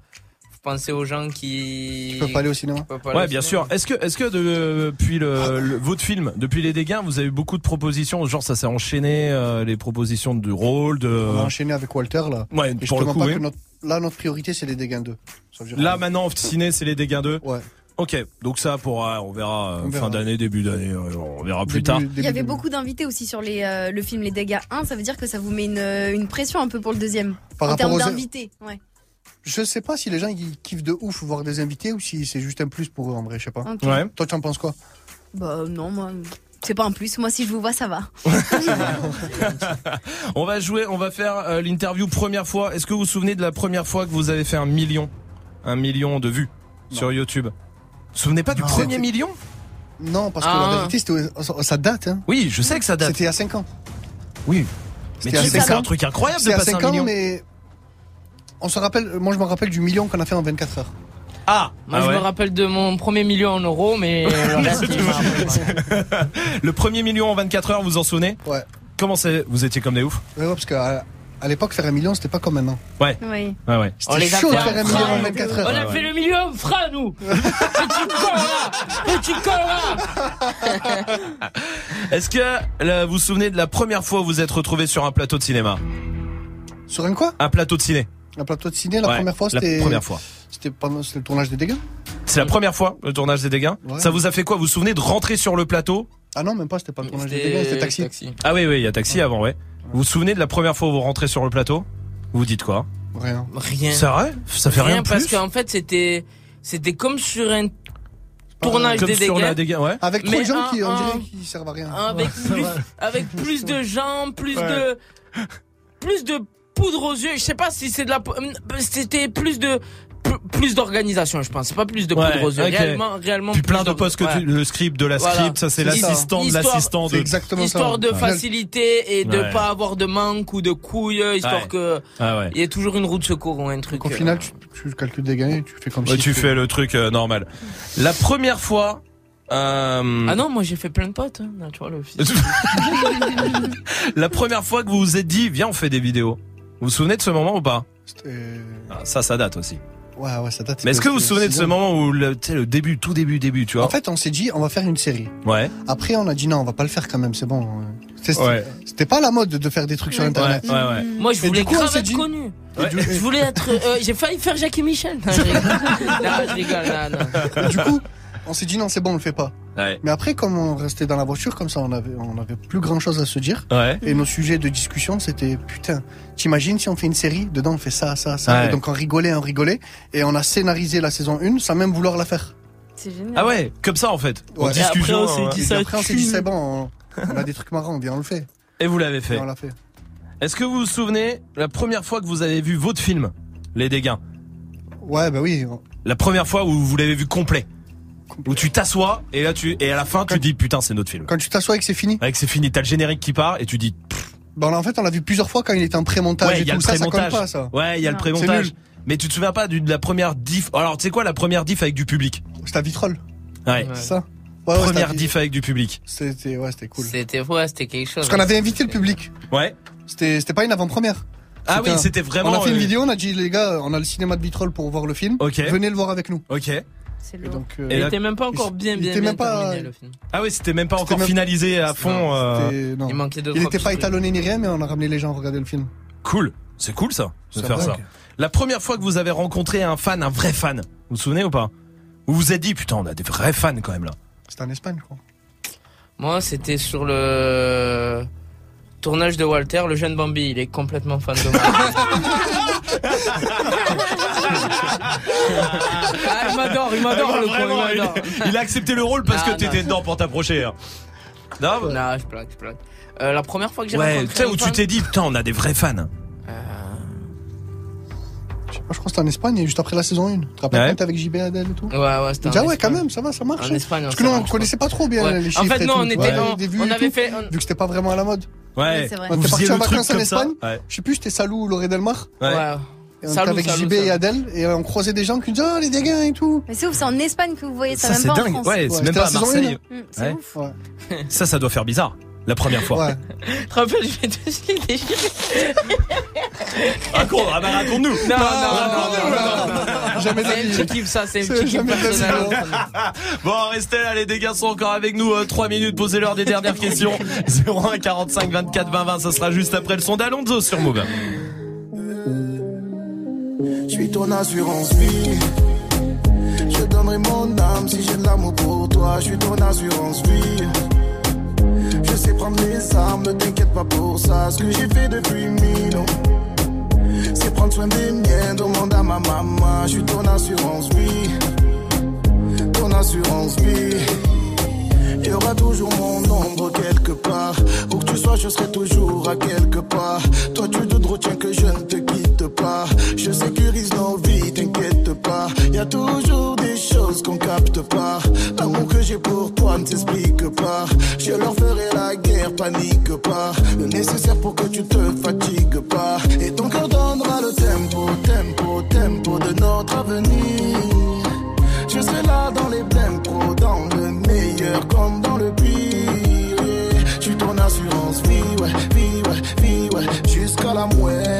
faut penser aux gens qui. Ils peuvent pas aller au cinéma. qui pas aller Ouais, au bien cinéma. sûr. Est-ce que, est-ce que depuis le, le- votre film, depuis les dégâts, vous avez eu beaucoup de propositions Genre, ça s'est enchaîné euh, les propositions de rôle, de. On va enchaîner avec Walter là. Ouais, Et je pour le coup, pas oui. que notre- là, notre priorité, c'est les dégâts 2. Ça veut dire- Là maintenant, au ciné, c'est les dégâts 2 Ouais. Ok, donc ça pour euh, on verra euh, On verra. fin d'année, début d'année, euh, on verra plus Début- tard. Il y avait beaucoup d'invités aussi sur les, euh, le film Les Dégâts 1, ça veut dire que ça vous met une, une pression un peu pour le deuxième. Par en termes aux- d'invités, ouais. Je sais pas si les gens ils kiffent de ouf voir des invités ou si c'est juste un plus pour eux en vrai, je sais pas. Ouais. Toi, tu en penses quoi? Bah non, moi, c'est pas un plus. Moi, si je vous vois, ça va. On va jouer, on va faire euh, l'interview première fois. Est-ce que vous vous souvenez de la première fois que vous avez fait un million, un million de vues sur YouTube Vous vous souvenez pas du Non. premier million? Non, parce que Ah. la vérité, c'était au- ça date. Hein. Oui, je sais que ça date. C'était il y a 5 ans. Oui. Mais C'était tu sais, cinq c'est ans. un truc incroyable de C'était il y a passer un 5 ans, million. mais on se rappelle. Moi, je me rappelle du million qu'on a fait en 24 heures. Ah, Moi, ah je ouais. me rappelle de mon premier million en euros, mais le reste, il me rappelle pas. Le premier million en 24 heures, vous en souvenez? Ouais. Comment c'est? Vous étiez comme des oufs? Ouais, ouais, parce qu'à à l'époque, faire un million, c'était pas comme maintenant. Ouais. Oui. Ouais, ouais. C'était chaud de faire un million en 24 heures. On a fait le million en francs, nous Petit con, là Petit con, là Est-ce que là, vous vous souvenez de la première fois où vous êtes retrouvé sur un plateau de cinéma? Sur un quoi? Un plateau de ciné. Un plateau de ciné, la Ouais, première fois, la c'était. première fois. C'était pendant le tournage des dégâts C'est la première fois le tournage des dégâts. Ouais. Ça vous a fait quoi? Vous vous souvenez de rentrer sur le plateau? Ah non, même pas, c'était pas le tournage des dégâts, c'était taxi. Ah oui, oui, il y a taxi avant, ouais. Vous vous souvenez de la première fois où vous rentrez sur le plateau? Vous dites quoi? Rien. Rien. C'est vrai? Ça fait rien, de parce qu'en fait, c'était c'était comme sur un tournage Comme des sur dégâts. la dégâts, ouais. Avec trop Mais de gens qui, un- on un- dirait, qui servent à rien. avec Ouais. plus, Ouais. avec plus de gens, plus Ouais. de, plus de poudre aux yeux. Je sais pas si c'est de la. C'était plus de. Plus d'organisation, je pense. C'est pas plus de poudre Ouais, aux yeux. Réellement, réellement. Puis plus plein de postes que ouais. tu, le script de la Voilà. script, ça c'est l'assistant de l'assistant de. Histoire de Ouais. facilité et de Ouais. pas avoir de manque ou de couilles, histoire Ouais. que Ah ouais. il y ait toujours une roue de secours ou un truc. Au euh, final, tu, tu calcules des gains et tu fais comme Ouais, si tu fais le truc euh, normal. La première fois. euh, Ah non, moi j'ai fait plein de potes. Hein. Tu vois, le fils. La première fois que vous vous êtes dit, viens, on fait des vidéos. Vous vous souvenez de ce moment ou pas? Ah, Ça, ça date aussi. Ouais, ouais, ça date. Mais est-ce que vous vous souvenez de ce moment où le, tu sais, le début, tout début, début, tu vois En fait, on s'est dit, on va faire une série. Ouais. Après, on a dit non, on va pas le faire quand même, c'est bon. C'était Ouais. c'était pas la mode de faire des trucs sur Internet. Ouais, ouais, ouais. Moi, je voulais grave être dit- connu. Du- Je voulais être. euh, J'ai failli faire Jackie Michel. Non, je rigole. Non, je rigole, non, non. Et du coup, on s'est dit non, c'est bon, on le fait pas. Ouais. Mais après, comme on restait dans la voiture, comme ça, on avait, on avait plus grand chose à se dire. Ouais. Et nos sujets de discussion, c'était putain, t'imagines si on fait une série, dedans on fait ça, ça, ça. Ouais. Et donc on rigolait, on rigolait. Et on a scénarisé la saison 1 sans même vouloir la faire. C'est génial. Ah ouais, comme ça en fait. En discussion. Après, on s'est dit, ça, après, on s'est dit, c'est bon, on, on a des trucs marrants, bien on le fait. Et vous l'avez Et fait. on l'a fait. Est-ce que vous vous souvenez la première fois que vous avez vu votre film, Les Dégâts? Ouais, bah oui. La première fois où vous l'avez vu complet Où tu t'assois et là tu et à la fin tu dis putain c'est notre film. Quand tu t'assois et que c'est fini. Avec c'est fini, t'as le générique qui part et tu dis Bah, en fait, on l'a vu plusieurs fois quand il était en pré-montage ouais et il y a tout le ça, ça compte pré-montage. pas, ça. Ouais il y a le pré-montage. Mais tu te souviens pas de la première diff? Alors tu sais quoi la première diff avec du public? C'était à Vitrolles. Ouais. C'est ça. Ouais, ouais, Première diff avec du public. C'était, ouais, c'était cool. C'était ouais, c'était quelque chose. Parce qu'on avait invité le public. Ouais. C'était, c'était pas une avant-première. Ah oui, un- c'était vraiment, On a fait une euh, vidéo, on a dit les gars, on a le cinéma de Vitrolles pour voir le film. Ok. Venez le voir avec nous. Ok. C'est Et donc, euh, Il était même pas encore bien, bien, bien même pas- terminé, le film. Ah oui, c'était même pas encore même- finalisé à fond. euh. Il manquait de Il trois était pas étalonné ni rien, mais on a ramené les gens à regarder le film. Cool. C'est cool ça, de faire ça. La première fois que vous avez rencontré un fan, un vrai fan, vous vous souvenez ou pas? Vous vous êtes dit putain on a des vrais fans quand même là. C'était en Espagne, je crois. Moi, c'était sur le tournage de Walter, le jeune Bambi. Il est complètement fan de moi. ah, il m'adore, il m'adore le con, il Vraiment, m'adore. il, il a accepté le rôle parce Non, que t'étais non. dedans pour t'approcher. hein. Non, bah- Non, je blague, je blague. Euh, la première fois que j'ai Ouais, rencontré tu sais où tu t'es dit putain on a des vrais fans. Je sais pas, je crois que c'était en Espagne, juste après la saison 1. Tu te rappelles Ouais. quand t'es avec JB Adel et tout Ouais, ouais, c'était en Déjà, ouais, quand même, ça va, ça marche. En Espagne, Parce que nous, on connaissait pas trop bien Ouais. les En chiffres. fait, et non, on était- vois, on- avait tout, fait- on- Vu que c'était pas vraiment à la mode. Ouais. c'est vrai. On était parti en vacances en. Espagne. Ouais. Je sais plus, c'était Salou ou Loré Delmar. Ouais. Et on était avec salou, JB et salou. Adèle et on croisait des gens qui disaient Oh les dégâts et tout. Mais c'est ouf, c'est en Espagne que vous voyez ça, Ça même c'est pas en dingue. France. Ouais, c'est Ouais, même pas à Marseille. Mm, c'est Ouais. ouf. Ouais. Ça ça doit faire bizarre. La première fois. Ouais. Te rappelles, je vais te les déchirer. Raconte, ah bah, raconte-nous. Non, non, non, non, non, non. Jamais C'est un d'avis. petit kiff, ça, c'est un C'est petit kiff jamais d'avis, personnel. Bon, restez là, les dégâts sont encore avec nous. 3 minutes, posez-leur des dernières questions. 01 45 24 20 20, ça sera juste après le son d'Alonso sur Move. Je suis ton assurance vie. Je donnerai mon âme si j'ai de l'amour pour toi. Je suis ton assurance vie. Je sais prendre les armes, ne t'inquiète pas pour ça. Ce que j'ai fait depuis mille ans, c'est prendre soin des miens. Demande à ma maman. Je suis ton assurance vie. Ton assurance vie. Il y aura toujours mon ombre quelque part. Où que tu sois, je serai toujours à quelque part. Toi, tu te retiens que je ne te quitte Je sécurise nos vies, t'inquiète pas. Y a toujours des choses qu'on capte pas. L'amour que j'ai pour toi ne s'explique pas. Je leur ferai la guerre, panique pas. Le nécessaire pour que tu te fatigues pas. Et ton cœur donnera le tempo, tempo, tempo de notre avenir. Je serai là dans les pro, dans le meilleur comme dans le pire. Je suis ton assurance vie, ouais, vie, ouais, vie, ouais, jusqu'à la muerte.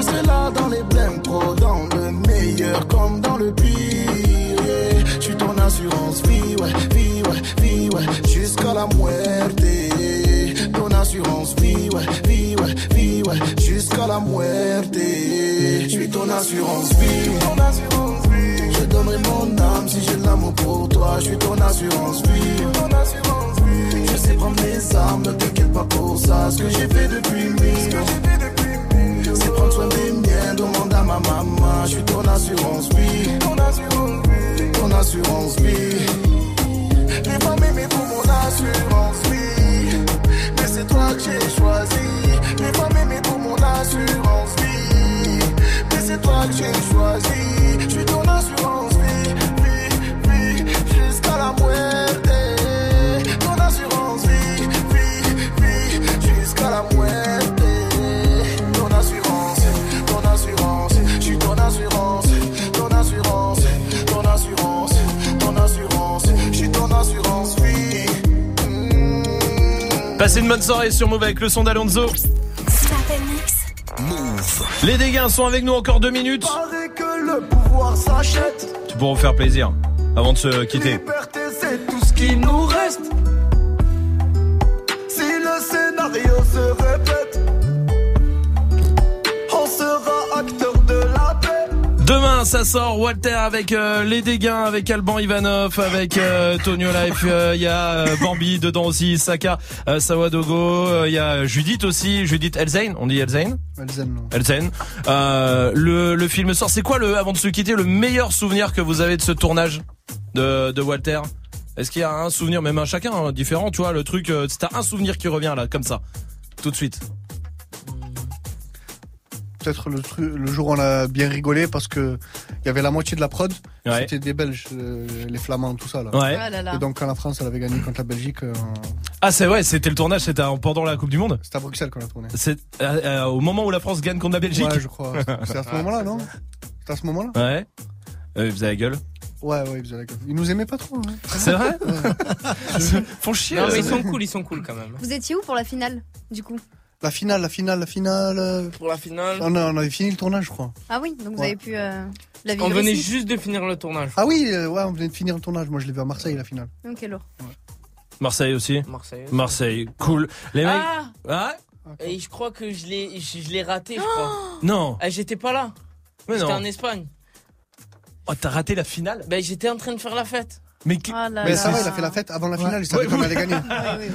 Je serai là dans les blèmes pro, dans le meilleur comme dans le pire. Je suis ton assurance vie, ouais, vie, ouais, vie, ouais, jusqu'à la muerte. Ton assurance vie, ouais, vie, ouais, vie, ouais, jusqu'à la muerte. Je suis ton assurance vie, ton assurance vie. Je donnerai mon âme si j'ai l'amour pour toi. Je suis ton assurance vie, ton assurance vie. Je sais prendre les armes, ne t'inquiète pas pour ça. Ce que j'ai fait depuis mille, c'est prendre soin des miens. Demande à ma maman, je suis ton assurance vie, ton assurance vie, ton assurance vie. Les femmes aimées pour mon assurance vie, mais c'est toi que j'ai choisi. Les femmes aimées pour mon assurance vie, mais c'est toi que j'ai choisi. Je suis ton assurance Passez une bonne soirée sur Move avec le son d'Alonso. Les dégâts sont avec nous encore deux minutes. Paraît que le pouvoir s'achète. Tu pourras vous faire plaisir avant de se quitter. Liberté, c'est tout ce qui nous reste. Demain, ça sort Walter avec euh, les dégâts, avec Alban Ivanov, avec euh, Tonio Life. euh, Il y a euh, Bambi dedans aussi, Saka, Sawadogo. Il y a Judith aussi, Judith Elzain. On dit non. Elzain. Euh, le, le film sort. C'est quoi le, avant de se quitter, le meilleur souvenir que vous avez de ce tournage de, de Walter? Est-ce qu'il y a un souvenir, même un chacun hein, différent, tu vois, le truc, c'est un souvenir qui revient là, comme ça, tout de suite. Peut-être le, le jour où on a bien rigolé parce que il y avait la moitié de la prod. Ouais. C'était des Belges, euh, les Flamands, tout ça là. Ouais. Ah là là. Et donc quand la France elle avait gagné contre la Belgique, euh, Ah c'est ouais, c'était le tournage, c'était en- pendant la Coupe du Monde. c'était à Bruxelles qu'on a tourné. C'est euh, euh, au moment où la France gagne contre la Belgique. Ouais, je crois. C'est à ce moment-là, non C'était à ce moment-là Ouais. Euh, il faisait la gueule. Ouais, ouais, ils faisaient la gueule. Ils nous aimaient pas trop. hein. C'est vrai Ouais. Font chier. Non, mais ils sont cool, ils sont cool quand même. Vous étiez où pour la finale, du coup? La finale, la finale, la finale. Pour la finale. On, a- on avait fini le tournage, je crois. Ah oui, donc vous Ouais. avez pu euh, la vivre On venait ici. juste de finir le tournage. Ah oui, euh, ouais, on venait de finir le tournage. Moi, je l'ai vu à Marseille, la finale. Ok, lourd. Marseille aussi. Marseille. Marseille, cool. Les mecs. Ah Ah Et je crois que je l'ai, je, je l'ai raté, je crois. Non. Ah, j'étais pas là. Mais J'étais non. en Espagne. Oh, t'as raté la finale? Ben, j'étais en train de faire la fête. Mais qui- Ah là Mais là. ça va, il a fait la fête avant la finale. Il savait qu'on allait gagner.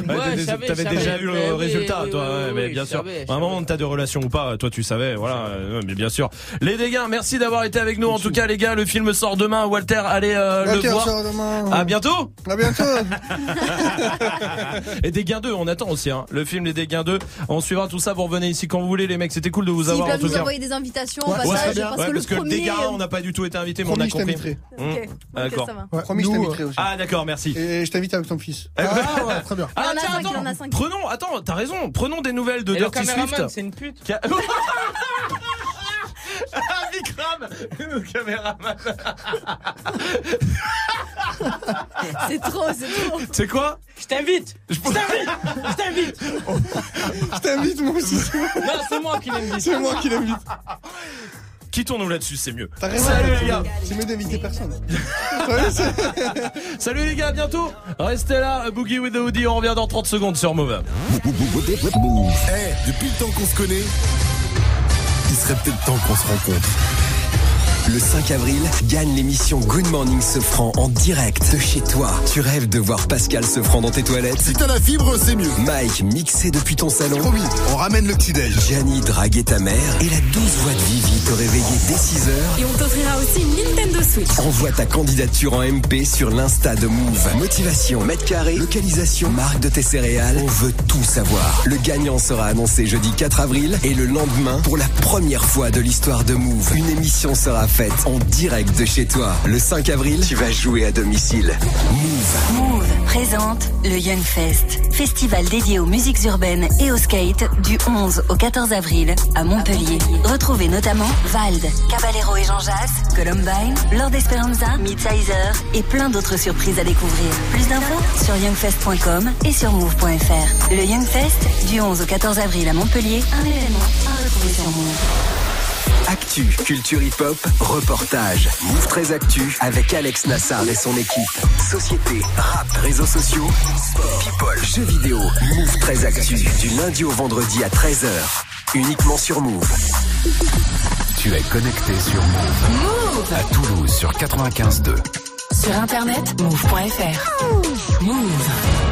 Ouais, Ouais, t'avais- déjà eu le résultat, oui, toi, oui, ouais, oui, mais oui, bien sûr. savais, À un moment, t'as de relation ou pas, toi, tu savais, voilà, euh, mais bien sûr. Les dégâts, merci d'avoir été avec nous. En tout cas, les gars, le film sort demain. Walter, allez euh, Walter le voir. sort demain. À bientôt. À bientôt. Et des gains 2, on attend aussi, hein. Le film Les Dégains 2. On suivra tout ça. Vous revenez ici quand vous voulez, les mecs. C'était cool de vous avoir en peuvent nous envoyer des invitations au passage, parce que le premier... dégât, on n'a pas du tout été invité, mais on a compris. Hum. D'accord. ça va. Ouais, Promis, aussi. Ah, d'accord, merci. Et je t'invite avec ton fils. Ah ouais, très bien. Ah, tiens, attends. Prenons, attends, t'as raison. Prenons des nouvelles de Et Dirty Swift. c'est une pute. Ah, Vikram Le caméraman. C'est trop, c'est trop. C'est quoi? Je t'invite. Je t'invite. Je t'invite. Je t'invite, moi aussi. Non, c'est moi qui l'invite. C'est moi qui l'invite. Quittons-nous là-dessus, c'est mieux. T'as raison. Salut les gars. C'est mieux d'inviter personne. Salut les gars, à bientôt. Restez là, Boogie with the Hoodie, on revient dans 30 secondes sur Move. Eh, depuis le temps qu'on se connaît, il serait peut-être temps qu'on se rencontre. Le 5 avril, gagne l'émission Good Morning Sofran en direct de chez toi. Tu rêves de voir Pascal Sofran dans tes toilettes Si t'as la fibre, c'est mieux. Mike mixé depuis ton salon Promis, on ramène le petit-déj. Gianni draguer ta mère et la douce voix de Vivi te réveiller dès 6 heures. Et on t'offrira aussi une Nintendo Switch. Envoie ta candidature en MP sur l'Insta de Move. Motivation, mètre carré, localisation, marque de tes céréales. On veut tout savoir. Le gagnant sera annoncé jeudi 4 avril et le lendemain, pour la première fois de l'histoire de Move, une émission sera fête en direct de chez toi. Le 5 avril, tu vas jouer à domicile. Move. Move présente le Young Fest, festival dédié aux musiques urbaines et au skate du 11 au 14 avril à Montpellier. Retrouvez notamment Vald, Caballero et Jean Jass, Columbine, Lord Esperanza, Midsizer et plein d'autres surprises à découvrir. Plus d'infos sur youngfest.com et sur move.fr. Le Young Fest du 11 au 14 avril à Montpellier, un événement à retrouver sur Move. Actu, culture hip-hop, reportage. Move 13 Actu avec Alex Nassar et son équipe. Société, rap, réseaux sociaux, sport, people, jeux vidéo. Move 13 Actu du lundi au vendredi à 13h. Uniquement sur Move. Tu es connecté sur Move. Move À Toulouse sur 95.2. Sur internet, move.fr. Move.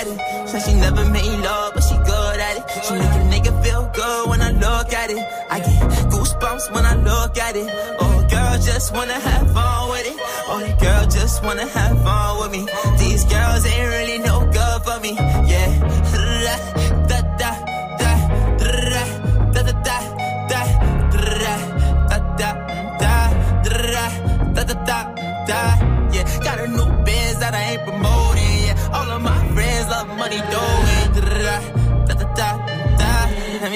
At it. Said she never made love, but she good at it. She make a nigga feel good when I look at it. I get goosebumps when I look at it. Oh, girl, just wanna have fun with it. Oh, girl just wanna have fun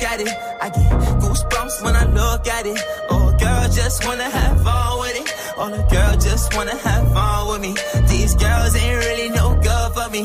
look at it. I get goosebumps when I look at it. Oh, girl, just wanna have fun with it. Oh, the girl just wanna have fun with me. These girls ain't really no good for me.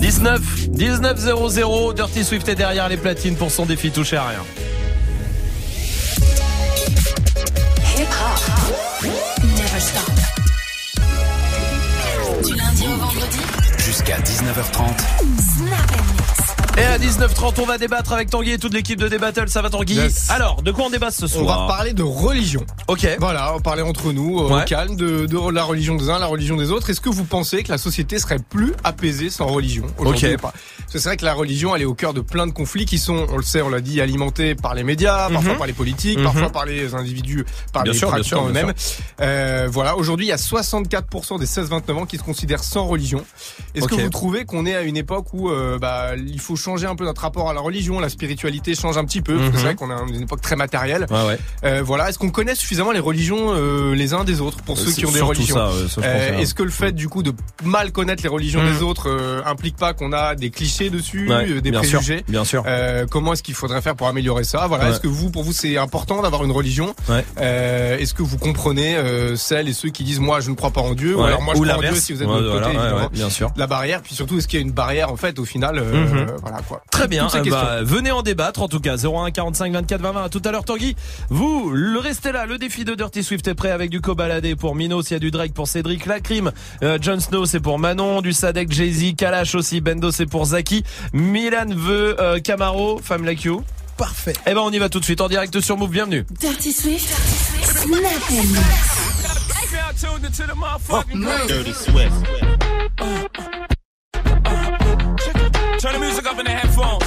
19 19 00 Dirty Swift est derrière les platines pour son défi touché à rien. Du lundi au vendredi. Jusqu'à 19h30. Snap. Et à 19h30, on va débattre avec Tanguy et toute l'équipe de Débattle. Ça va Tanguy Yes. Alors, de quoi on débat ce soir On va parler de religion. Ok. Voilà, on va parler entre nous, euh, Ouais. au calme, de, de la religion des uns, la religion des autres. Est-ce que vous pensez que la société serait plus apaisée sans religion aujourd'hui Ok. pas? C'est vrai que la religion, elle est au cœur de plein de conflits qui sont, on le sait, on l'a dit, alimentés par les médias, parfois Mhm. par les politiques, Mhm. parfois par les individus, par Bien les sûr, pratiquants eux-mêmes. Euh, voilà, aujourd'hui, il y a 64% des 16-29 ans qui se considèrent sans religion. Est-ce que vous trouvez qu'on est à une époque où euh, bah, il faut changer un peu notre rapport à la religion, la spiritualité change un petit peu, que Mhm. c'est vrai qu'on est à une époque très matérielle. Ouais, ouais. Euh, voilà, est-ce qu'on connaît suffisamment les religions euh, les uns des autres pour Euh, ceux qui ont des religions ouais, ouais. Est-ce que le fait du coup de mal connaître les religions Mhm. des autres euh, implique pas qu'on a des clichés dessus, des bien sûr, préjugés bien sûr. Comment est-ce qu'il faudrait faire pour améliorer ça? Voilà, est-ce que vous, pour vous, c'est important d'avoir une religion? Est-ce que vous comprenez celles et ceux qui disent moi je ne crois pas en Dieu ou alors moi je crois en. Dieu si vous êtes de l'autre côté bien sûr. La barrière, puis surtout est-ce qu'il y a une barrière en fait au final Mhm. voilà voilà quoi. Très bien, euh, questions. bah, venez en débattre en tout cas 01 45 24 20 20 à tout à l'heure Tanguy. Vous le restez là, le défi de Dirty Swift est prêt avec du cobaladé pour Mino, s'il y a du Drake pour Cédric, la crime, euh, Jon Snow c'est pour Manon, du Sadek, Jay-Z, Kalash aussi, Bendo c'est pour Zaki, Milan veut euh, Camaro, Femme Like You. Parfait. Eh ben on y va tout de suite en direct sur Move, bienvenue. Dirty Swift, Snap and Dirty Swift. Turn the music up in the headphones.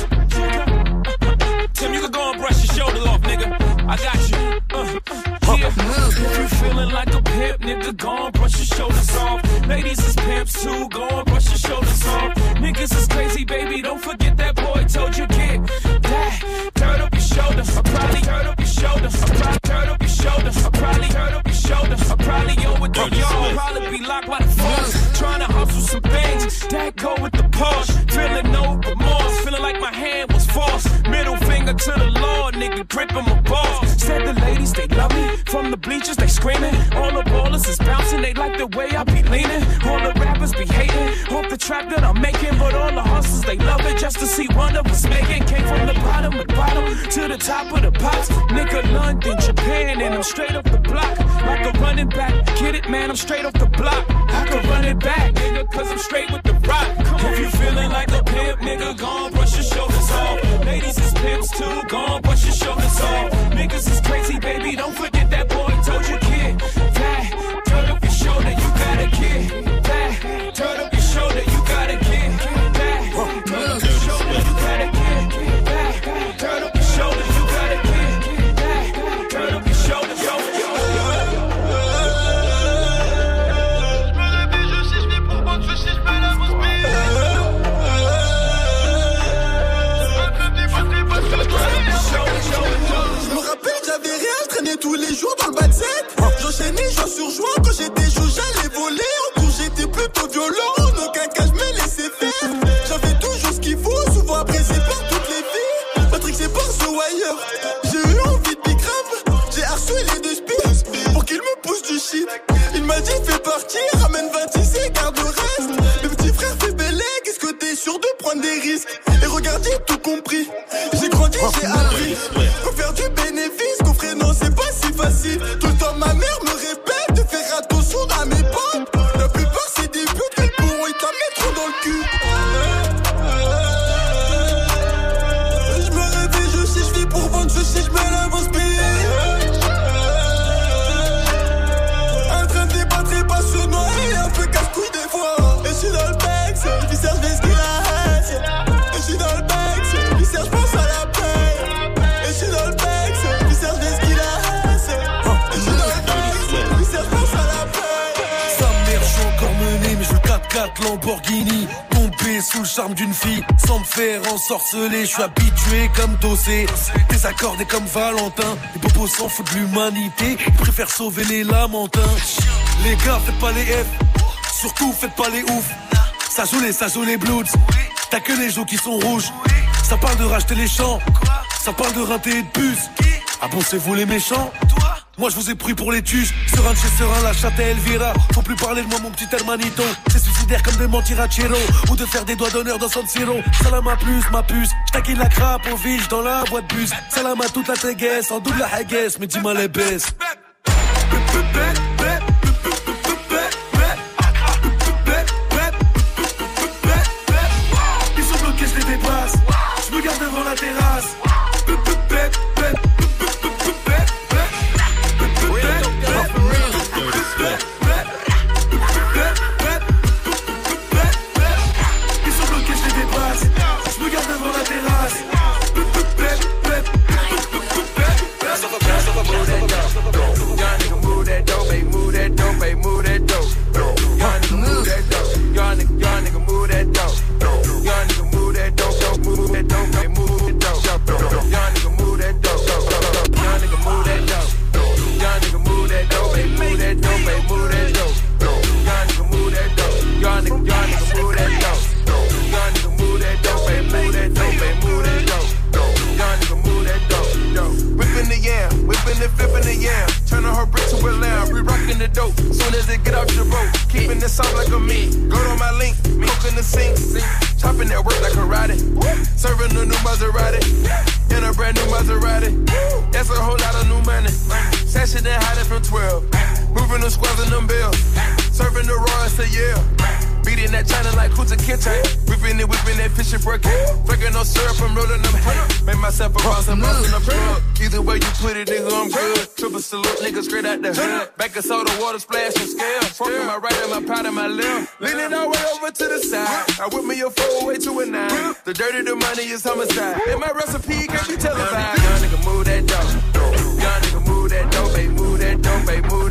Tim, you can go and brush your shoulder off, nigga. I got you. Uh, yeah. If you feeling like a pimp, nigga, go and brush your shoulders off. Ladies is pimps too, go and brush your shoulders off. Niggas is crazy, baby, don't forget that boy told you get that. Turn up your shoulders, I probably turn up shoulders. I probably turn up your shoulders. I probably turn up your shoulders. I probably the y'all. Probably be locked by the force. Trying to hustle some things that go with the push. Feeling no remorse. Feeling like my hand was forced. Middle finger to the Lord, nigga, gripping my balls. Said the ladies, they love me. From the bleachers, they screaming. All the ballers is bouncing. They like the way I be leaning. All the rappers be hating. Trap that I'm making. But all the hustlers, they love it just to see one of us making. Came from the bottom of the bottom to the top of the pops. Nigga, London, Japan, and I'm straight off the block. Like a running back. Get it, man, I'm straight off the block. I can run it back, nigga, cause I'm straight with the rock. If you feeling like a pimp, nigga, go on, brush your shoulders off. Ladies is pimps too, go on, brush your shoulders off. Niggas is crazy, baby, don't forget J'ai tout compris. J'ai grandi, j'ai Lamborghini. Tombé sous le charme d'une fille, sans me faire ensorceler. Je suis habitué comme dossé, désaccordé comme Valentin. Les bobos s'en foutent de l'humanité, ils préfèrent sauver les lamentins. Les gars, faites pas les F, surtout faites pas les ouf. Ça joue les, ça joue les bloods. T'as que les joues qui sont rouges. Ça parle de racheter les champs, ça parle de rater et de puce. Ah bon, c'est vous les méchants? Moi je vous ai pris pour les tuches. Serein de chez Serein, la chatte Elvira. Faut plus parler de moi, mon petit hermanito. C'est suicidaire comme de mentir à Chiro. Ou de faire des doigts d'honneur dans San Siro. Salam à plus, ma puce. J'taquine la crape au vige dans la boîte bus. Salam à toute la téguesse, en double la haguesse. Mais dis-moi les baisses. kitchen. Whipping it, whipping that fish and brook. Drinking no syrup, I'm rolling them hand. Make myself a cross, I'm busting a plug. Either way you put it, nigga, I'm good. Triple salute, nigga, straight out the hood. Back of soda, water splash and scale. Forking my right and my pot and my left. Leaning all the way over to the side. I whip me a four way to a nine. The dirty, the money is homicide. And my recipe can't be televised. Young nigga, move that dough. Young nigga, move that dough, baby, move that dough, baby, move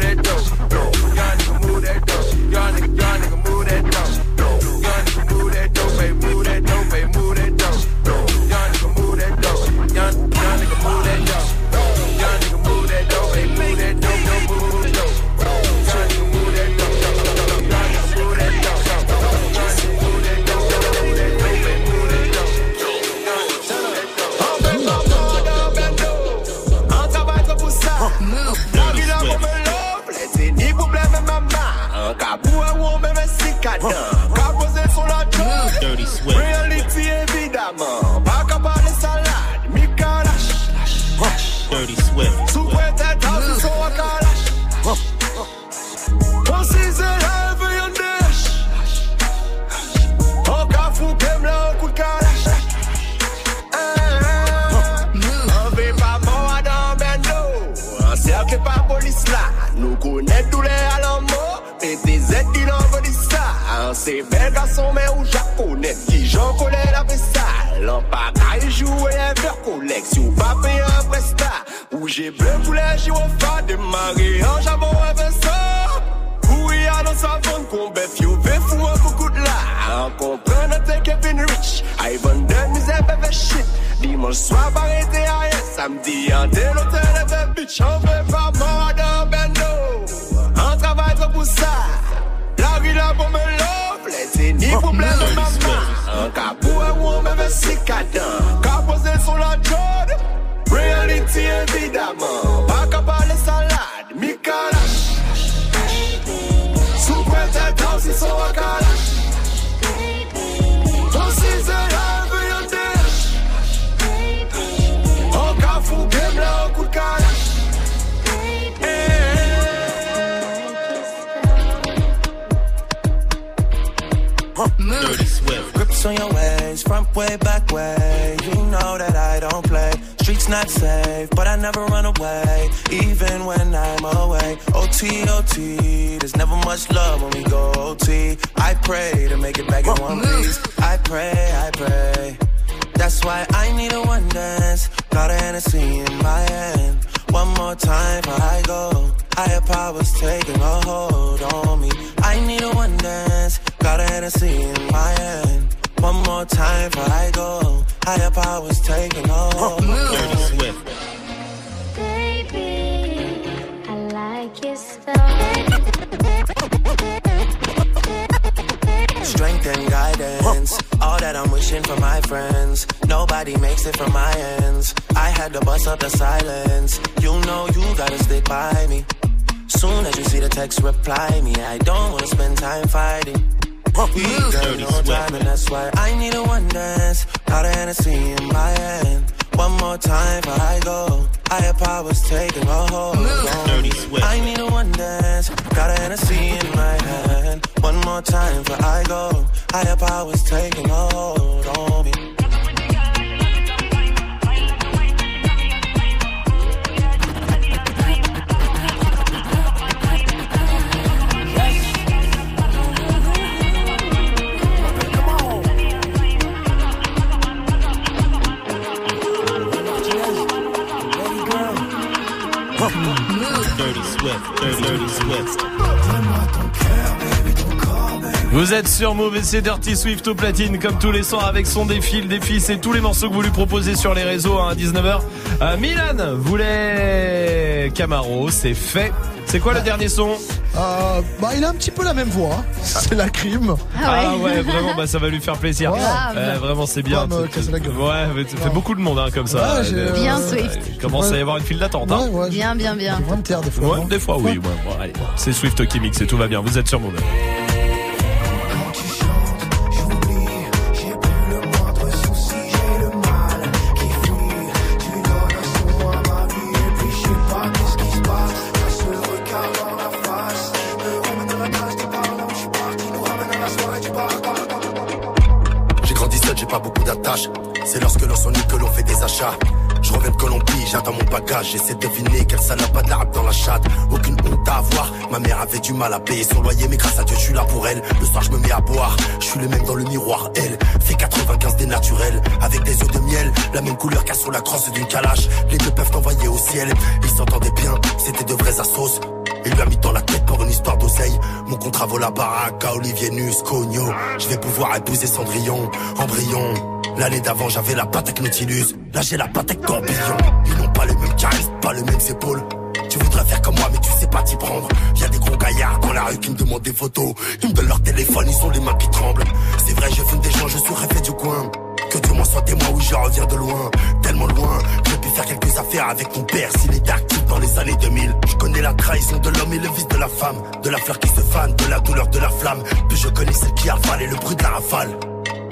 Swift au platine comme tous les soirs avec son défi, le défi c'est tous les morceaux que vous lui proposez sur les réseaux hein, à 19h. Euh, Milan voulait Camaro, c'est fait. C'est quoi le dernier son? Euh, bah, il a un petit peu la même voix. hein. C'est la crime. Ah ouais, vraiment, bah ça va lui faire plaisir. Ouais. Euh, vraiment, c'est bien. Ouais, mais ça fait beaucoup de monde hein, comme ça. Ouais, Euh, Bien, euh, Swift. Il commence à y avoir une file d'attente. Hein. Bien, bien, bien. Des fois. Ouais, des fois, oui. ouais, bon, allez, c'est Swift qui mixe et tout va bien. Vous êtes sur Move. Mal à payer son loyer, mais grâce à Dieu, je suis là pour elle. Le soir, je me mets à boire. Je suis le même dans le miroir. Elle fait 95 des naturels. Avec des œufs de miel, la même couleur qu'à sur la crosse d'une calache. Les deux peuvent envoyer au ciel. Ils s'entendaient bien, c'était de vrais assos. Il lui a mis dans la tête pour une histoire d'oseille. Mon contrat vaut la baraque à Olivier Nus, Cogno. Je vais pouvoir épouser Cendrillon, Embryon. L'année d'avant, j'avais la avec Nautilus. Là, j'ai la avec Corbillon. Ils n'ont pas le même charisme, pas les mêmes épaules. Tu voudrais faire comme moi, mais tu sais pas t'y prendre. Y a des gros gaillards dans la rue qui me demandent des photos. Ils me donnent leur téléphone, ils ont les mains qui tremblent. C'est vrai, je fume des gens, je suis rêvé du coin. Que Dieu m'en soit témoin, oui, je reviens de loin. Tellement loin, j'ai pu faire quelques affaires avec ton père s'il était actif dans les années 2000. Je connais la trahison de l'homme et le vice de la femme. De la fleur qui se fane, de la douleur de la flamme. Puis je connais celle qui avale et le bruit de la rafale.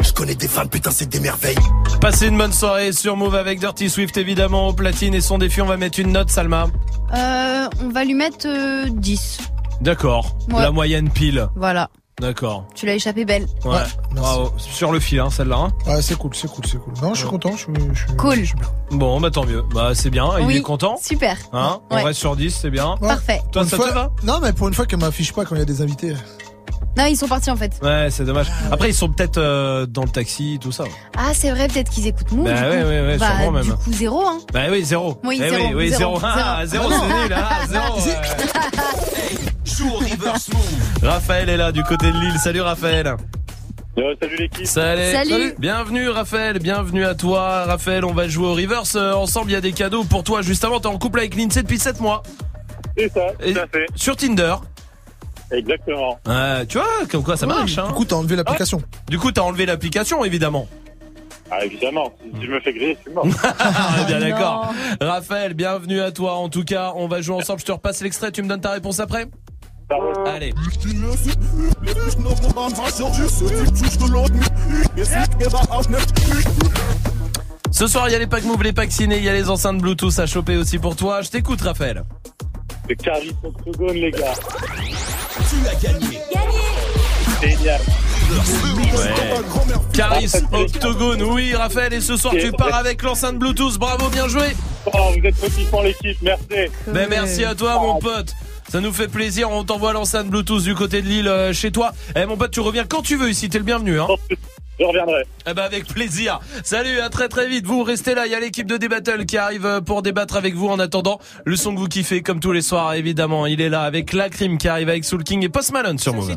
Je connais des femmes, putain, c'est des merveilles. Passez une bonne soirée sur Move avec Dirty Swift évidemment au platine et son défi. On va mettre une note, Salma. Euh, on va lui mettre euh, 10. D'accord. Ouais. La moyenne pile. Voilà. D'accord. Tu l'as échappé belle. Ouais. Bravo. Sur le fil, hein, celle-là. hein. Ouais, c'est cool, c'est cool, c'est cool. Non, je suis content, je suis, je suis- Cool. je suis bien. Bon, bah tant mieux. Bah c'est bien. Il Oui. est content. Super. Hein On Ouais. reste sur 10, c'est bien. Ouais. Parfait. Toi, Pour ça te va? Non, mais pour une fois qu'elle m'affiche pas quand il y a des invités. Non, ils sont partis en fait. Ouais, c'est dommage. Après, ils sont peut-être euh, dans le taxi, tout ça. Ah, c'est vrai, peut-être qu'ils écoutent Move. Bah du ouais, coup. ouais, ouais, bah, sûrement même. Du coup, zéro, hein. Bah oui, zéro. Oui, Eh zéro, oui, oui, zéro, zéro. Ah, zéro. zéro, c'est nul. Ah, zéro. ouais. Raphaël est là du côté de Lille. Salut Raphaël. salut l'équipe. Salut. Salut. Bienvenue Raphaël, bienvenue à toi. Raphaël, on va jouer au reverse euh, ensemble. Il y a des cadeaux pour toi. Juste avant, t'es en couple avec Lindsay depuis 7 mois. C'est ça, Et- tout à fait. Sur Tinder. Exactement. Ouais, tu vois, comme quoi ça marche. Hein. Du coup, t'as enlevé l'application. Du coup, t'as enlevé l'application, évidemment. Ah, évidemment. Si je me fais griller, je suis mort. Ah, est bien d'accord. Raphaël, bienvenue à toi. En tout cas, on va jouer ensemble. Je te repasse l'extrait. Tu me donnes ta réponse après Allez. Ce soir, il y a les packs move, les packs ciné, il y a les enceintes Bluetooth à choper aussi pour toi. Je t'écoute, Raphaël. C'est Caris Octogone, les gars. Tu as gagné. Génial. Caris Octogone, oui, Raphaël. Et ce soir, tu pars avec l'enceinte Bluetooth. Bravo, bien joué. Oh, vous êtes petit pour l'équipe, merci. Ben merci à toi, mon pote. Ça nous fait plaisir. On t'envoie l'enceinte Bluetooth du côté de Lille euh, chez toi. Eh, mon pote, tu reviens quand tu veux ici. T'es le bienvenu, hein. Je reviendrai. Eh ben avec plaisir. Salut, à très très vite. Vous restez là. Il y a l'équipe de D-Battle qui arrive euh, pour débattre avec vous. En attendant, le son que vous kiffez comme tous les soirs, évidemment. Il est là avec la crime qui arrive avec Soul King et Post Malone sur Move.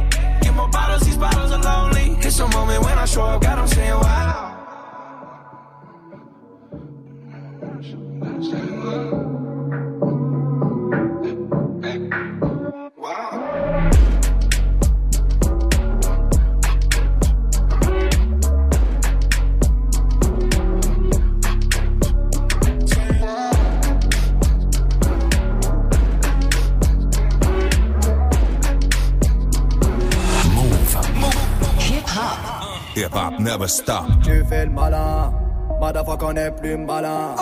Get these bottles are lonely. It's a moment when I show up, God, I'm saying wow. Hip never stop. Tu fais le malin, motherfucker on est plus malin.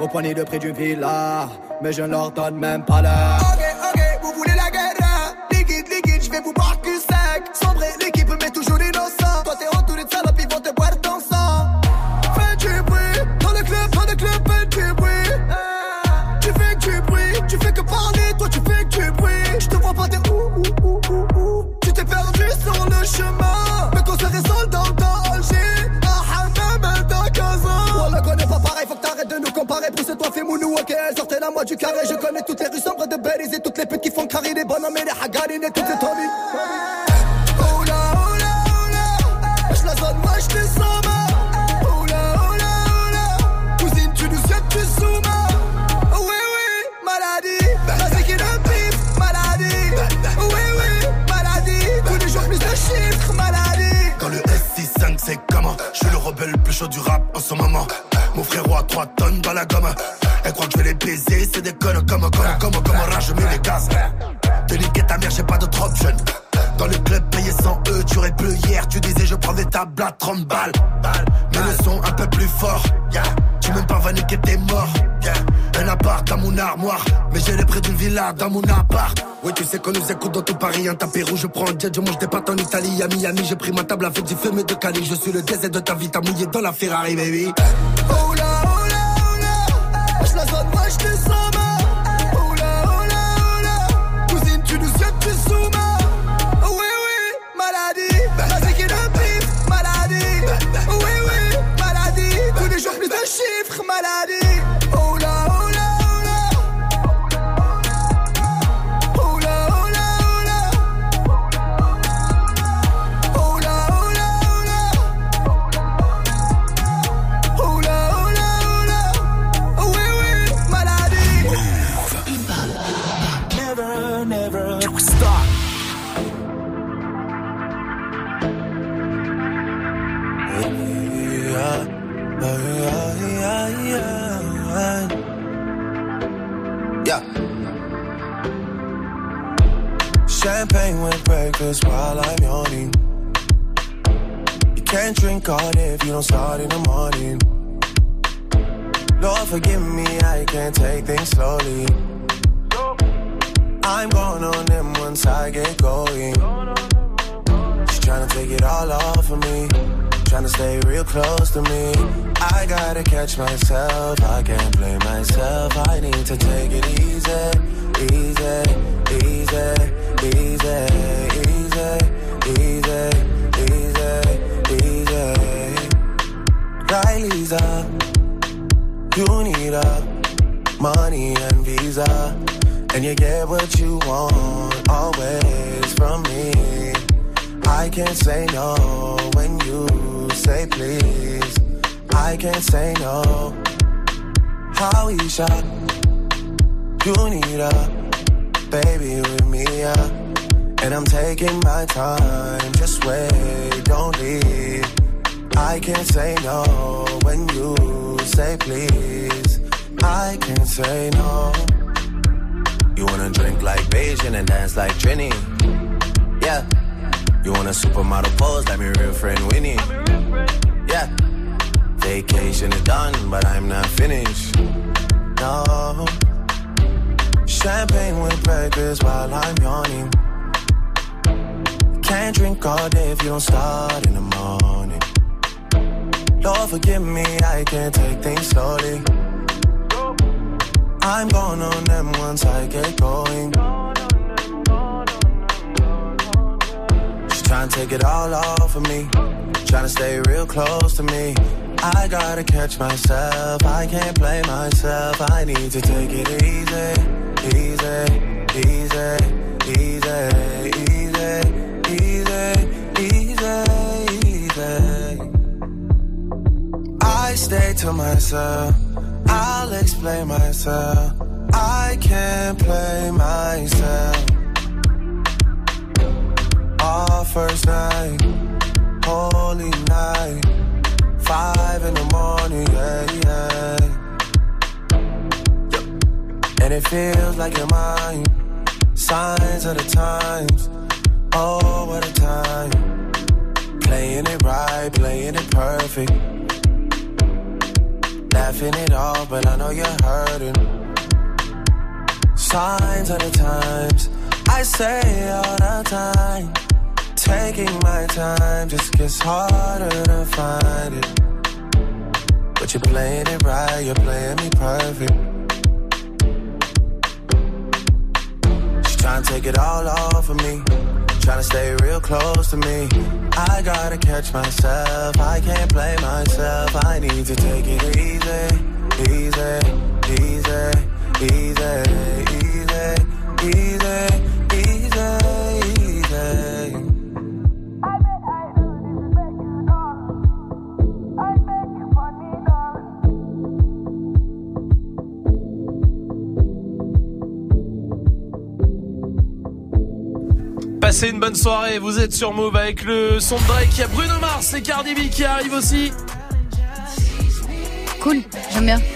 Au poignet de prix d'une villa, mais je ne leur donne même pas l'heure. Oh là, oh là Je la zone, moi je descends ma Oh là, oh là, oh là Cousine, tu nous jettes, tu zoomes Oh oui, oui, maladie Vas-y qui le pif, maladie Oh oui, oui, maladie Tous les jours plus de chiffres, maladie Quand le S65 c'est comment Je suis le rebelle le plus chaud du rap en ce moment Mon frérot a 3 tonnes dans la gomme Elle croit que je vais les baiser C'est des connes comme comme comme comme rage je mets les gaz J'ai pas d'autre option dans le club payé 100 E, tu plus hier. Tu disais je prends des tables à 30 balles. Mais le son un peu plus fort. Yeah. Tu même pas va niquer t'es mort. Un appart dans mon armoire. Mais j'ai les prix d'une villa dans mon appart. Oui tu sais qu'on nous écoute dans tout Paris. Un tapis rouge, je prends un jet, je mange des pâtes en Italie. À Miami j'ai pris ma table avec du fumé de Cali. Je suis le désert de ta vie, t'as mouillé dans la Ferrari baby. Oh là, oh oh Je la zone, moi je descends ma to myself. I'll explain myself. I can't play myself. Our first night, holy night, five in the morning, yeah, yeah. And it feels like you're mine. Signs of the times, oh, what a time. Playing it right, playing it perfect. Laughing it off, but I know you're hurting. Signs of the times, I say all the time. Taking my time just gets harder to find it. But you're playing it right, you're playing me perfect. She's trying to take it all off of me. Trying to stay real close to me. I gotta catch myself. I can't play myself. I need to take it easy, easy, easy, easy, easy, easy, Passez une bonne soirée, vous êtes sur Move avec le son de Drake, il y a Bruno Mars et Cardi B qui arrivent aussi. Cool, j'aime bien.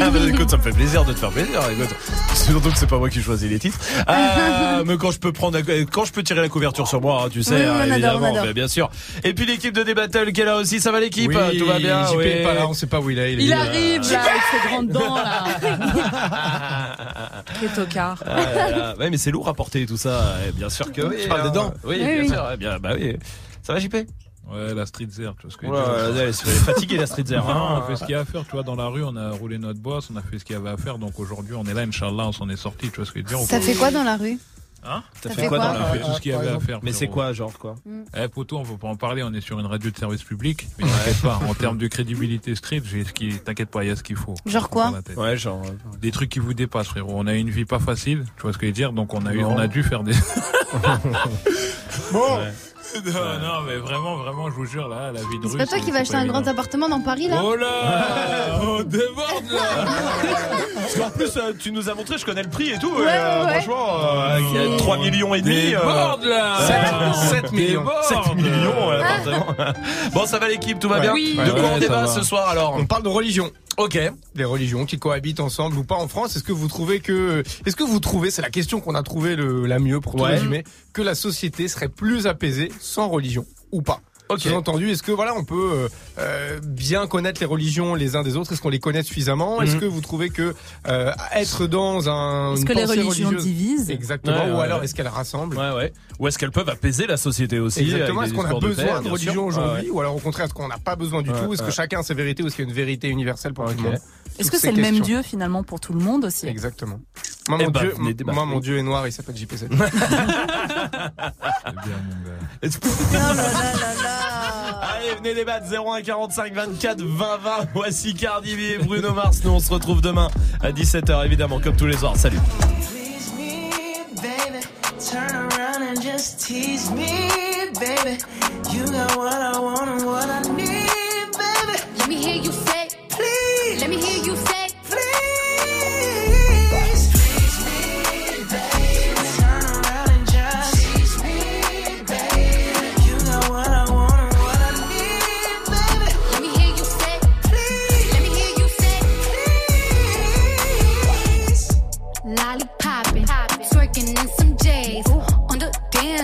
Ah bah, écoute, ça me fait plaisir de te faire plaisir. Écoute, surtout que c'est pas moi qui choisis les titres. Euh, mais quand je peux prendre, quand je peux tirer la couverture sur moi, hein, tu sais, Oui, hein, adore, évidemment, on adore. bien sûr. Et puis l'équipe de D-Battle qui est là aussi, ça va l'équipe Oui, Tout va bien JP oui. est pas là, on sait pas où il est. Il est- arrive là avec ses grandes dents là. Quel tocard. Ah ouais, mais c'est lourd à porter tout ça. Bien sûr que oui. Tu parles hein. des dents Oui, Oui, bien oui. sûr. eh bien, bah oui. Ça va, JP Ouais, la street zère, tu vois ce que je Ouais, veux dire. ouais, elle est fatiguée, la street zère, Non, hein. on a fait ce qu'il y a à faire, tu vois, dans la rue, on a roulé notre boss, on a fait ce qu'il y avait à faire, donc aujourd'hui, on est là, Inch'Allah, on s'en est sorti, tu vois ce que je veux dire. Ça fait quoi dans la rue Hein T'as fait quoi On a fait tout ce qu'il y avait à faire. Mais c'est quoi, genre quoi Eh, poto, on peut pas en parler, on est sur une radio de service public, mais t'inquiète pas, en termes de crédibilité street, j'ai ce qui, t'inquiète pas, il y a ce qu'il faut. Genre quoi Ouais, genre. Des trucs qui vous dépassent, frérot. On a une vie pas facile, tu vois ce que je veux dire, donc on a eu, on a dû faire des. Bon. non, non, mais vraiment, vraiment, je vous jure, là, la vie de rue. C'est pas toi qui vas acheter un grand appartement dans Paris là Oh là On déborde là Parce qu'en plus, euh, tu nous as montré, je connais le prix et tout. Ouais, et, euh, ouais. Franchement, euh, il y a 3 millions et demi. euh, Déborde là 7, 7 millions. Déborde. 7 millions, forcément. Bon, ça va l'équipe, tout va bien Oui. De quoi on ça débat va. ce soir alors On parle de religion. Ok. Les religions qui cohabitent ensemble ou pas en France. Est-ce que vous trouvez que, est-ce que vous trouvez, c'est la question qu'on a trouvé le, la mieux pour tout Ouais. résumer, que la société serait plus apaisée sans religion ou pas? Ok. Sous-entendu, est-ce que voilà, on peut euh, bien connaître les religions les uns des autres? Est-ce qu'on les connaît suffisamment? Est-ce Mhm. que vous trouvez que euh, être dans un Est-ce une que les religions divisent? Exactement. Ouais, ou alors ouais. est-ce qu'elles rassemblent? Ouais, ouais. Ou est-ce qu'elles peuvent apaiser la société aussi Exactement. Est-ce qu'on a de besoin paix, de religion aujourd'hui? Ouais, ou alors au contraire est-ce qu'on n'a pas besoin du Ouais, tout? Est-ce que chacun a ses vérités ou est-ce qu'il y a une vérité universelle pour tout Ok. le monde? Est-ce que ces c'est le même. Dieu finalement pour tout le monde aussi? Exactement. Moi, Eh mon, ben, dieu, moi, oui. mon dieu est noir, il s'appelle JP7. C'est bien, mon gars. Allez, venez débattre 01 45 24 20 20. Voici Cardi B et Bruno Mars. Nous, on se retrouve demain à 17h, évidemment, comme tous les soirs. Salut. Please me, baby. Turn around and just tease me, baby. You got what I want and what I need, baby. Let me hear you say, Please, let me hear you say. please.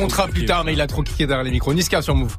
contrat plus tard, mais il a trop kické derrière les micros. Niska sur Move.